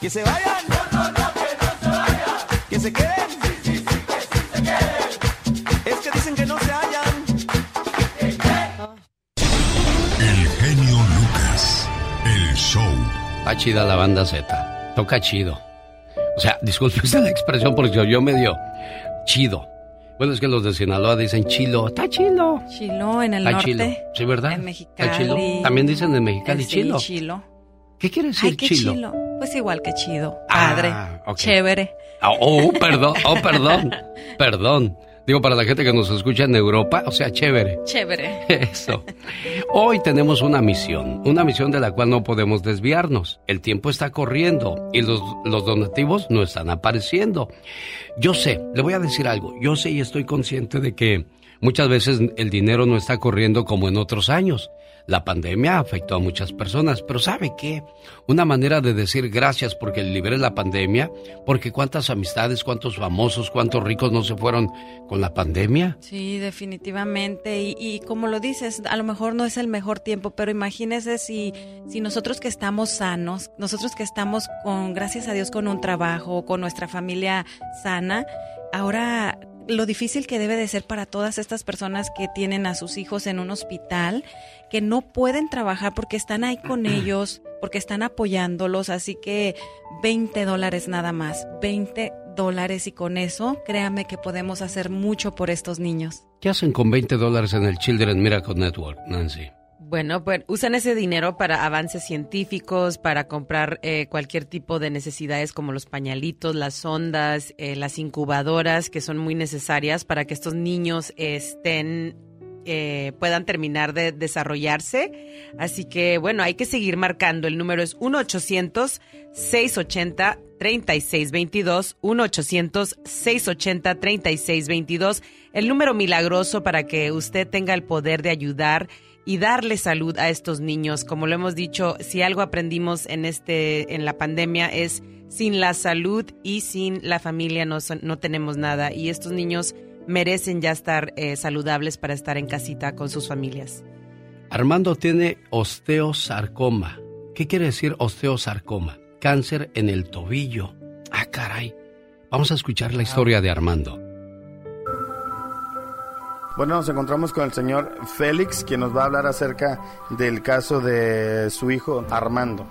Que se vayan. Que se queden. Está chida la banda Z. Toca chido. O sea, disculpe <laughs> usted la expresión porque yo, yo medio chido. Bueno, es que los de Sinaloa dicen chilo. Está chilo. Chilo en el Está norte. chilo. ¿Sí, verdad? En Está chilo. Mexicali. También dicen en Mexicali Sí, chilo. chilo. ¿Qué quiere decir Ay, qué chilo? chilo. Pues igual que chido. Ah, Padre. Chévere. Ah, Oh, perdón, oh, perdón. <laughs> Perdón. Digo, para la gente que nos escucha en Europa, o sea, chévere. Chévere. <laughs> Eso. Hoy tenemos una misión, una misión de la cual no podemos desviarnos. El tiempo está corriendo y los, los donativos no están apareciendo. Yo sé, le voy a decir algo, yo sé y estoy consciente de que muchas veces el dinero no está corriendo como en otros años. La pandemia afectó a muchas personas, pero ¿sabe qué? Una manera de decir gracias porque libré la pandemia, porque cuántas amistades, cuántos famosos, cuántos ricos no se fueron con la pandemia. Sí, definitivamente. Y, como lo dices, a lo mejor no es el mejor tiempo, pero imagínese si, si nosotros que estamos sanos, nosotros que estamos con, gracias a Dios, con un trabajo, con nuestra familia sana, ahora lo difícil que debe de ser para todas estas personas que tienen a sus hijos en un hospital, que no pueden trabajar porque están ahí con <clears throat> ellos, porque están apoyándolos, así que 20 dólares nada más, 20 dólares y con eso, créame que podemos hacer mucho por estos niños. ¿Qué hacen con 20 dólares en el Children Miracle Network, Nancy? Bueno, pues usan ese dinero para avances científicos, para comprar eh, cualquier tipo de necesidades como los pañalitos, las sondas, eh, las incubadoras, que son muy necesarias para que estos niños estén eh, puedan terminar de desarrollarse. Así que bueno, hay que seguir marcando. El número es 1-800-680-3622. 1-800-680-3622. El número milagroso para que usted tenga el poder de ayudar y darle salud a estos niños. Como lo hemos dicho, si algo aprendimos en este en la pandemia es sin la salud y sin la familia no, no tenemos nada y estos niños merecen ya estar eh, saludables para estar en casita con sus familias. Armando tiene osteosarcoma. ¿Qué quiere decir osteosarcoma? Cáncer en el tobillo. Ah, caray. Vamos a escuchar la historia de Armando. Bueno, nos encontramos con el señor Félix, quien nos va a hablar acerca del caso de su hijo Armando.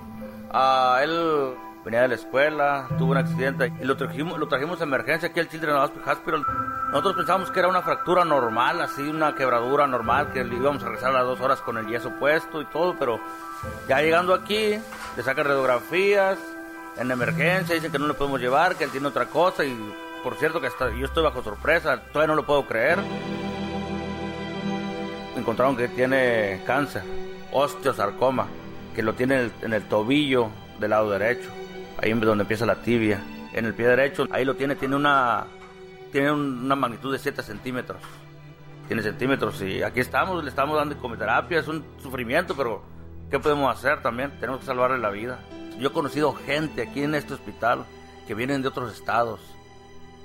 Ah, él venía de la escuela, tuvo un accidente y lo trajimos, lo trajimos de emergencia aquí al Children's Hospital. Nosotros pensábamos que era una fractura normal, así una quebradura normal, que le íbamos a rezar las dos horas con el yeso puesto y todo, pero ya llegando aquí, le sacan radiografías en emergencia, dicen que no le podemos llevar, que él tiene otra cosa y por cierto que yo estoy bajo sorpresa, todavía no lo puedo creer encontraron que tiene cáncer, osteosarcoma, que lo tiene en el, tobillo del lado derecho, ahí donde empieza la tibia. En el pie derecho, ahí lo tiene, tiene una, tiene una magnitud de 7 centímetros. Tiene centímetros y aquí estamos, le estamos dando quimioterapia, es un sufrimiento, pero ¿qué podemos hacer también? Tenemos que salvarle la vida. Yo he conocido gente aquí en este hospital que vienen de otros estados.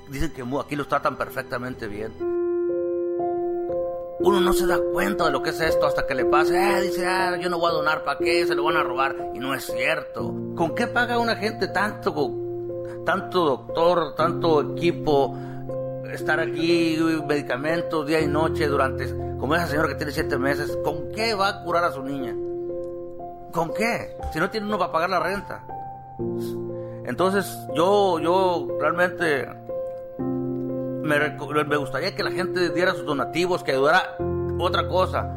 Dicen que aquí los tratan perfectamente bien uno no se da cuenta de lo que es esto hasta que le pase, eh, dice, ah, yo no voy a donar, ¿para qué? Se lo van a robar. Y no es cierto. ¿Con qué paga una gente tanto, tanto doctor, tanto equipo, estar aquí, medicamentos día y noche durante, como esa señora que tiene siete meses, ¿con qué va a curar a su niña? ¿Con qué? Si no tiene uno para pagar la renta. Entonces, yo, yo realmente me, gustaría que la gente diera sus donativos, que ayudara otra cosa.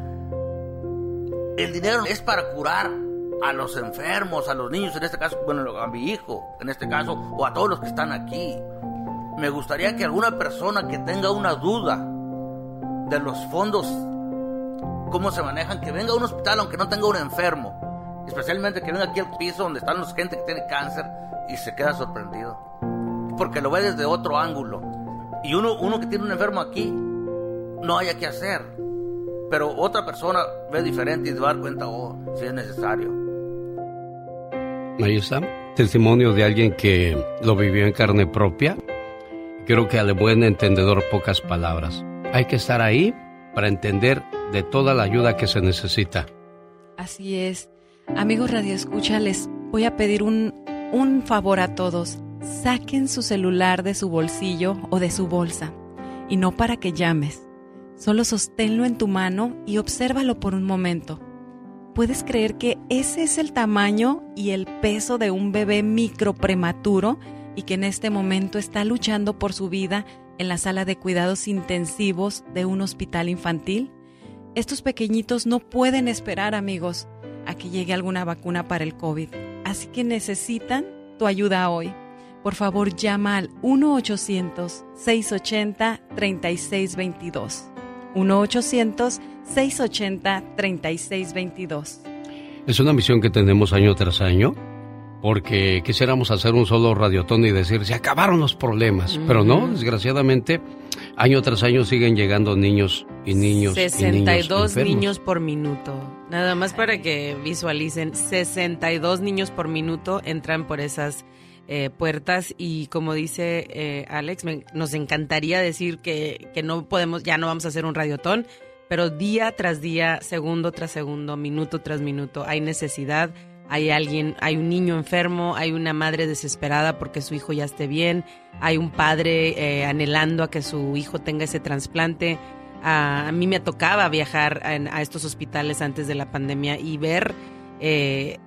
El dinero es para curar a los enfermos, a los niños, en este caso, bueno, a mi hijo, en este caso, o a todos los que están aquí. Me gustaría que alguna persona que tenga una duda de los fondos, cómo se manejan, que venga a un hospital aunque no tenga un enfermo, especialmente que venga aquí al piso donde están los gente que tiene cáncer y se queda sorprendido, porque lo ve desde otro ángulo y uno, uno que tiene un enfermo aquí, no haya que hacer. Pero otra persona ve diferente y se va a dar cuenta, oh, si es necesario. Ahí está, testimonio de alguien que lo vivió en carne propia. Creo que al buen entendedor pocas palabras. Hay que estar ahí para entender de toda la ayuda que se necesita. Así es. Amigos Radio Escucha, les voy a pedir un, un favor a todos. Saquen su celular de su bolsillo o de su bolsa, y no para que llames. Solo sosténlo en tu mano y obsérvalo por un momento. ¿Puedes creer que ese es el tamaño y el peso de un bebé microprematuro y que en este momento está luchando por su vida en la sala de cuidados intensivos de un hospital infantil? Estos pequeñitos no pueden esperar, amigos, a que llegue alguna vacuna para el COVID, así que necesitan tu ayuda hoy. Por favor llama al 1-800-680-3622. 1-800-680-3622. Es una misión que tenemos año tras año porque quisiéramos hacer un solo radiotón y decir, se acabaron los problemas, pero no, desgraciadamente, año tras año siguen llegando niños y niños. 62 niños, niños por minuto. Nada más para que visualicen, 62 niños por minuto entran por esas eh, puertas y como dice eh, Alex, nos encantaría decir que, que no podemos, ya no vamos a hacer un radiotón, pero día tras día, segundo tras segundo, minuto tras minuto, hay necesidad, hay alguien, hay un niño enfermo, hay una madre desesperada porque su hijo ya esté bien, hay un padre eh, anhelando a que su hijo tenga ese trasplante. a mí me tocaba viajar a, estos hospitales antes de la pandemia y ver eh,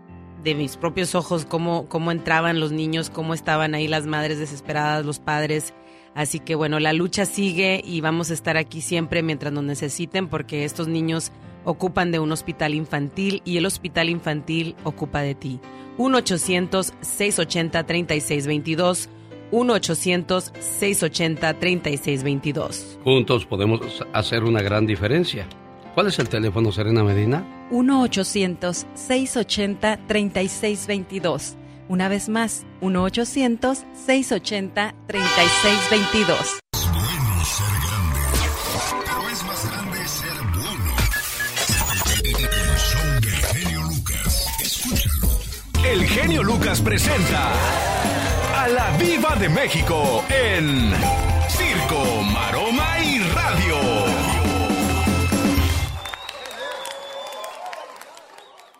de mis propios ojos cómo, cómo entraban los niños, cómo estaban ahí las madres desesperadas, los padres. Así que bueno, la lucha sigue y vamos a estar aquí siempre mientras nos necesiten porque estos niños ocupan de un hospital infantil y el hospital infantil ocupa de ti. 1-800-680-3622. 1-800-680-3622. Juntos podemos hacer una gran diferencia. ¿Cuál es el teléfono, Serena Medina? 1-800-680-3622. Una vez más, 1-800-680-3622. Es bueno ser grande, pero es más grande ser bueno. El show del genio Lucas. Escúchalo. El genio Lucas presenta a la Viva de México en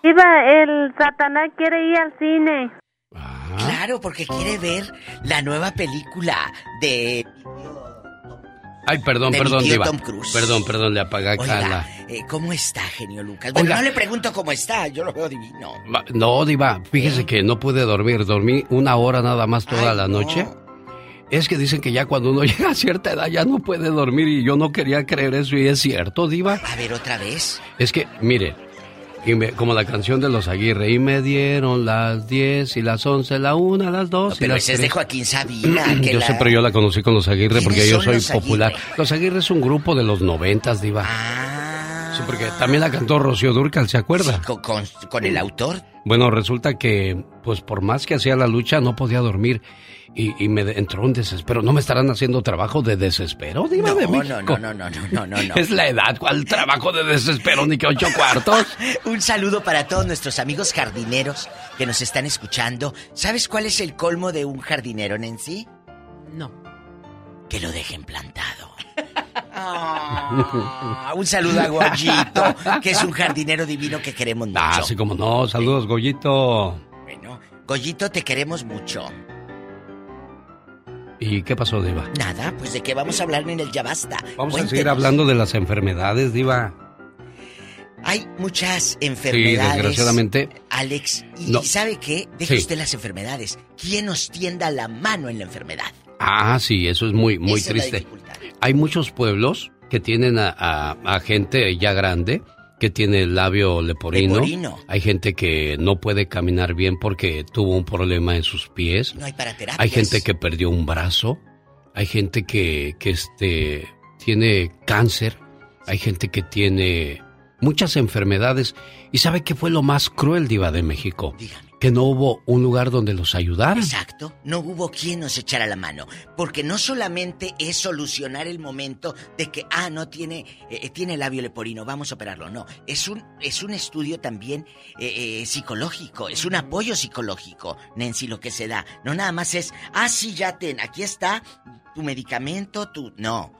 Viva, el Satanás quiere ir al cine. Claro, porque quiere ver la nueva película de... Ay, perdón, de perdón, mi tío Diva. Tom Cruise. Perdón, perdón, le apaga acá Oiga, la... eh, ¿cómo está, genio Lucas? Bueno, Oiga. no le pregunto cómo está, yo lo veo divino. No, Diva, fíjese que no pude dormir. Dormí una hora nada más toda la noche. Es que dicen que ya cuando uno <laughs> llega a cierta edad ya no puede dormir y yo no quería creer eso y es cierto, Diva. A ver, otra vez. Es que, mire, y me- como la canción de los Aguirre, y me dieron las 10 y las 11, la 1, las 2 y Pero ese es de 3. Joaquín Sabina. <clears throat> que Yo la- sé, pero yo la conocí con los Aguirre porque ¿Quiénes yo soy los popular. Los Aguirre es un grupo de los noventas, Diva. Sí, porque también la cantó Rocío Durcal, ¿se acuerda? Con, con- con el autor. Bueno, resulta que, pues por más que hacía la lucha, no podía dormir. Y, y me de- entró un desespero. ¿No me estarán haciendo trabajo de desespero, Diva No, de no, México? no, no, no, no, no, no, no. Es la edad. ¿Cuál trabajo de desespero? Ni que ocho cuartos. <laughs> Un saludo para todos nuestros amigos jardineros que nos están escuchando. ¿Sabes cuál es el colmo de un jardinero, Nancy? No. Que lo dejen plantado. Ah, un saludo a Goyito, que es un jardinero divino que queremos mucho. Ah, sí, como no. Saludos, Goyito. Bueno, Goyito, te queremos mucho. ¿Y qué pasó, Diva? Nada, pues de qué vamos a hablar en el Ya Basta. Vamos a seguir hablando de las enfermedades, Diva. Hay muchas Sí, enfermedades. desgraciadamente. Alex, ¿y No. sabe qué? Deje Sí. usted las enfermedades. ¿Quién nos tienda la mano en la enfermedad? Ah, sí, eso es muy, muy Esa triste. Hay muchos pueblos que tienen a, a- a gente ya grande que tiene el labio leporino. Leporino. Hay gente que no puede caminar bien porque tuvo un problema en sus pies. No hay para terapias. Hay gente que perdió un brazo. Hay gente que, que este, tiene cáncer. Hay gente que tiene muchas enfermedades. ¿Y sabe qué fue lo más cruel, Diva de México? Que no hubo un lugar donde los ayudaran. Exacto, no hubo quien nos echara la mano, porque no solamente es solucionar el momento de que ah no tiene eh, tiene labio leporino, vamos a operarlo, no, es un es un estudio también eh, eh, psicológico, es un apoyo psicológico, Nancy lo que se da, no nada más es ah sí ya ten, aquí está tu medicamento, tu no,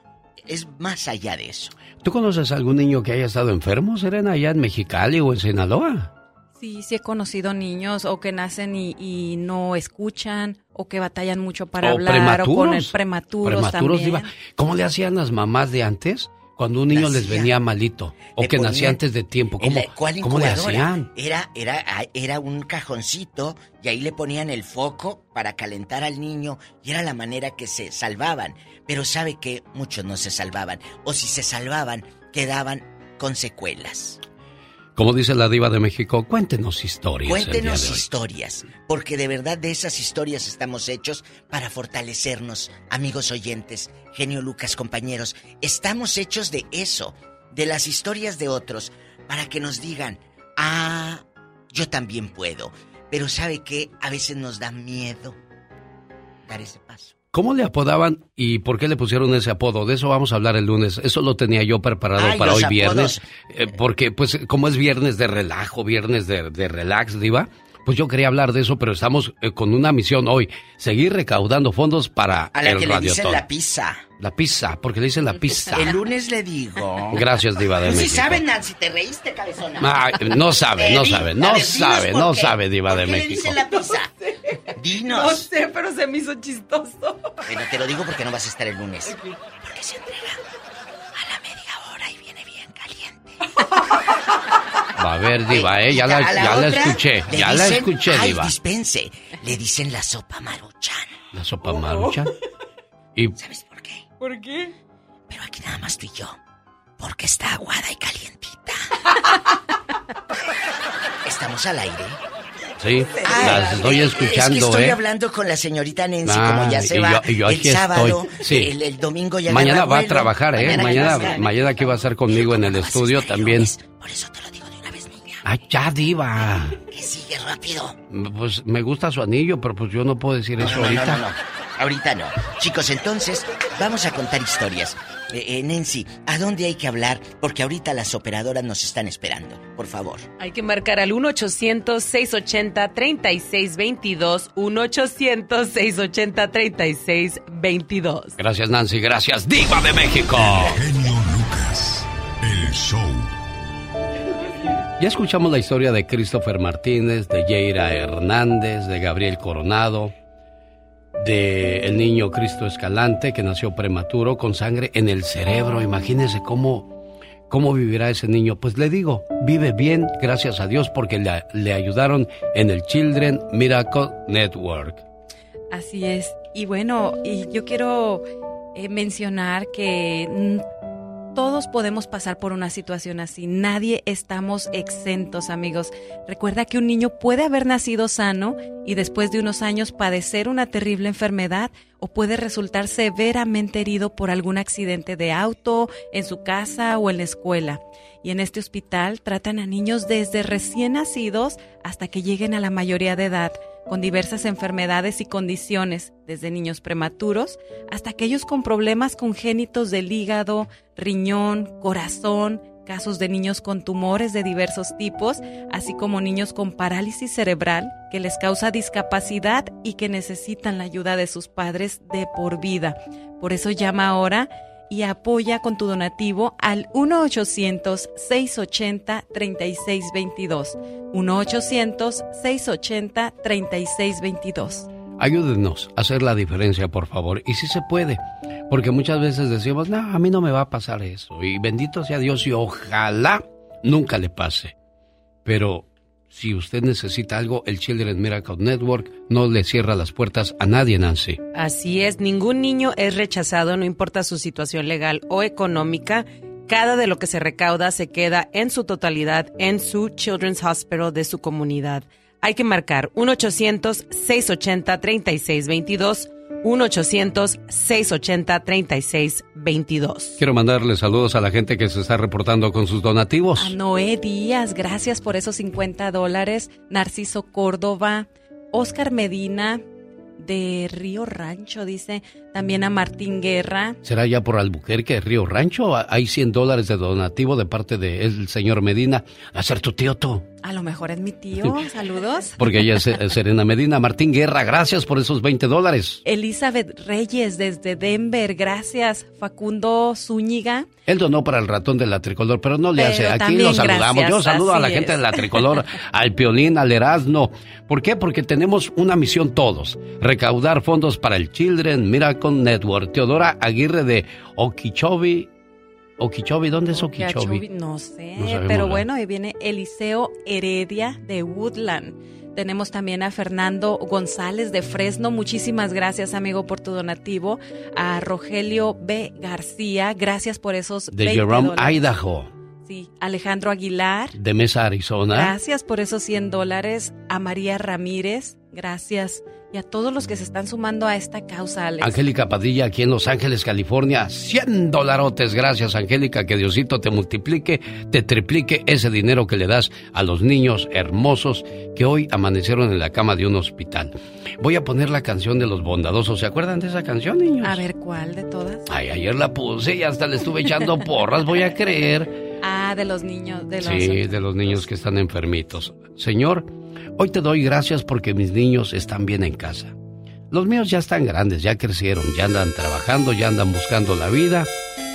es más allá de eso. ¿Tú conoces a algún niño que haya estado enfermo, Serena, allá en Mexicali o en Sinaloa? Sí, sí he conocido niños o que nacen y, y no escuchan o que batallan mucho para o hablar o con el prematuros. prematuros, Prematuros, también. Diva. ¿Cómo le hacían las mamás de antes cuando un niño les venía malito? O Le que nacía antes de tiempo. ¿Cómo, la- ¿cuál cómo le hacían? Era, era, era un cajoncito y ahí le ponían el foco para calentar al niño y era la manera que se salvaban. Pero sabe que muchos no se salvaban. O si se salvaban, quedaban con secuelas. Como dice la diva de México, cuéntenos historias. Cuéntenos historias, porque de verdad de esas historias estamos hechos para fortalecernos, amigos oyentes, genio Lucas, compañeros. Estamos hechos de eso, de las historias de otros, para que nos digan, ah, yo también puedo. Pero ¿sabe qué? A veces nos da miedo dar ese paso. ¿Cómo le apodaban y por qué le pusieron ese apodo? De eso vamos a hablar el lunes. Eso lo tenía yo preparado para hoy viernes. Eh, porque, pues, como es viernes de relajo, viernes de, de relax, Diva, pues yo quería hablar de eso, pero estamos eh, con una misión hoy: seguir recaudando fondos para a la que le dicen la pizza. La pizza, porque le dicen la pizza. El lunes le digo. Gracias, Diva de México. Si saben, Nancy, te reíste, cabezona. no sabe, no sabe, no sabe, no sabe, Diva de México. le dicen la pizza? <laughs> Dinos. No sé, pero se me hizo chistoso. Bueno, te lo digo porque no vas a estar el lunes. Porque se entrega a la media hora y viene bien caliente. <laughs> Va a ver, Diva, ¿eh? Ya la, ya la escuché, ya la escuché, ay, Diva. dispense, le dicen la sopa maruchan. ¿La sopa maruchan? ¿Y ¿Sabes por qué? ¿Por qué? Pero aquí nada más tú y yo. Porque está aguada y calientita. ¿Estamos al aire? Sí, las estoy escuchando, es que estoy ¿eh? hablando con la señorita Nancy, Ah, como ya se y va yo- y yo el aquí sábado, estoy. Sí. el, el domingo ya Mañana va a trabajar, ¿eh? Mañana Mañana, mañana aquí va a estar conmigo en el estudio también. Por eso te lo digo Ay, ya, Diva. Que sigue rápido. Pues me gusta su anillo, pero pues yo no puedo decir eso No, no, ahorita. no, no. Ahorita no. Chicos, entonces vamos a contar historias. Eh, eh, Nancy, ¿a dónde hay que hablar? Porque ahorita las operadoras nos están esperando. Por favor. Hay que marcar al 1-800-680-3622. 1-800-680-3622. Gracias, Nancy. Gracias, Diva de México. Genio Lucas, el show. Ya escuchamos la historia de Christopher Martínez, de Yeira Hernández, de Gabriel Coronado, de el niño Cristo Escalante que nació prematuro con sangre en el cerebro. Imagínense cómo, cómo vivirá ese niño. Pues le digo, vive bien, gracias a Dios, porque le, ayudaron en el Children Miracle Network. Así es. Y bueno, y yo quiero eh, mencionar que mm, todos podemos pasar por una situación así. Nadie estamos exentos, amigos. Recuerda que un niño puede haber nacido sano y después de unos años padecer una terrible enfermedad o puede resultar severamente herido por algún accidente de auto, en su casa o en la escuela. Y en este hospital tratan a niños desde recién nacidos hasta que lleguen a la mayoría de edad con diversas enfermedades y condiciones, desde niños prematuros hasta aquellos con problemas congénitos del hígado, riñón, corazón, casos de niños con tumores de diversos tipos, así como niños con parálisis cerebral que les causa discapacidad y que necesitan la ayuda de sus padres de por vida. Por eso llama ahora y apoya con tu donativo al 1-800-680-3622. 1-800-680-3622. Ayúdenos a hacer la diferencia, por favor. Y si se puede, porque muchas veces decimos, no, a mí no me va a pasar eso. Y bendito sea Dios y ojalá nunca le pase. Pero si usted necesita algo, el Children Miracle Network no le cierra las puertas a nadie, Nancy. Así es, ningún niño es rechazado, no importa su situación legal o económica. Cada de lo que se recauda se queda en su totalidad en su Children's Hospital de su comunidad. Hay que marcar 1-800-680-3622. 1-800-680-3622. Quiero mandarle saludos a la gente que se está reportando con sus donativos. A Noé Díaz, gracias por esos 50 dólares. Narciso Córdoba, Oscar Medina de Río Rancho, dice. También a Martín Guerra. ¿Será ya por Albuquerque, Río Rancho? Hay 100 dólares de donativo de parte del señor Medina. A ser tu tío, tú. A lo mejor es mi tío. Saludos. Porque ella es eh, <laughs> Serena Medina. Martín Guerra, gracias por esos 20 dólares. Elizabeth Reyes desde Denver, gracias. Facundo Zúñiga. Él donó para el ratón de la tricolor, pero no le Pero hace. Aquí lo saludamos. gracias, Yo saludo a la gente de la tricolor, <laughs> al Piolín, al Erasmo. ¿Por qué? Porque tenemos una misión todos: recaudar fondos para el Children Miracle Network. Teodora Aguirre de Okeechobee. Okeechobee, ¿dónde es Okeechobee? No sé, No pero ¿verdad? bueno, ahí viene Eliseo Heredia de Woodland. Tenemos también a Fernando González de Fresno. Muchísimas gracias, amigo, por tu donativo. A Rogelio B. García, gracias por esos De 20 Jerome, dólares. Idaho. Sí, Alejandro Aguilar. De Mesa, Arizona. Gracias por esos 100 dólares. A María Ramírez, gracias y a todos los que se están sumando a esta causa, Alex. Angélica Padilla, aquí en Los Ángeles, California. 100 dolarotes. Gracias, Angélica. Que Diosito te multiplique, te triplique ese dinero que le das a los niños hermosos que hoy amanecieron en la cama de un hospital. Voy a poner la canción de los bondadosos. ¿Se acuerdan de esa canción, niños? A ver, ¿cuál de todas? Ay, ayer la puse y hasta le estuve echando porras, voy a creer. Ah, de los niños. De los... Sí, de los niños que están enfermitos. Señor, Hoy te doy gracias porque mis niños están bien en casa. Los míos ya están grandes, ya crecieron, ya andan trabajando, ya andan buscando la vida,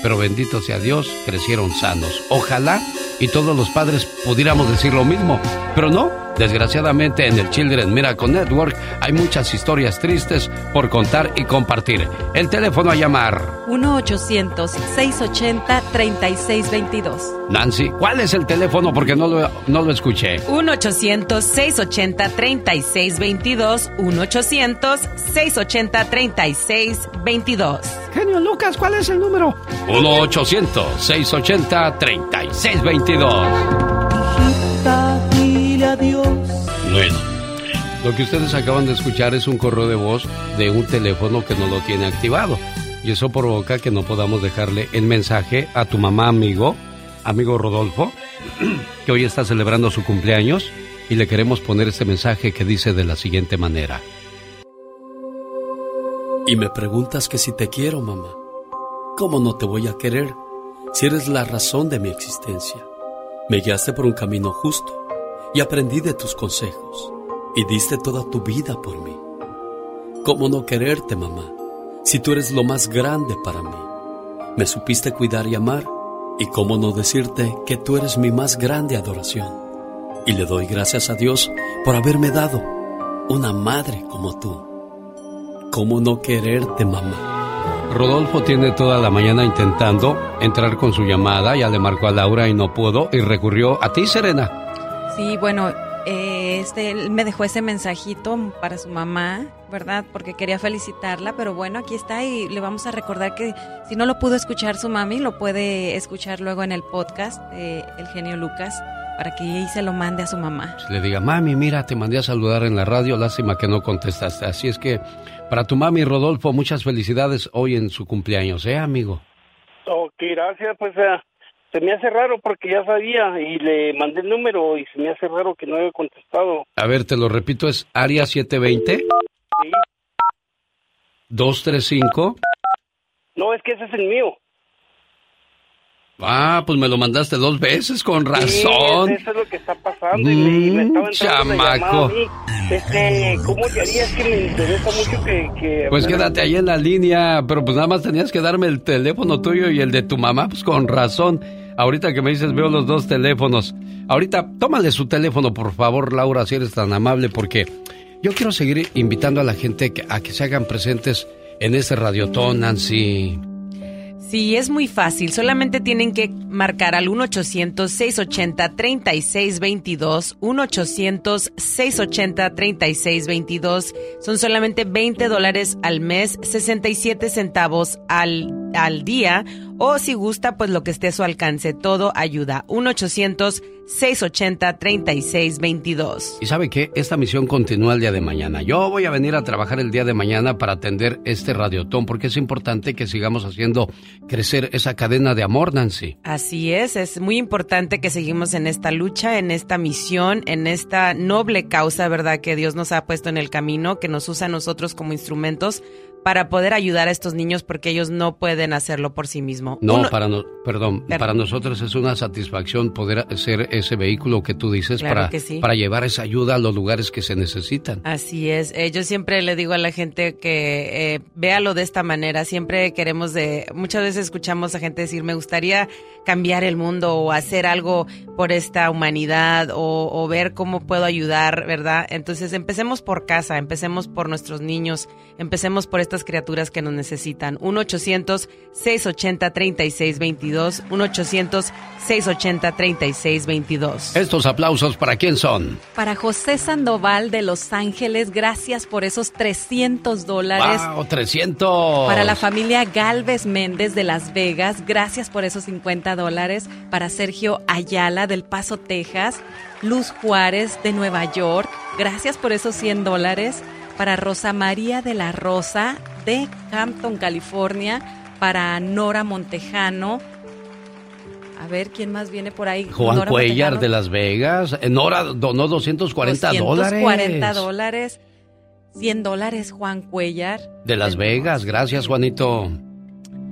pero bendito sea Dios, crecieron sanos. Ojalá y todos los padres pudiéramos decir lo mismo, pero no, Desgraciadamente en el Children Miracle Network hay muchas historias tristes por contar y compartir. El teléfono a llamar. 1-800-680-3622. Nancy, ¿cuál es el teléfono? Porque no lo, no lo escuché. 1-800-680-3622. 1-800-680-3622. Genio Lucas, ¿cuál es el número? 1-800-680-3622 adiós. Bueno, lo que ustedes acaban de escuchar es un correo de voz de un teléfono que no lo tiene activado. Y eso provoca que no podamos dejarle el mensaje a tu mamá amigo, amigo Rodolfo, que hoy está celebrando su cumpleaños y le queremos poner este mensaje que dice de la siguiente manera. Y me preguntas que si te quiero, mamá. ¿Cómo no te voy a querer si eres la razón de mi existencia? Me guiaste por un camino justo y aprendí de tus consejos y diste toda tu vida por mí. ¿Cómo no quererte, mamá, si tú eres lo más grande para mí? Me supiste cuidar y amar y cómo no decirte que tú eres mi más grande adoración. Y le doy gracias a Dios por haberme dado una madre como tú. ¿Cómo no quererte, mamá? Rodolfo tiene toda la mañana intentando entrar con su llamada, ya le marcó a Laura y no pudo y recurrió a ti, Serena. Sí, bueno, eh, este, él me dejó ese mensajito para su mamá, ¿verdad? Porque quería felicitarla, pero bueno, aquí está y le vamos a recordar que si no lo pudo escuchar su mami, lo puede escuchar luego en el podcast de El Genio Lucas para que ahí se lo mande a su mamá. Le diga, mami, mira, te mandé a saludar en la radio, lástima que no contestaste. Así es que para tu mami, Rodolfo, muchas felicidades hoy en su cumpleaños, ¿eh, amigo? Ok, gracias, pues... Uh se me hace raro porque ya sabía y le mandé el número y se me hace raro que no haya contestado. A ver, te lo repito, es área 720. Sí. 235. No, es que ese es el mío. Ah, pues me lo mandaste dos veces, con razón. Sí, eso es lo que está pasando. y me, mm, chamaco. Este, ¿Cómo te harías que me interesa mucho que... que pues quédate ahí en la línea, pero pues nada más tenías que darme el teléfono tuyo y el de tu mamá, pues con razón. Ahorita que me dices, veo los dos teléfonos. Ahorita, tómale su teléfono, por favor, Laura, si eres tan amable, porque yo quiero seguir invitando a la gente a que se hagan presentes en este radiotón, Nancy. Sí, es muy fácil. Solamente tienen que marcar al 1-800-680-3622. 1-800-680-3622. Son solamente 20 dólares al mes, 67 centavos al, al día. O si gusta, pues lo que esté a su alcance. Todo ayuda. 1-800 680-3622. Y sabe que esta misión continúa el día de mañana. Yo voy a venir a trabajar el día de mañana para atender este radiotón porque es importante que sigamos haciendo crecer esa cadena de amor, Nancy. Así es, es muy importante que seguimos en esta lucha, en esta misión, en esta noble causa, ¿verdad? Que Dios nos ha puesto en el camino, que nos usa a nosotros como instrumentos para poder ayudar a estos niños porque ellos no pueden hacerlo por sí mismos. No, para no, perdón, para nosotros es una satisfacción poder ser ese vehículo que tú dices para, para llevar esa ayuda a los lugares que se necesitan. Así es. Eh, yo siempre le digo a la gente que eh, véalo de esta manera. Siempre queremos de, muchas veces escuchamos a gente decir, me gustaría cambiar el mundo o hacer algo por esta humanidad o, o ver cómo puedo ayudar, ¿verdad? Entonces empecemos por casa, empecemos por nuestros niños, empecemos por esta estas criaturas que nos necesitan. 1-800-680-3622. 1-800-680-3622. Estos aplausos, ¿para quién son? Para José Sandoval de Los Ángeles, gracias por esos 300 dólares. ¡Wow! ¡300! Para la familia Galvez Méndez de Las Vegas, gracias por esos 50 dólares. Para Sergio Ayala del Paso, Texas. Luz Juárez de Nueva York, gracias por esos 100 dólares. Para Rosa María de la Rosa de Campton, California. Para Nora Montejano. A ver, ¿quién más viene por ahí? Juan Cuellar de Las Vegas. Eh, Nora donó 240 dólares. 240 dólares. 100 dólares, Juan Cuellar. De Las Vegas, gracias, Juanito.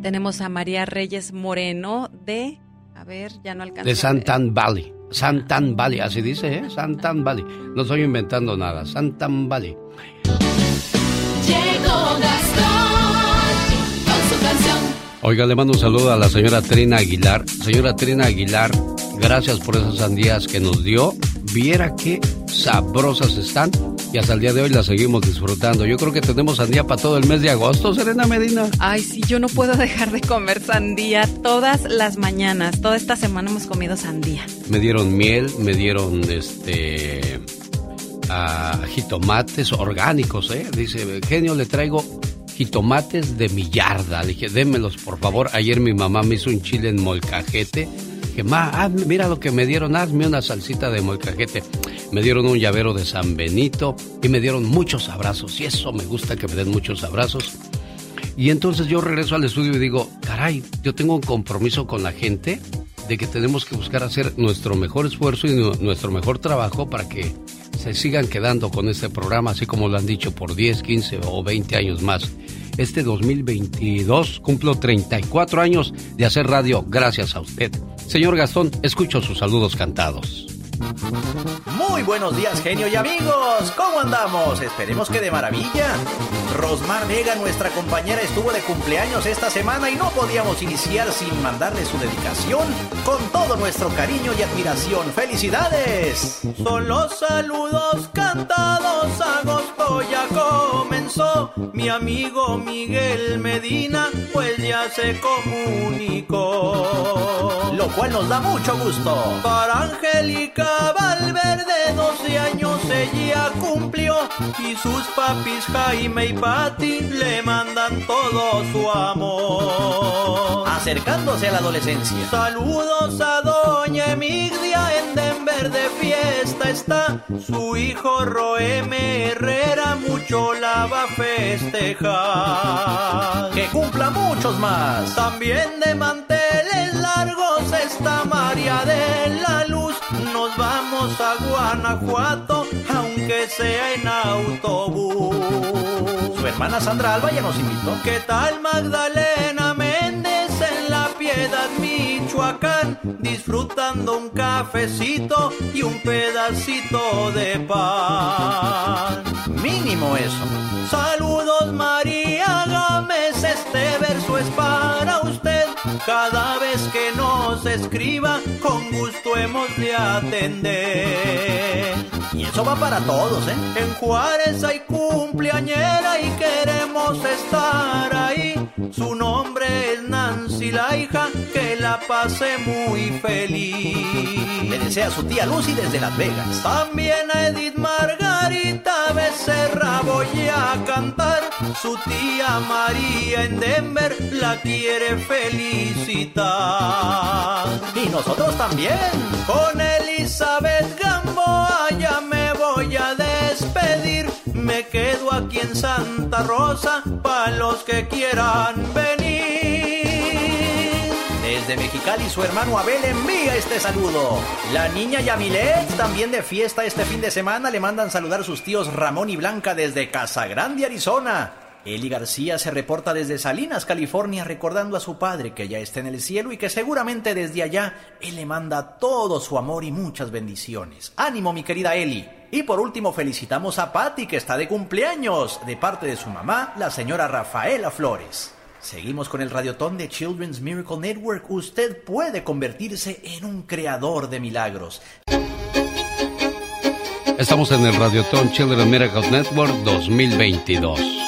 Tenemos a María Reyes Moreno de. A ver, ya no alcanzo. De Santan Valley. Santan Valley, así dice, ¿eh? Santan Valley. No estoy inventando nada. Santan Valley. Llegó Gastón con su canción. Oiga, le mando un saludo a la señora Trina Aguilar. Señora Trina Aguilar, gracias por esas sandías que nos dio. Viera qué sabrosas están y hasta el día de hoy las seguimos disfrutando. Yo creo que tenemos sandía para todo el mes de agosto, Serena Medina. Ay, sí, yo no puedo <laughs> dejar de comer sandía todas las mañanas. Toda esta semana hemos comido sandía. Me dieron miel, me dieron este ah, jitomates orgánicos, ¿eh? Dice, genio, le traigo jitomates de mi yarda. Le dije, démelos, por favor. Ayer mi mamá me hizo un chile en molcajete que ma, mira lo que me dieron, hazme una salsita de molcajete. Me dieron un llavero de San Benito y me dieron muchos abrazos. Y eso me gusta que me den muchos abrazos. Y entonces yo regreso al estudio y digo, caray, yo tengo un compromiso con la gente de que tenemos que buscar hacer nuestro mejor esfuerzo y nuestro mejor trabajo para que se sigan quedando con este programa, así como lo han dicho por 10, 15 o 20 años más. Este 2022 cumplo 34 años de hacer radio gracias a usted. Señor Gastón, escucho sus saludos cantados. Muy buenos días, genio y amigos. ¿Cómo andamos? Esperemos que de maravilla. Rosmar Vega, nuestra compañera, estuvo de cumpleaños esta semana y no podíamos iniciar sin mandarle su dedicación con todo nuestro cariño y admiración. ¡Felicidades! Son los saludos cantados, agosto ya comenzó. Mi amigo Miguel Medina, pues ya se comunicó. Lo cual nos da mucho gusto. Para Angélica Valverde, 12 años ella cumplió. Y sus papis Jaime y Pati le mandan todo su amor. Acercándose a la adolescencia. Saludos a Doña Emilia en Denver de fiesta está. Su hijo Roeme Herrera mucho la va a festejar. Que cumpla muchos más. También de manteles largos está María de la Luz. Nos vamos a Guanajuato, aunque sea en autobús. Su hermana Sandra Alba ya nos invitó. ¿Qué tal Magdalena Méndez en la Piedad, Michoacán? Disfrutando un cafecito y un pedacito de pan. Mínimo eso. Saludos María Gámez, este verso es para usted. Cada vez que nos escriba, con gusto hemos de atender. Y eso va para todos, ¿eh? En Juárez hay cumpleañera y queremos estar ahí. Su nombre es Nancy, la hija, que la pase muy feliz. Le desea a su tía Lucy desde Las Vegas. También a Edith Margarita Becerra voy a cantar. Su tía María en Denver la quiere felicitar. Y nosotros también. Con Elizabeth Gamboa quedo aquí en Santa Rosa para los que quieran venir. Desde Mexicali su hermano Abel envía este saludo. La niña Yamilet también de fiesta este fin de semana le mandan saludar sus tíos Ramón y Blanca desde Casa Grande, Arizona. Eli García se reporta desde Salinas, California, recordando a su padre que ya está en el cielo y que seguramente desde allá él le manda todo su amor y muchas bendiciones. Ánimo, mi querida Eli. Y por último felicitamos a Patty que está de cumpleaños de parte de su mamá, la señora Rafaela Flores. Seguimos con el radiotón de Children's Miracle Network. Usted puede convertirse en un creador de milagros. Estamos en el Radiotón Children's Miracle Network 2022.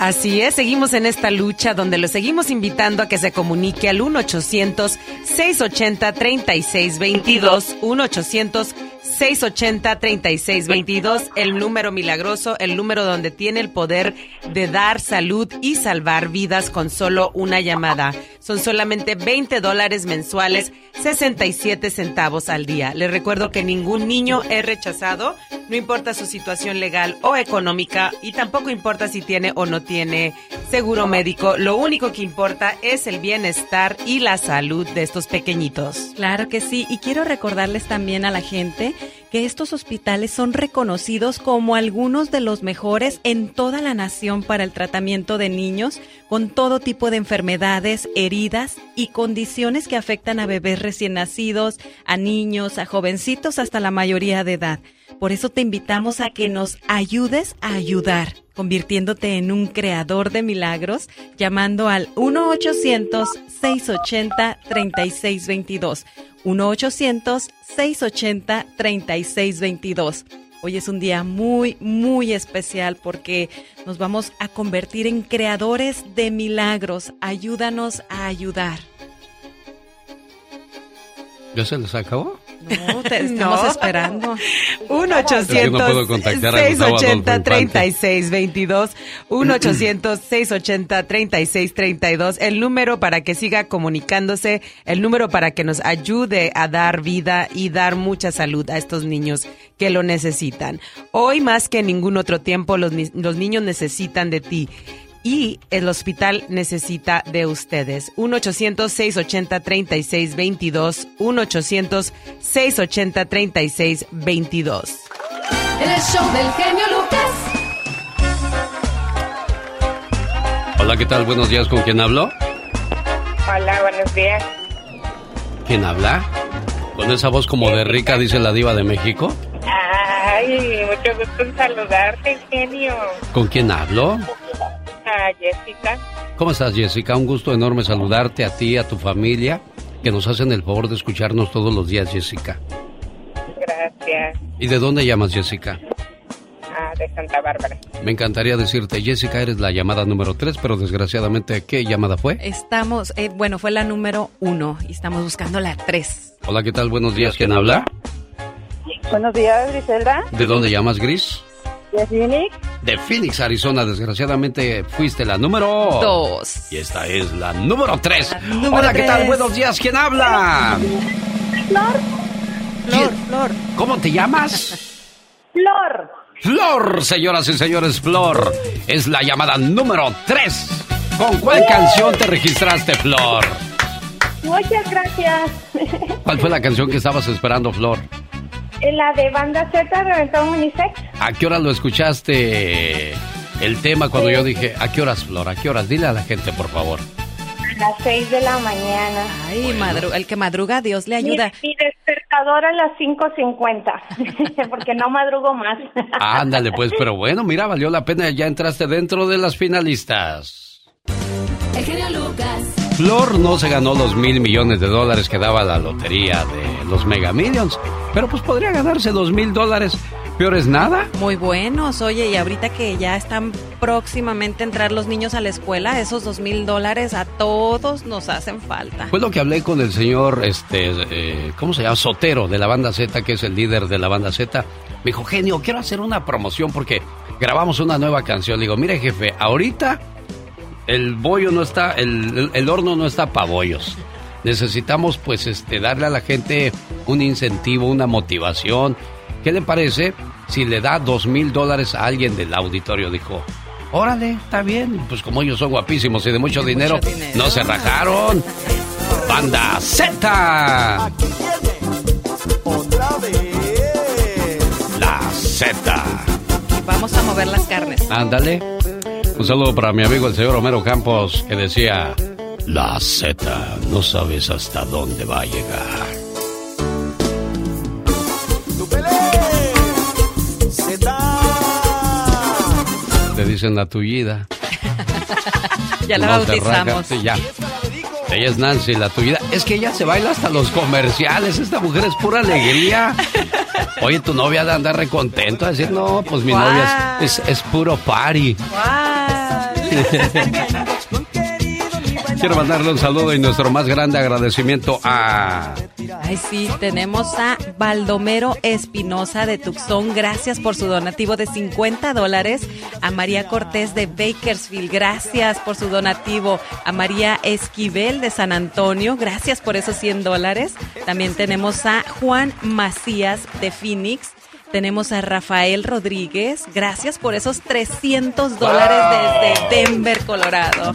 Así es, seguimos en esta lucha donde lo seguimos invitando a que se comunique al 1-800-680-3622. 1-800-680-3622, el número milagroso, el número donde tiene el poder de dar salud y salvar vidas con solo una llamada. Son solamente 20 dólares mensuales, 67 centavos al día. Les recuerdo que ningún niño es rechazado, no importa su situación legal o económica y tampoco importa si tiene o no tiene seguro médico. Lo único que importa es el bienestar y la salud de estos pequeñitos. Claro que sí, y quiero recordarles también a la gente que estos hospitales son reconocidos como algunos de los mejores en toda la nación para el tratamiento de niños con todo tipo de enfermedades, heridas y condiciones que afectan a bebés recién nacidos, a niños, a jovencitos hasta la mayoría de edad. Por eso te invitamos a que nos ayudes a ayudar, convirtiéndote en un creador de milagros, llamando al 1-800-680-3622. 1-800-680-3622. Hoy es un día muy, muy especial porque nos vamos a convertir en creadores de milagros. Ayúdanos a ayudar. ¿Ya se les acabó? No, te <laughs> estamos esperando. 1 800 680 3622 1 800 680 3632 el número para que siga comunicándose, el número para que nos ayude a dar vida y dar mucha salud a estos niños que lo necesitan. Hoy más que en ningún otro tiempo los, los niños necesitan de ti y el hospital necesita de ustedes. 1-800-680-3622. 1-800-680-3622. El show del genio Lucas. Hola, ¿qué tal? Buenos días, ¿con quién hablo? Hola, buenos días. ¿Quién habla? Con esa voz como de rica, dice la diva de México. Ay, mucho gusto en saludarte, genio. ¿Con quién hablo? Jessica. ¿Cómo estás, Jessica? Un gusto enorme saludarte a ti, a tu familia, que nos hacen el favor de escucharnos todos los días, Jessica. Gracias. ¿Y de dónde llamas, Jessica? Ah, de Santa Bárbara. Me encantaría decirte, Jessica, eres la llamada número 3, pero desgraciadamente, ¿qué llamada fue? Estamos, eh, bueno, fue la número 1 y estamos buscando la 3. Hola, ¿qué tal? Buenos días, ¿quién habla? Buenos días, Griselda. ¿De dónde llamas, Gris? ¿De Phoenix? De Phoenix, Arizona. Desgraciadamente fuiste la número... Dos. Y esta es la número tres. Hola, ¿qué tal? Buenos días. ¿Quién habla? Flor. Flor, Flor. ¿Cómo te llamas? Flor. Flor, señoras y señores, Flor. Es la llamada número tres. ¿Con cuál canción te registraste, Flor? Muchas gracias. ¿Cuál fue la canción que estabas esperando, Flor? La de Banda Z, Reventón Unisex. ¿A qué hora lo escuchaste el tema cuando yo dije, ¿a qué horas, Flor? ¿A qué horas? Dile a la gente, por favor. A las 6 de la mañana. Ay, el que madruga, Dios le ayuda. Mi, despertador a las 5.50, <laughs> porque no madrugo más. Ándale, pues, pero bueno, mira, valió la pena, ya entraste dentro de las finalistas. El genio Lucas. Flor no se ganó los mil millones de dólares que daba la lotería de los Mega Millions, pero pues podría ganarse dos mil dólares. ¿Peor es nada? Muy buenos, oye, y ahorita que ya están próximamente a entrar los niños a la escuela, esos dos mil dólares a todos nos hacen falta. Fue lo que hablé con el señor, este, eh, ¿cómo se llama? Sotero de la banda Z, que es el líder de la banda Z. Me dijo, genio, quiero hacer una promoción porque grabamos una nueva canción. Le digo, mire jefe, ahorita el bollo no está, el, horno no está para bollos. Necesitamos pues este darle a la gente un incentivo, una motivación. ¿Qué le parece si le da dos mil dólares a alguien del auditorio? Dijo, órale, está bien. Pues como ellos son guapísimos y de mucho, dinero, no se rajaron. Banda Z. La Z. Vamos a mover las carnes. Ándale. Un saludo para mi amigo el señor Romero Campos que decía, la Z no sabes hasta dónde va a llegar. Te dicen la tullida. <laughs> ya la bautizamos. ya. Ella es Nancy, la tuya. Es que ella se baila hasta los comerciales. Esta mujer es pura alegría. Oye, tu novia de andar recontento, a decir, no, pues mi novia es, es, puro party. <laughs> Quiero mandarle un saludo y nuestro más grande agradecimiento a... Ay, sí, tenemos a Baldomero Espinosa de Tucson. Gracias por su donativo de 50 dólares. A María Cortés de Bakersfield. Gracias por su donativo. A María Esquivel de San Antonio. Gracias por esos 100 dólares. También tenemos a Juan Macías de Phoenix. Tenemos a Rafael Rodríguez. Gracias por esos 300 dólares desde Denver, Colorado.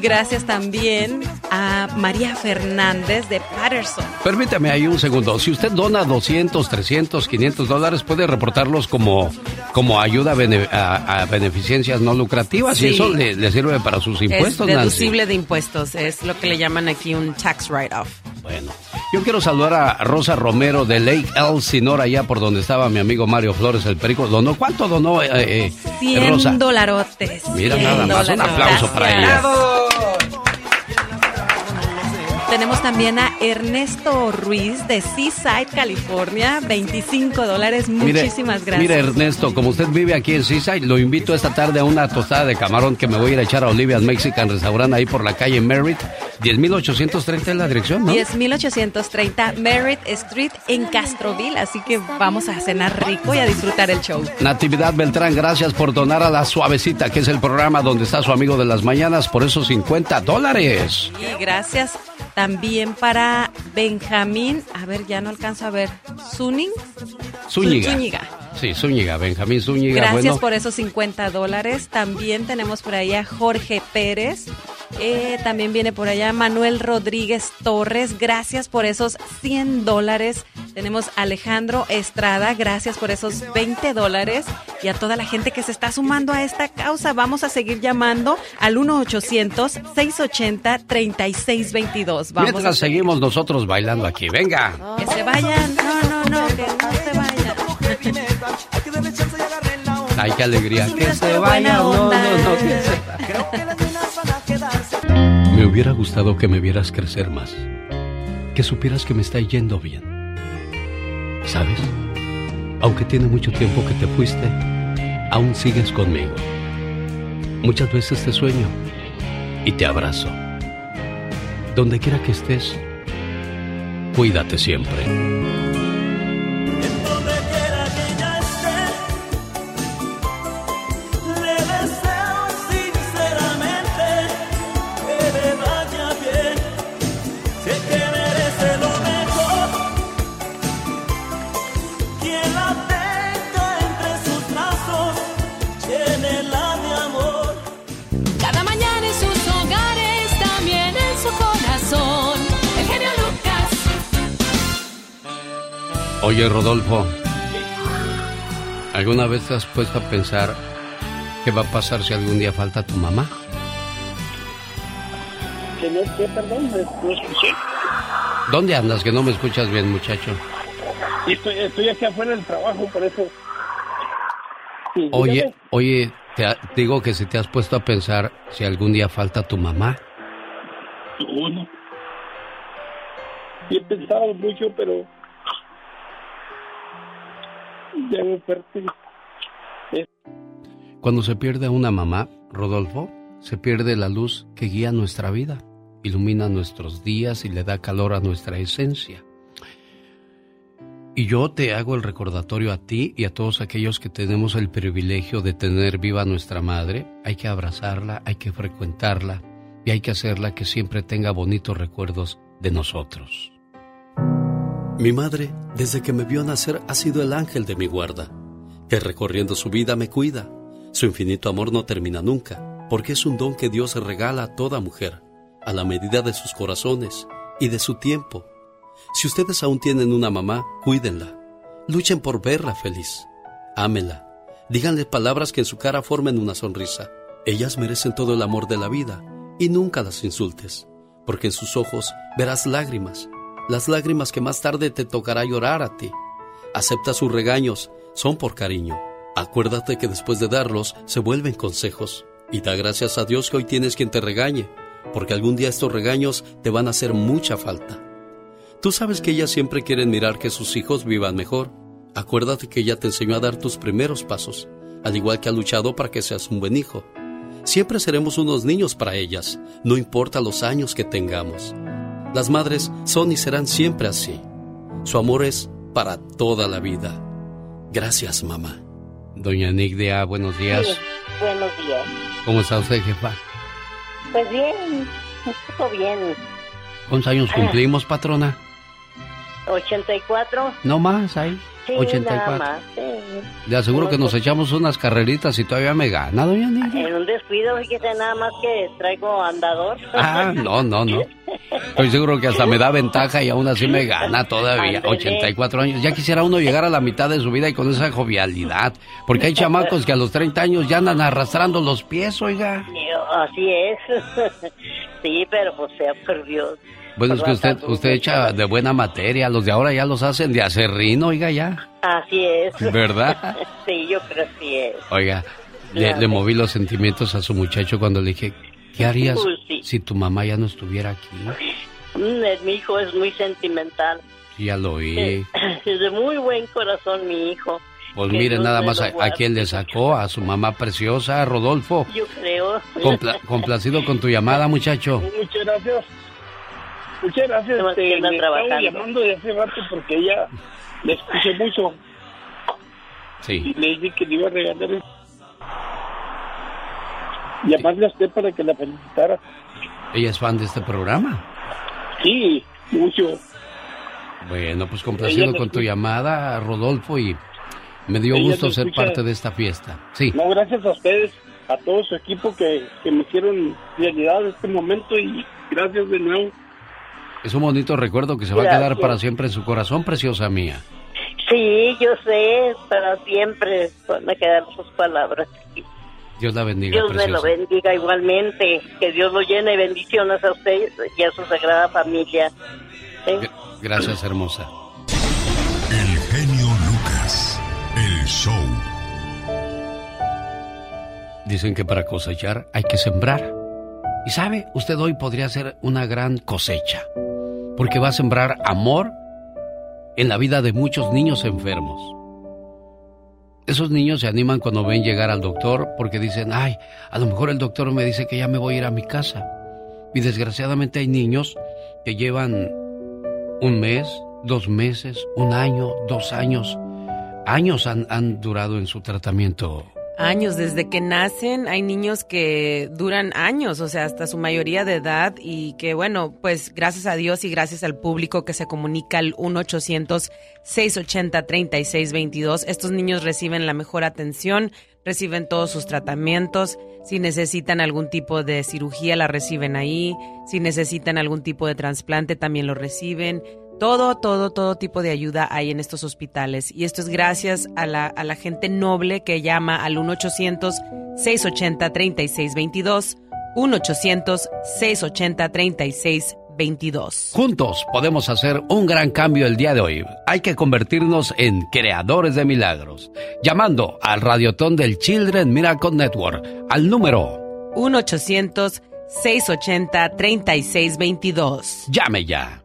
Gracias también a María Fernández de Patterson. Permítame ahí un segundo. Si usted dona 200, 300, 500 dólares, puede reportarlos como, como ayuda a, beneficencias no lucrativas y eso le, sirve para sus impuestos. Es deducible de impuestos. Es lo que le llaman aquí un tax write-off. Bueno, yo quiero saludar a Rosa Romero de Lake Elsinore, allá por donde estaba mi amigo Mario Flores, el perico. ¿Donó cuánto donó eh, eh, 100 dolarotes. Mira nada más, un aplauso para ella. Oh. Tenemos también a Ernesto Ruiz de Seaside, California, 25 dólares. Muchísimas gracias. Mire, Ernesto, como usted vive aquí en Seaside, lo invito esta tarde a una tostada de camarón que me voy a ir a echar a Olivia's Mexican Restaurant ahí por la calle Merritt. 10.830 es la dirección, ¿no? 10.830 Merritt Street en Castroville, así que vamos a cenar rico y a disfrutar el show. Natividad Beltrán, gracias por donar a La Suavecita, que es el programa donde está su amigo de las mañanas, por esos 50 dólares. Y gracias también para Benjamín, a ver, ya no alcanzo a ver, Zuning. Zúñiga. Sí, Zúñiga, Benjamín Zúñiga. Gracias por esos 50 dólares. También tenemos por allá Jorge Pérez. Eh, también viene por allá Manuel Rodríguez Torres. Gracias por esos 100 dólares. Tenemos Alejandro Estrada. Gracias por esos 20 dólares. Y a toda la gente que se está sumando a esta causa, vamos a seguir llamando al 1-800-680-3622. Vamos Mientras seguimos nosotros bailando aquí. Venga. Que se vayan. No, no, no, que no se vayan. Ay, qué alegría. Que se vaya. No, no, no. Me hubiera gustado que me vieras crecer más. Que supieras que me está yendo bien. ¿Sabes? Aunque tiene mucho tiempo que te fuiste, aún sigues conmigo. Muchas veces te sueño y te abrazo. Donde quiera que estés, cuídate siempre. Oye, Rodolfo, ¿alguna vez te has puesto a pensar qué va a pasar si algún día falta tu mamá? ¿Que no perdón? No escuché. ¿Dónde andas que no me escuchas bien, muchacho? Estoy, estoy aquí afuera del trabajo, por eso... oye, oye, te digo que si te has puesto a pensar si algún día falta tu mamá. Bueno, he pensado mucho, pero cuando se pierde una mamá, Rodolfo, se pierde la luz que guía nuestra vida, ilumina nuestros días y le da calor a nuestra esencia. Y yo te hago el recordatorio a ti y a todos aquellos que tenemos el privilegio de tener viva nuestra madre. Hay que abrazarla, hay que frecuentarla y hay que hacerla que siempre tenga bonitos recuerdos de nosotros. Mi madre, desde que me vio nacer, ha sido el ángel de mi guarda, que recorriendo su vida me cuida. Su infinito amor no termina nunca, porque es un don que Dios regala a toda mujer, a la medida de sus corazones y de su tiempo. Si ustedes aún tienen una mamá, cuídenla. Luchen por verla feliz. Ámenla. Díganle palabras que en su cara formen una sonrisa. Ellas merecen todo el amor de la vida y nunca las insultes, porque en sus ojos verás lágrimas las lágrimas que más tarde te tocará llorar a ti. Acepta sus regaños, son por cariño. Acuérdate que después de darlos se vuelven consejos. Y da gracias a Dios que hoy tienes quien te regañe, porque algún día estos regaños te van a hacer mucha falta. Tú sabes que ellas siempre quieren mirar que sus hijos vivan mejor. Acuérdate que ella te enseñó a dar tus primeros pasos, al igual que ha luchado para que seas un buen hijo. siempre seremos unos niños para ellas, no importa los años que tengamos. Las madres son y serán siempre así. Su amor es para toda la vida. Gracias, mamá. Doña Nigdia, buenos días. buenos días. ¿Cómo está usted, jefa? Pues bien, todo bien. ¿Cuántos años cumplimos, patrona? 84. No más, ahí. Sí, 84. Nada más, sí. Le aseguro que nos echamos unas carreritas y todavía me gana, doña Nigdia. En un descuido, fíjese nada más que traigo andador. Ah, no, no, no. Estoy seguro que hasta me da ventaja y aún así me gana todavía. 84 años. Ya quisiera uno llegar a la mitad de su vida y con esa jovialidad. Porque hay chamacos que a los 30 años ya andan arrastrando los pies, oiga. Así es. <laughs> Sí, pero pues sea por Dios. Bueno, es que usted, usted echa de buena materia. Los de ahora ya los hacen de acerrino, oiga, ya. Así es. <laughs> ¿Verdad? <laughs> Sí, yo creo que sí es. Oiga, le, moví los sentimientos a su muchacho cuando le dije, ¿qué harías Pues si tu mamá ya no estuviera aquí? Mm, mi hijo es muy sentimental. Sí, ya lo oí. <clears throat> Es de muy buen corazón mi hijo. Pues mire nada más a, a quién le sacó, a su mamá preciosa, Rodolfo. Yo creo. Compla- complacido con tu llamada, <laughs> muchacho. Muchas gracias. Muchas gracias. Anda le estaba trabajando. llamando de hace rato porque ella le escuché mucho Sí. y le dije que le iba a regalar. el- Llamarle a usted para que la felicitara. ¿Ella es fan de este programa? Sí, mucho. Bueno, pues complacido me con tu llamada, Rodolfo, y me dio Ella gusto me ser escucha. parte de esta fiesta. Sí. No, gracias a ustedes, a todo su equipo que, que me hicieron realidad este momento y gracias de nuevo. Es un bonito recuerdo que se va a quedar para siempre en su corazón, preciosa mía. Sí, yo sé, para siempre van a quedar sus palabras. Dios la bendiga, Dios me lo bendiga igualmente. Que Dios lo llene de bendiciones a usted y a su sagrada familia. ¿Sí? Gracias, hermosa. El genio Lucas. El show. Dicen que para cosechar hay que sembrar. Y sabe, usted hoy podría ser una gran cosecha. Porque va a sembrar amor en la vida de muchos niños enfermos. Esos niños se animan cuando ven llegar al doctor porque dicen, ay, a lo mejor el doctor me dice que ya me voy a ir a mi casa. Y desgraciadamente hay niños que llevan un mes, dos meses, un año, dos años. Años han, durado en su tratamiento. Años, desde que nacen hay niños que duran años, o sea, hasta su mayoría de edad y que bueno, pues gracias a Dios y gracias al público que se comunica al 1-800-680-3622, estos niños reciben la mejor atención, reciben todos sus tratamientos, si necesitan algún tipo de cirugía la reciben ahí, si necesitan algún tipo de trasplante también lo reciben. Todo, todo, todo tipo de ayuda hay en estos hospitales. Y esto es gracias a la, a la gente noble que llama al 1-800-680-3622. 1-800-680-3622. Juntos podemos hacer un gran cambio el día de hoy. Hay que convertirnos en creadores de milagros. Llamando al Radiotón del Children Miracle Network al número 1-800-680-3622. Llame ya.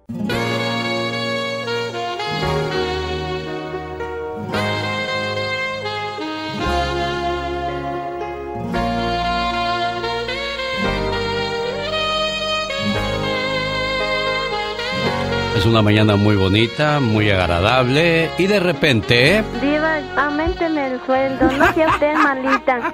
Es una mañana muy bonita, muy agradable y de repente... Diva, aumenteme el sueldo, no sea usted <laughs> malita.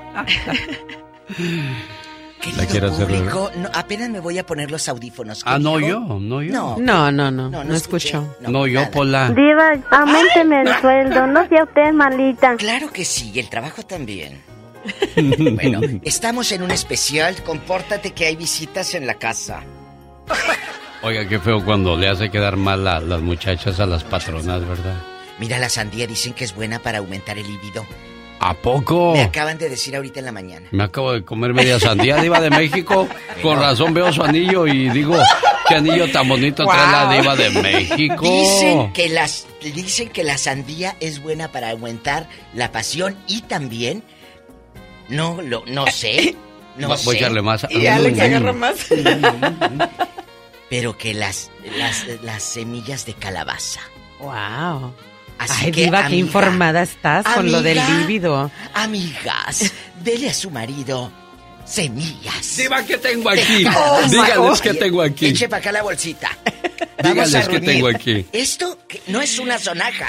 ¿La hacer? Público, no, apenas me voy a poner los audífonos. ¿Qué Ah, no yo, no yo. No. No, no, no, No, no, no escucho. No, yo, Pola. Diva, aumenteme el sueldo, no sea usted malita. Claro que sí, y el trabajo también. <laughs> Bueno, estamos en un especial, compórtate que hay visitas en la casa. Oiga, qué feo cuando le hace quedar mal a las muchachas a las patronas, ¿verdad? Mira, la sandía dicen que es buena para aumentar el libido. ¿A poco? Me acaban de decir ahorita en la mañana. Me acabo de comer media sandía, diva de México. <laughs> Con razón veo su anillo y digo, qué anillo tan bonito trae la Wow. diva de México. Dicen que las dicen que la sandía es buena para aumentar la pasión y también no lo no sé, <laughs> no Va- sé. voy a echarle más. Y Alex Mm. agarra más. Pero que las las, las semillas de calabaza. Wow. Así Ay, que, Diva, qué informada estás con lo del líbido. Amigas, dele a su marido semillas. Diva, ¿qué tengo aquí? Dígales qué tengo aquí. Eche para acá la bolsita. Dígales qué tengo aquí. Esto no es una sonaja.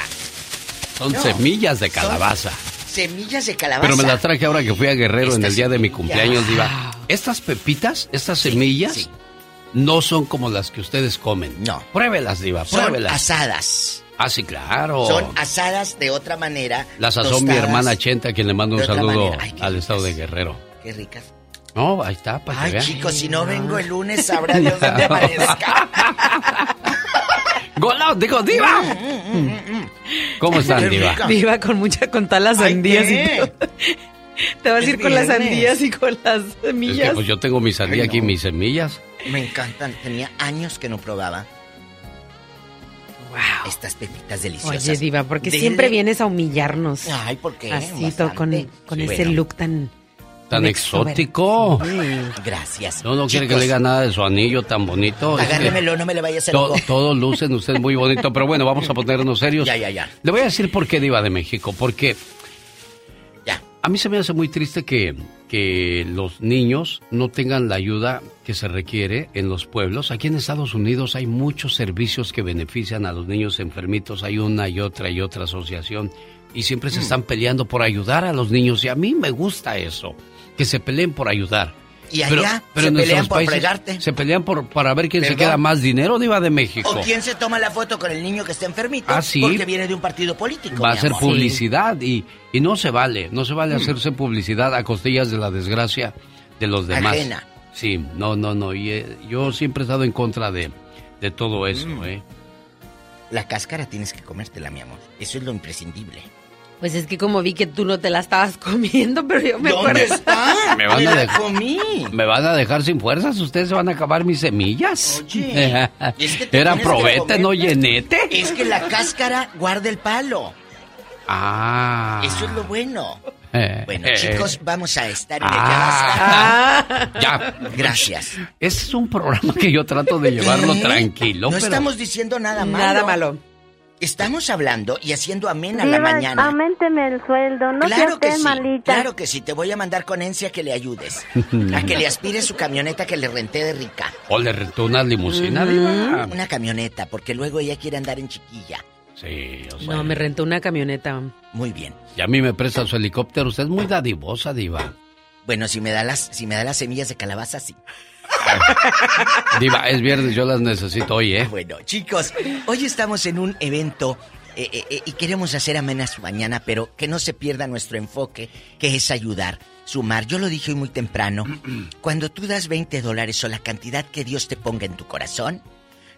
Son semillas de calabaza. Semillas de calabaza. Pero me las traje ahora que fui a Guerrero en el día de mi cumpleaños, Diva. Estas pepitas, estas semillas, no son como las que ustedes comen. No. Pruébelas, Diva, pruébelas. Son asadas. Ah, sí, claro. Son asadas de otra manera. Las asó mi hermana Chenta, a quien le mando un saludo al estado de Guerrero. Qué ricas. No, ahí está, para Ay, chicos, si no vengo el lunes, sabrá Dios dónde <laughs> aparezca. <laughs> ¡Golao! ¡Digo, Diva! ¿Cómo están, Diva? Diva con mucha, con todas las sandías y todo. <laughs> Te vas a ir con las sandías y con las semillas. Es que, pues yo tengo mi sandía aquí, mis semillas. Me encantan. Tenía años que no probaba. Wow. Estas pepitas deliciosas. Oye, Diva, porque siempre vienes a humillarnos. Ay, ¿por qué? Así, con, con ese look tan tan exótico. Gracias. No, no quiere que le diga nada de su anillo tan bonito. Agárremelo, no me le vaya a hacer todo, Todos lucen usted muy bonito, pero bueno, vamos a ponernos serios. Ya, ya, ya. Le voy a decir por qué Diva de México, porque... A mí se me hace muy triste que, que los niños no tengan la ayuda que se requiere en los pueblos. Aquí en Estados Unidos hay muchos servicios que benefician a los niños enfermitos. Hay una y otra y otra asociación y siempre se mm. están peleando por ayudar a los niños y a mí me gusta eso que se peleen por ayudar. Y allá pero, se pelean por fregarte. Se pelean por, para ver quién se queda más dinero, Diva de México. O quién se toma la foto con el niño que está enfermito. Ah, sí. Porque viene de un partido político. Va a ser publicidad y, y no se vale. No se vale mm. hacerse publicidad a costillas de la desgracia de los demás. Ajena. Sí, no, no, no. Y, eh, yo siempre he estado en contra de, de todo eso, mm. ¿eh? La cáscara tienes que comértela, mi amor. Eso es lo imprescindible. Pues es que como vi que tú no te la estabas <laughs> comiendo, pero yo me ¿Dónde está? <laughs> Me van a dejar, comí. Me van a dejar sin fuerzas, ustedes se van a acabar mis semillas. Oye, <laughs> es que era probete, no llenete. Es que la cáscara guarda el palo. Ah. Eso es lo bueno. Bueno, chicos, vamos a estar en el ah, Ya. Gracias. Este es un programa que yo trato de llevarlo tranquilo. No estamos diciendo nada malo. Nada malo. Estamos hablando y haciendo amena la mañana. Aumenteme el sueldo, no claro que sí, malita. Claro que sí, te voy a mandar con Encia que le ayudes. a que le aspire su camioneta que le renté de rica. ¿O le rentó una limusina, Una camioneta, porque luego ella quiere andar en chiquilla. Sí, o sea. No, me rentó una camioneta. Muy bien. Y a mí me presta su helicóptero. Usted es muy dadivosa, diva. Bueno, si me da las, si me da las semillas de calabaza, sí. <laughs> Diva, es viernes, yo las necesito hoy, ¿eh? Bueno, chicos, hoy estamos en un evento eh, eh, eh, y queremos hacer amena su mañana, pero que no se pierda nuestro enfoque, que es ayudar, sumar. Yo lo dije muy temprano, <clears throat> cuando tú das 20 dólares o la cantidad que Dios te ponga en tu corazón,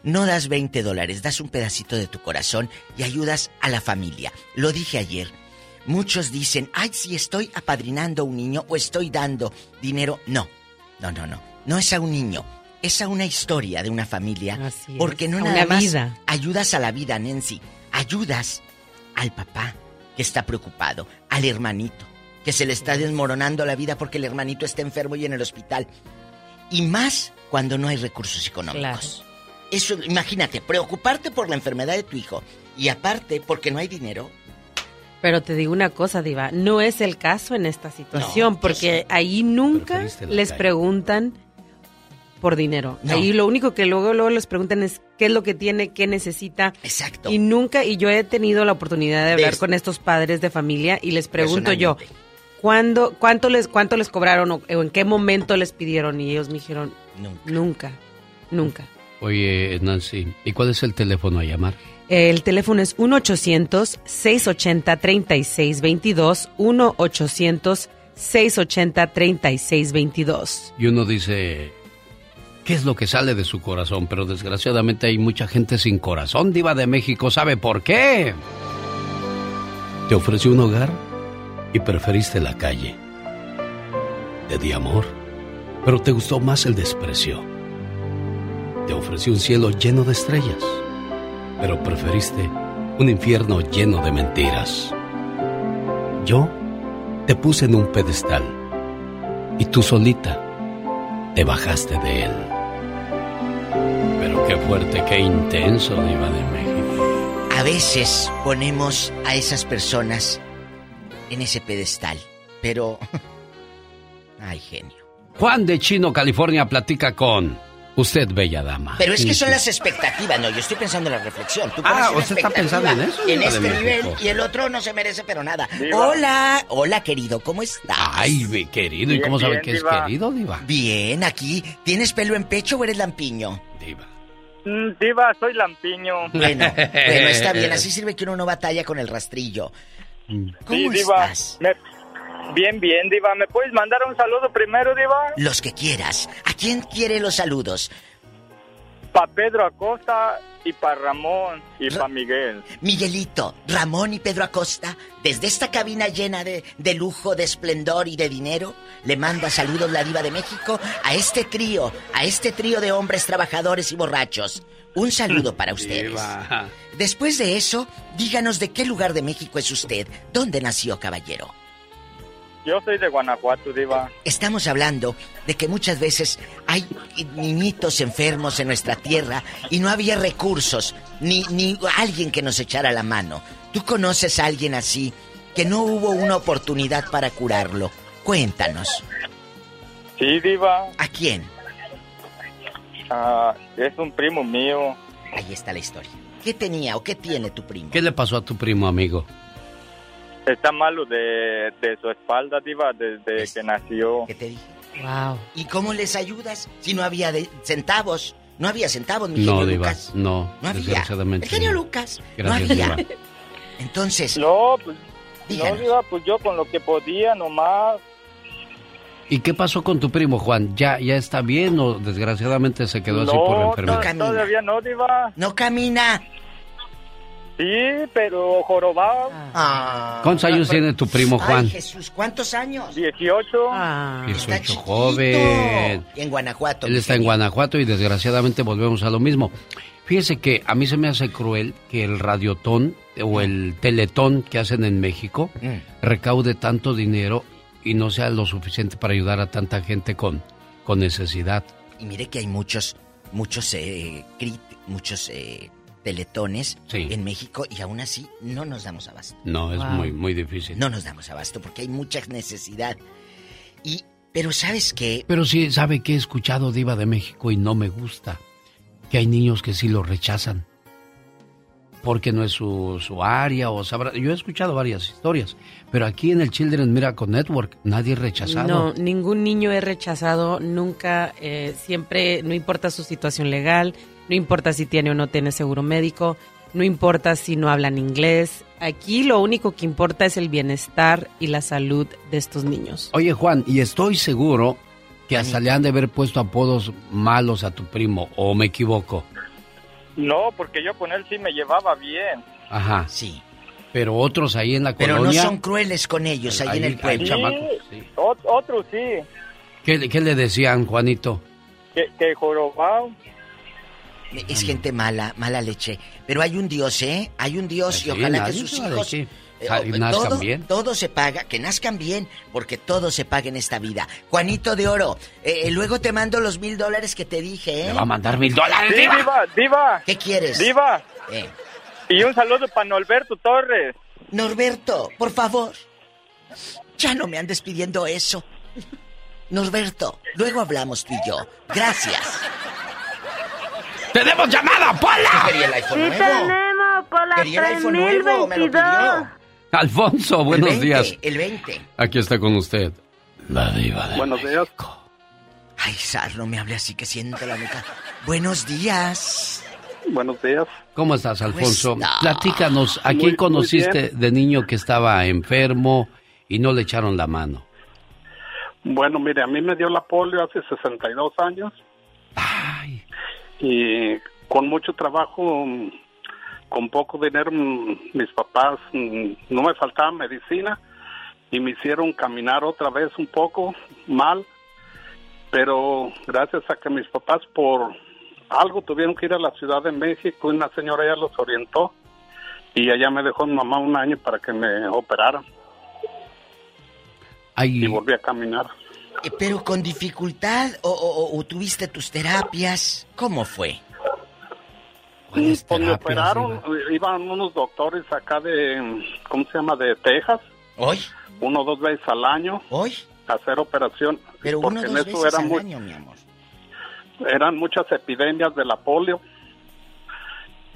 no das 20 dólares, das un pedacito de tu corazón y ayudas a la familia. Lo dije ayer. Muchos dicen, ay, si estoy apadrinando a un niño o estoy dando dinero. No, no, no, no no es a un niño, es a una historia de una familia. porque no nada más vida. ayudas a la vida, Nancy. Ayudas al papá que está preocupado, al hermanito que se le está desmoronando la vida porque el hermanito está enfermo y en el hospital. Y más cuando no hay recursos económicos. Eso, imagínate, preocuparte por la enfermedad de tu hijo y aparte porque no hay dinero. Pero te digo una cosa, Diva, no es el caso en esta situación, porque ahí nunca les preguntan por dinero. Ahí lo único que luego, luego les preguntan es qué es lo que tiene, qué necesita. Exacto. Y nunca, y yo he tenido la oportunidad de hablar con estos padres de familia y les pregunto yo, ¿cuándo, cuánto, les, ¿cuánto les cobraron o, en qué momento les pidieron? Y ellos me dijeron, nunca, nunca. Oye, Nancy, ¿y cuál es el teléfono a llamar? El teléfono es 1-800-680-3622, 1-800-680-3622. Y uno dice, qué es lo que sale de su corazón, pero desgraciadamente hay mucha gente sin corazón, diva de México. ¿Sabe por qué? Te ofreció un hogar y preferiste la calle. Te di amor, pero te gustó más el desprecio. Te ofreció un cielo lleno de estrellas, pero preferiste un infierno lleno de mentiras. Yo te puse en un pedestal y tú solita te bajaste de él. Pero qué fuerte, qué intenso, Diva de México. A veces ponemos a esas personas en ese pedestal, pero... <laughs> Ay, genio. Juan de Chino, California, platica con usted, bella dama. Pero es que son las expectativas, no, yo estoy pensando en la reflexión. Tú ah, usted está pensando en eso. En este nivel y el otro no se merece pero nada. Hola, hola querido, ¿cómo estás? Ay, mi querido, ¿y cómo sabe que es querido, Diva? Bien, aquí, ¿tienes pelo en pecho o eres lampiño? Diva. Mm, diva, soy lampiño. Bueno, bueno, está bien, <laughs> así sirve que uno no batalla con el rastrillo. Mm. ¿Cómo estás? Bien, bien, Diva. ¿Me puedes mandar un saludo primero, Diva? Los que quieras. ¿A quién quiere los saludos? Pa' Pedro Acosta y pa' Ramón y pa' Miguel. Miguelito, Ramón y Pedro Acosta, desde esta cabina llena de, de, lujo, de esplendor y de dinero, le manda saludos la diva de México a este trío, a este trío de hombres trabajadores y borrachos. Un saludo para <laughs> ustedes. Después de eso, díganos de qué lugar de México es usted, dónde nació, caballero. Yo soy de Guanajuato, Diva. Estamos hablando de que muchas veces hay niñitos enfermos en nuestra tierra y no había recursos, ni, ni alguien que nos echara la mano. ¿Tú conoces a alguien así que no hubo una oportunidad para curarlo? Cuéntanos. Sí, Diva. ¿A quién? Ah, es un primo mío. Ahí está la historia. ¿Qué tenía o qué tiene tu primo? ¿Qué le pasó a tu primo, amigo? Está malo de, su espalda, Diva, desde que nació. ¿Qué te dije? Wow. ¿Y cómo les ayudas si no había centavos? No había centavos, mi no, Diva, Lucas. No, no había. Desgraciadamente. El genio Lucas. Gracias, no había. <laughs> Entonces. No, pues. No, Diva, pues yo con lo que podía nomás. ¿Y qué pasó con tu primo, Juan? ¿Ya, ya está bien o desgraciadamente se quedó así por enfermedad? No, todavía no, Diva. No camina. Sí, pero jorobado. Ah. ¿Cuántos años tiene tu primo Juan? Ay, Jesús, ¿cuántos años? 18. Ah. 18 joven. Y en Guanajuato. Él está en Guanajuato y desgraciadamente volvemos a lo mismo. Fíjese que a mí se me hace cruel que el radiotón o el teletón que hacen en México mm. recaude tanto dinero y no sea lo suficiente para ayudar a tanta gente con, con necesidad. Y mire que hay muchos, muchos, eh, muchos eh, teletones en México y aún así no nos damos abasto. No, es muy, muy difícil. No nos damos abasto porque hay mucha necesidad. Y, pero ¿sabes qué? Pero sí, ¿sabe que he escuchado Diva de México y no me gusta? Que hay niños que sí lo rechazan. Porque no es su, su área o sabrá. Yo he escuchado varias historias, pero aquí en el Children Miracle Network nadie es rechazado. No, ningún niño es rechazado, nunca, eh, siempre, no importa su situación legal, no importa si tiene o no tiene seguro médico, no importa si no hablan inglés. Aquí lo único que importa es el bienestar y la salud de estos niños. Oye Juan, y estoy seguro que hasta le han de haber puesto apodos malos a tu primo, ¿o me equivoco? No, porque yo con él sí me llevaba bien. Ajá. Sí. Pero otros ahí en la colonia... Pero no son crueles con ellos ahí, en el pueblo. Sí, otros sí. ¿Qué, ¿Qué, le decían, Juanito? Que, que jorobado. Es gente mala, mala leche. Pero hay un Dios, ¿eh? Hay un Dios y ojalá que sus hijos... Eh, todo, bien. todo se paga, que nazcan bien, porque todo se paga en esta vida. Juanito de Oro, eh, eh, luego te mando los mil dólares que te dije, ¿eh? Me va a mandar mil dólares, sí, diva. diva. ¿Qué quieres? Diva. Y un saludo para Norberto Torres. Norberto, por favor. Ya no me andes pidiendo eso. Norberto, luego hablamos tú y yo. Gracias. ¡Tenemos llamada, Pola! Quería el iPhone sí nuevo. tenemos, Pola Quería el iPhone nuevo, me lo pidió. Alfonso, buenos el 20, días. El 20. Aquí está con usted. La diva de Buenos días. Ay, Sar, no me hable así que siento la nuca. Buenos días. Buenos días. ¿Cómo estás, Alfonso? Platícanos, ¿a quién conociste de niño que estaba enfermo y no le echaron la mano? Bueno, mire, a mí me dio la polio hace 62 años. Ay y con mucho trabajo, con poco dinero, mis papás no me faltaba medicina y me hicieron caminar otra vez un poco mal, pero gracias a que mis papás por algo tuvieron que ir a la Ciudad de México y una señora ya los orientó y allá me dejó mi mamá un año para que me operara. Y volví a caminar. Eh, ¿Pero con dificultad o, tuviste tus terapias? ¿Cómo fue? Pues me operaron, iban unos doctores acá de, ¿cómo se llama? De Texas. ¿Hoy? Uno o dos veces al año. ¿Hoy? hacer operación. Pero porque uno, en dos eso veces eran, al año, mi amor. eran muchas epidemias de la polio.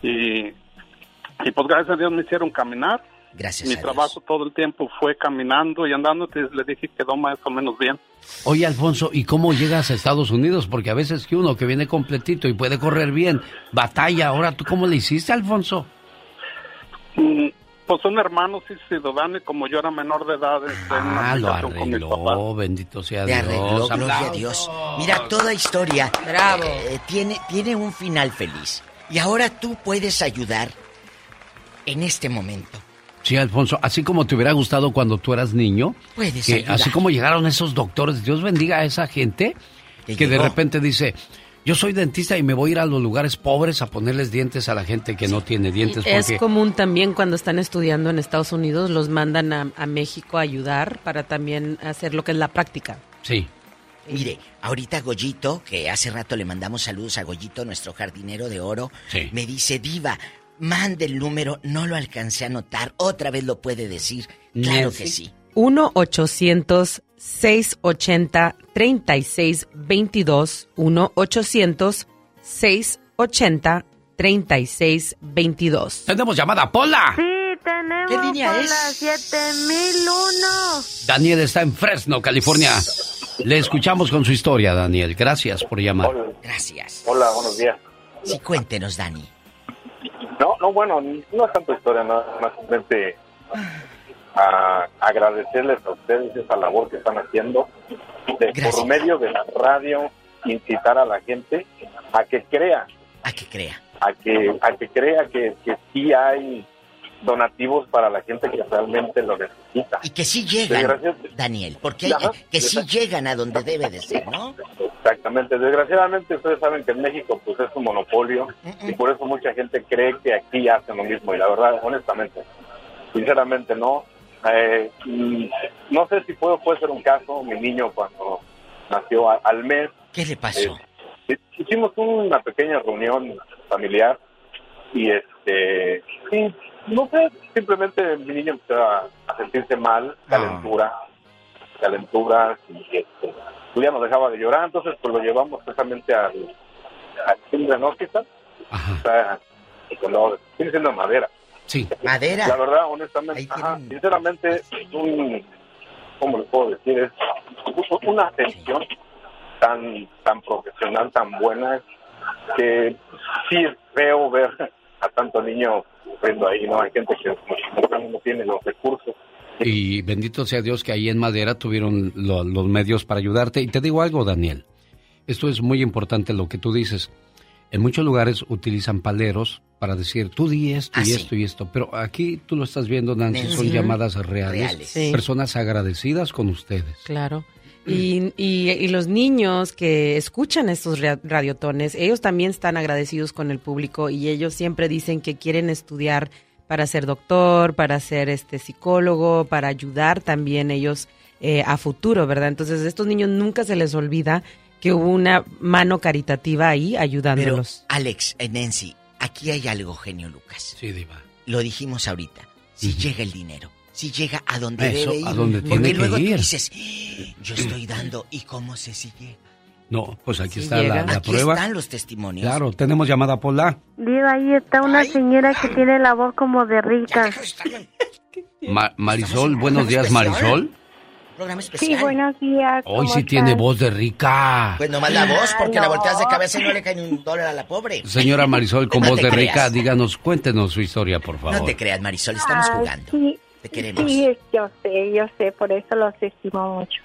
Y, y pues gracias a Dios me hicieron caminar. Gracias Mi a Dios. trabajo todo el tiempo fue caminando y andando. Entonces le dije que quedó más o menos bien. Oye, Alfonso, ¿y cómo llegas a Estados Unidos? Porque a veces que uno que viene completito y puede correr bien, batalla. Ahora, ¿tú cómo le hiciste, Alfonso? Mm, Pues un hermano sí ciudadano y como yo era menor de edad, este, Ah, lo arregló, bendito sea Te Dios. arregló, gloria a aplausos. Dios. Mira, toda historia Bravo. eh, tiene, tiene un final feliz. Y ahora tú puedes ayudar en este momento. Sí, Alfonso, así como te hubiera gustado cuando tú eras niño, Puedes que ayudar. así como llegaron esos doctores, Dios bendiga a esa gente Que que de repente dice, yo soy dentista y me voy a ir a los lugares pobres a ponerles dientes a la gente que no tiene dientes. Es porque común también cuando están estudiando en Estados Unidos, los mandan a, a México a ayudar para también hacer lo que es la práctica. Sí. Mire, ahorita Goyito, que hace rato le mandamos saludos a Goyito, nuestro jardinero de oro, Sí. me dice, Diva, mande el número, no lo alcancé a anotar, otra vez lo puede decir. Claro que sí. 1-800-680-3622. 1-800-680-3622. Tenemos llamada, Pola. Sí, tenemos ¿Qué línea por es? la 7001. Daniel está en Fresno, California. Le escuchamos con su historia, Daniel. Gracias por llamar. Gracias. Hola, buenos días. Sí, cuéntenos, Dani. No, no, bueno, no es tanto historia, no, más simplemente a agradecerles a ustedes esa labor que están haciendo de por medio de la radio incitar a la gente a que crea, A que crea. a que a que crea que, que sí hay donativos para la gente que realmente lo necesita. Y que sí llegan, Daniel, porque hay- que sí llegan a donde debe de ser, ¿no? Exactamente. Desgraciadamente ustedes saben que en México pues es un monopolio y por eso mucha gente cree que aquí hacen lo mismo y la verdad, honestamente, sinceramente no. Eh, no sé si puedo puede ser un caso. Mi niño cuando nació a- al mes. ¿Qué le pasó? eh, hicimos una pequeña reunión familiar y este sí, no sé, simplemente mi niño empezó a, a sentirse mal, calentura, calentura y este, pues ya no dejaba de llorar, entonces pues lo llevamos precisamente al, al Children's Hospital, o sea, y cuando viene siendo madera. Sí. Madera. La verdad, honestamente, ajá, sinceramente, es un, ¿cómo le puedo decir? Es una atención tan, tan profesional, tan buena, que sí es feo ver a tanto niño sufriendo ahí, ¿no? Hay gente que no, no tiene los recursos. Y bendito sea Dios que ahí en Madera tuvieron lo- los medios para ayudarte. Y te digo algo, Daniel. Esto es muy importante lo que tú dices. En muchos lugares utilizan paleros para decir, tú di esto Ah, y sí. esto y esto. Pero aquí tú lo estás viendo, Nancy, son llamadas reales. Reales. Sí. Personas agradecidas con ustedes. Claro. Y, y, y los niños que escuchan estos ra- radiotones, ellos también están agradecidos con el público y ellos siempre dicen que quieren estudiar para ser doctor, para ser este psicólogo, para ayudar también ellos eh, a futuro, ¿verdad? Entonces, a estos niños nunca se les olvida que hubo una mano caritativa ahí Pero, ayudándolos. Alex, eh, Nancy, aquí hay algo, genio Lucas. Sí, Diva. Lo dijimos ahorita. Si llega el dinero, si llega a donde Eso, debe ir. a donde porque tiene que luego tú ir. dices, "Eh, yo estoy dando, ¿y cómo sé si llega? No, pues aquí Sí está la, llega. la Aquí prueba. están los testimonios. Claro, tenemos llamada Pola. Diva, ahí está una señora que tiene la voz como de rica. <laughs> Ma- Marisol, buenos días, Marisol. Programa Sí, especial. buenos días. Hoy ¿cómo sí tiene están? voz de rica. Pues nomás la voz, porque Ay, la no. volteas de cabeza y no le cae ni un dólar a la pobre. Señora Marisol, <laughs> con No voz de rica, creas. díganos, cuéntenos su historia, por favor. No te creas, Marisol, estamos Ay, jugando. Sí, Te queremos. sí, yo sé, yo sé, por eso los estimo mucho.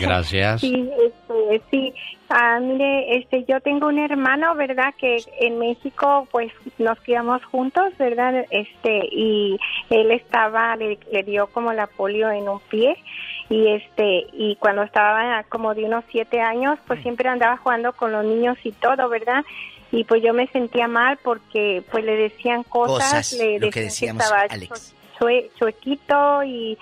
Gracias. <laughs> Sí, este, sí. Ah, mire, este, yo tengo un hermano, ¿verdad? Que en México, pues, nos criamos juntos, ¿verdad? Este, y él estaba, le, le dio como la polio en un pie y este, y cuando estaba como de unos siete años, pues siempre andaba jugando con los niños y todo, ¿verdad? Y pues yo me sentía mal porque, pues, le decían cosas, Cosas, le lo que decían estaba Alex. Chue- chuequito y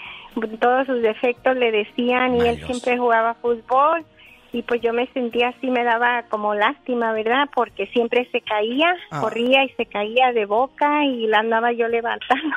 todos sus defectos le decían y él siempre jugaba fútbol y pues yo me sentía así, me daba como lástima, ¿verdad? Porque siempre se caía, Ah. corría y se caía de boca y la andaba yo levantando.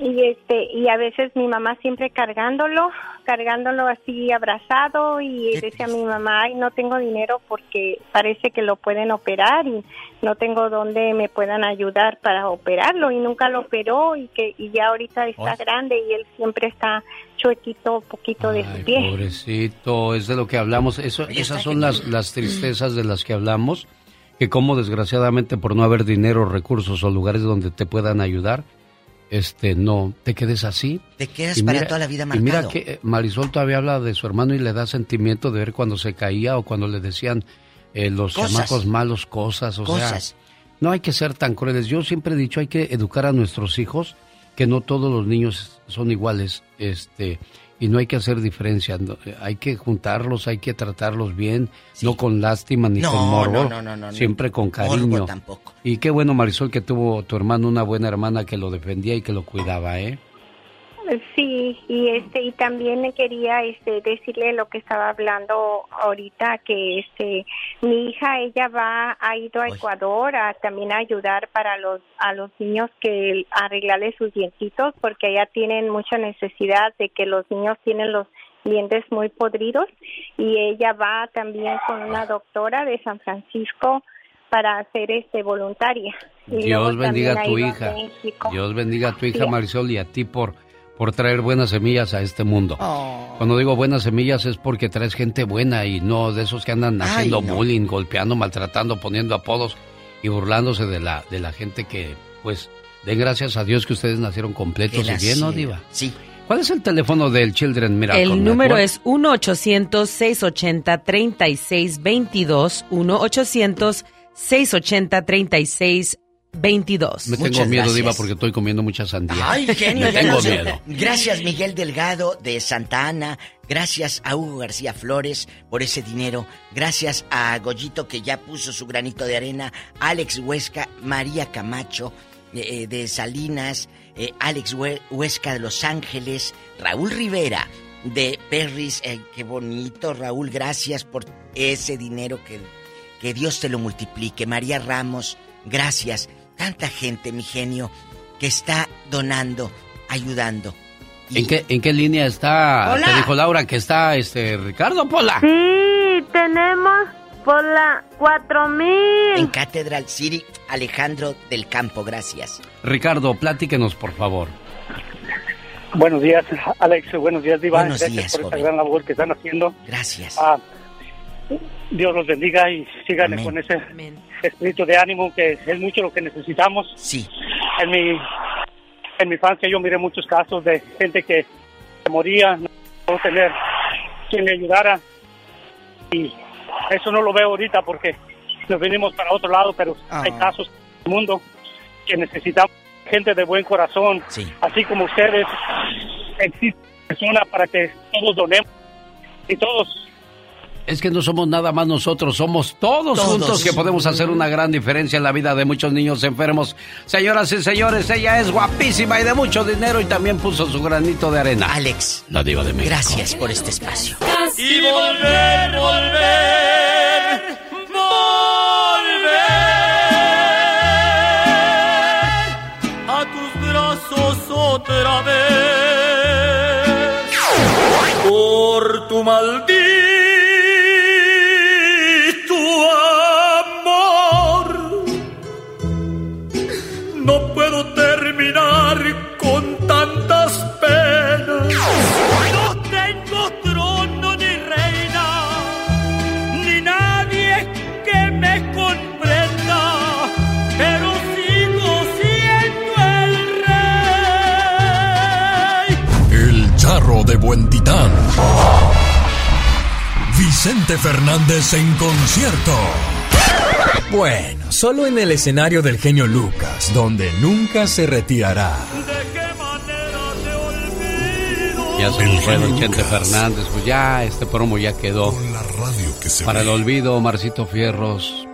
Y este y a veces mi mamá siempre cargándolo cargándolo así abrazado y decía mi mamá ay no tengo dinero porque parece que lo pueden operar y no tengo dónde me puedan ayudar para operarlo y nunca lo operó y que y ya ahorita está grande y él siempre está chuequito poquito de su pie pobrecito es de lo que hablamos. Eso esas son las las tristezas de las que hablamos que como desgraciadamente por no haber dinero recursos o lugares donde te puedan ayudar este, no te quedes así. Te quedas para toda la vida marcado. Y mira que eh, Marisol todavía habla de su hermano y le da sentimiento de ver cuando se caía o cuando le decían eh, los chamacos malos cosas. O sea, no hay que ser tan crueles. Yo siempre he dicho, hay que educar a nuestros hijos, que no todos los niños son iguales. Este, y no hay que hacer diferencia, hay que juntarlos, hay que tratarlos bien, no con lástima ni con morbo, siempre con cariño. tampoco. Y qué bueno Marisol que tuvo tu hermano una buena hermana que lo defendía y que lo cuidaba, ¿eh? Sí, y este y también le quería este decirle lo que estaba hablando ahorita que este mi hija ella va ha ido a Ecuador a también a ayudar para los a los niños que arreglarle sus dientitos porque allá tienen mucha necesidad de que los niños tienen los dientes muy podridos y ella va también con una doctora de San Francisco para hacer este voluntaria. Dios bendiga a tu hija. Dios bendiga a tu hija Marisol y a ti por por traer buenas semillas a este mundo. Oh. Cuando digo buenas semillas es porque traes gente buena y no de esos que andan haciendo bullying, golpeando, maltratando, poniendo apodos y burlándose de la, de la gente que, pues, den gracias a Dios que ustedes nacieron completos y bien, ¿no, Diva? Sí. ¿Cuál es el teléfono del Children Miracle El número es 1-800-680-3622. 1-800-680-3622. 22. Me tengo miedo, Diva, porque estoy comiendo mucha sandía. Ay, genio, Me tengo miedo. Gracias, Miguel Delgado de Santa Ana. Gracias a Hugo García Flores por ese dinero. Gracias a Goyito que ya puso su granito de arena. Alex Huesca, María Camacho eh, de Salinas, eh, Alex Huesca de Los Ángeles, Raúl Rivera de Perris. Eh, qué bonito, Raúl. Gracias por ese dinero que, que Dios te lo multiplique. María Ramos, gracias tanta gente, mi genio, que está donando, ayudando. ¿En, qué, ¿En qué línea está? Te dijo Laura que está este Ricardo Pola. Sí, tenemos Pola 4000. En Catedral City, Alejandro del Campo, gracias. Ricardo, platíquenos, por favor. Buenos días, Alex. Buenos días, Diva. Buenos Gracias por esta gran labor que están haciendo. Gracias. Ah, Dios los bendiga y sigan con ese espíritu de ánimo que es mucho lo que necesitamos. Sí. En mi, en mi infancia yo miré muchos casos de gente que moría, no tener quien le ayudara. Y eso no lo veo ahorita porque nos venimos para otro lado, pero hay ah. casos en el mundo que necesitamos gente de buen corazón, así como ustedes. Existe persona para que todos donemos y todos es que no somos nada más nosotros, somos todos, juntos que podemos hacer una gran diferencia en la vida de muchos niños enfermos. Señoras y señores, ella es guapísima y de mucho dinero y también puso su granito de arena. Alex, la diva de México. Gracias por este espacio. Y volver, volver, volver a tus brazos otra vez por tu maldito Vicente Fernández en concierto. Bueno, solo en el escenario del genio Lucas, donde nunca se retirará. Ya se nos fue Vicente Fernández, pues ya este promo ya quedó. Para el olvido, Marcito Fierros.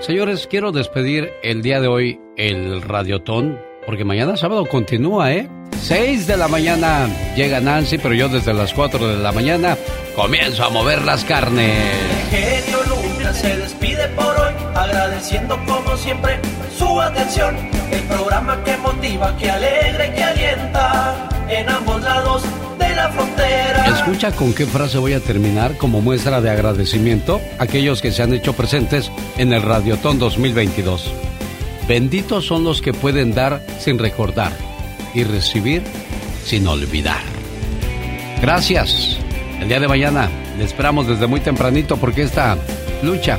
Señores, quiero despedir el día de hoy el Radiotón, porque mañana sábado continúa, ¿eh? 6 de la mañana llega Nancy, pero yo desde las 4 de la mañana comienzo a mover las carnes. Genio Lucas se despide por hoy. agradeciendo como siempre su atención. El programa que motiva, que alegra y que alienta en ambos lados de la frontera. Escucha con qué frase voy a terminar como muestra de agradecimiento a aquellos que se han hecho presentes en el Radiotón 2022. Benditos son los que pueden dar sin recordar y recibir sin olvidar. Gracias. El día de mañana le esperamos desde muy tempranito porque esta lucha,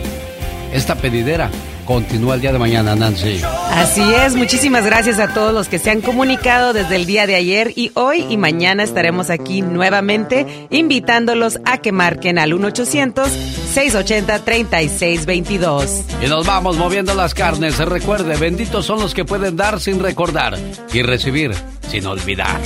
esta pedidera, continúa el día de mañana, Nancy. Así es, muchísimas gracias a todos los que se han comunicado desde el día de ayer y hoy y mañana estaremos aquí nuevamente invitándolos a que marquen al 1-800-680-3622. Y nos vamos moviendo las carnes. Recuerde, benditos son los que pueden dar sin recordar y recibir sin olvidar.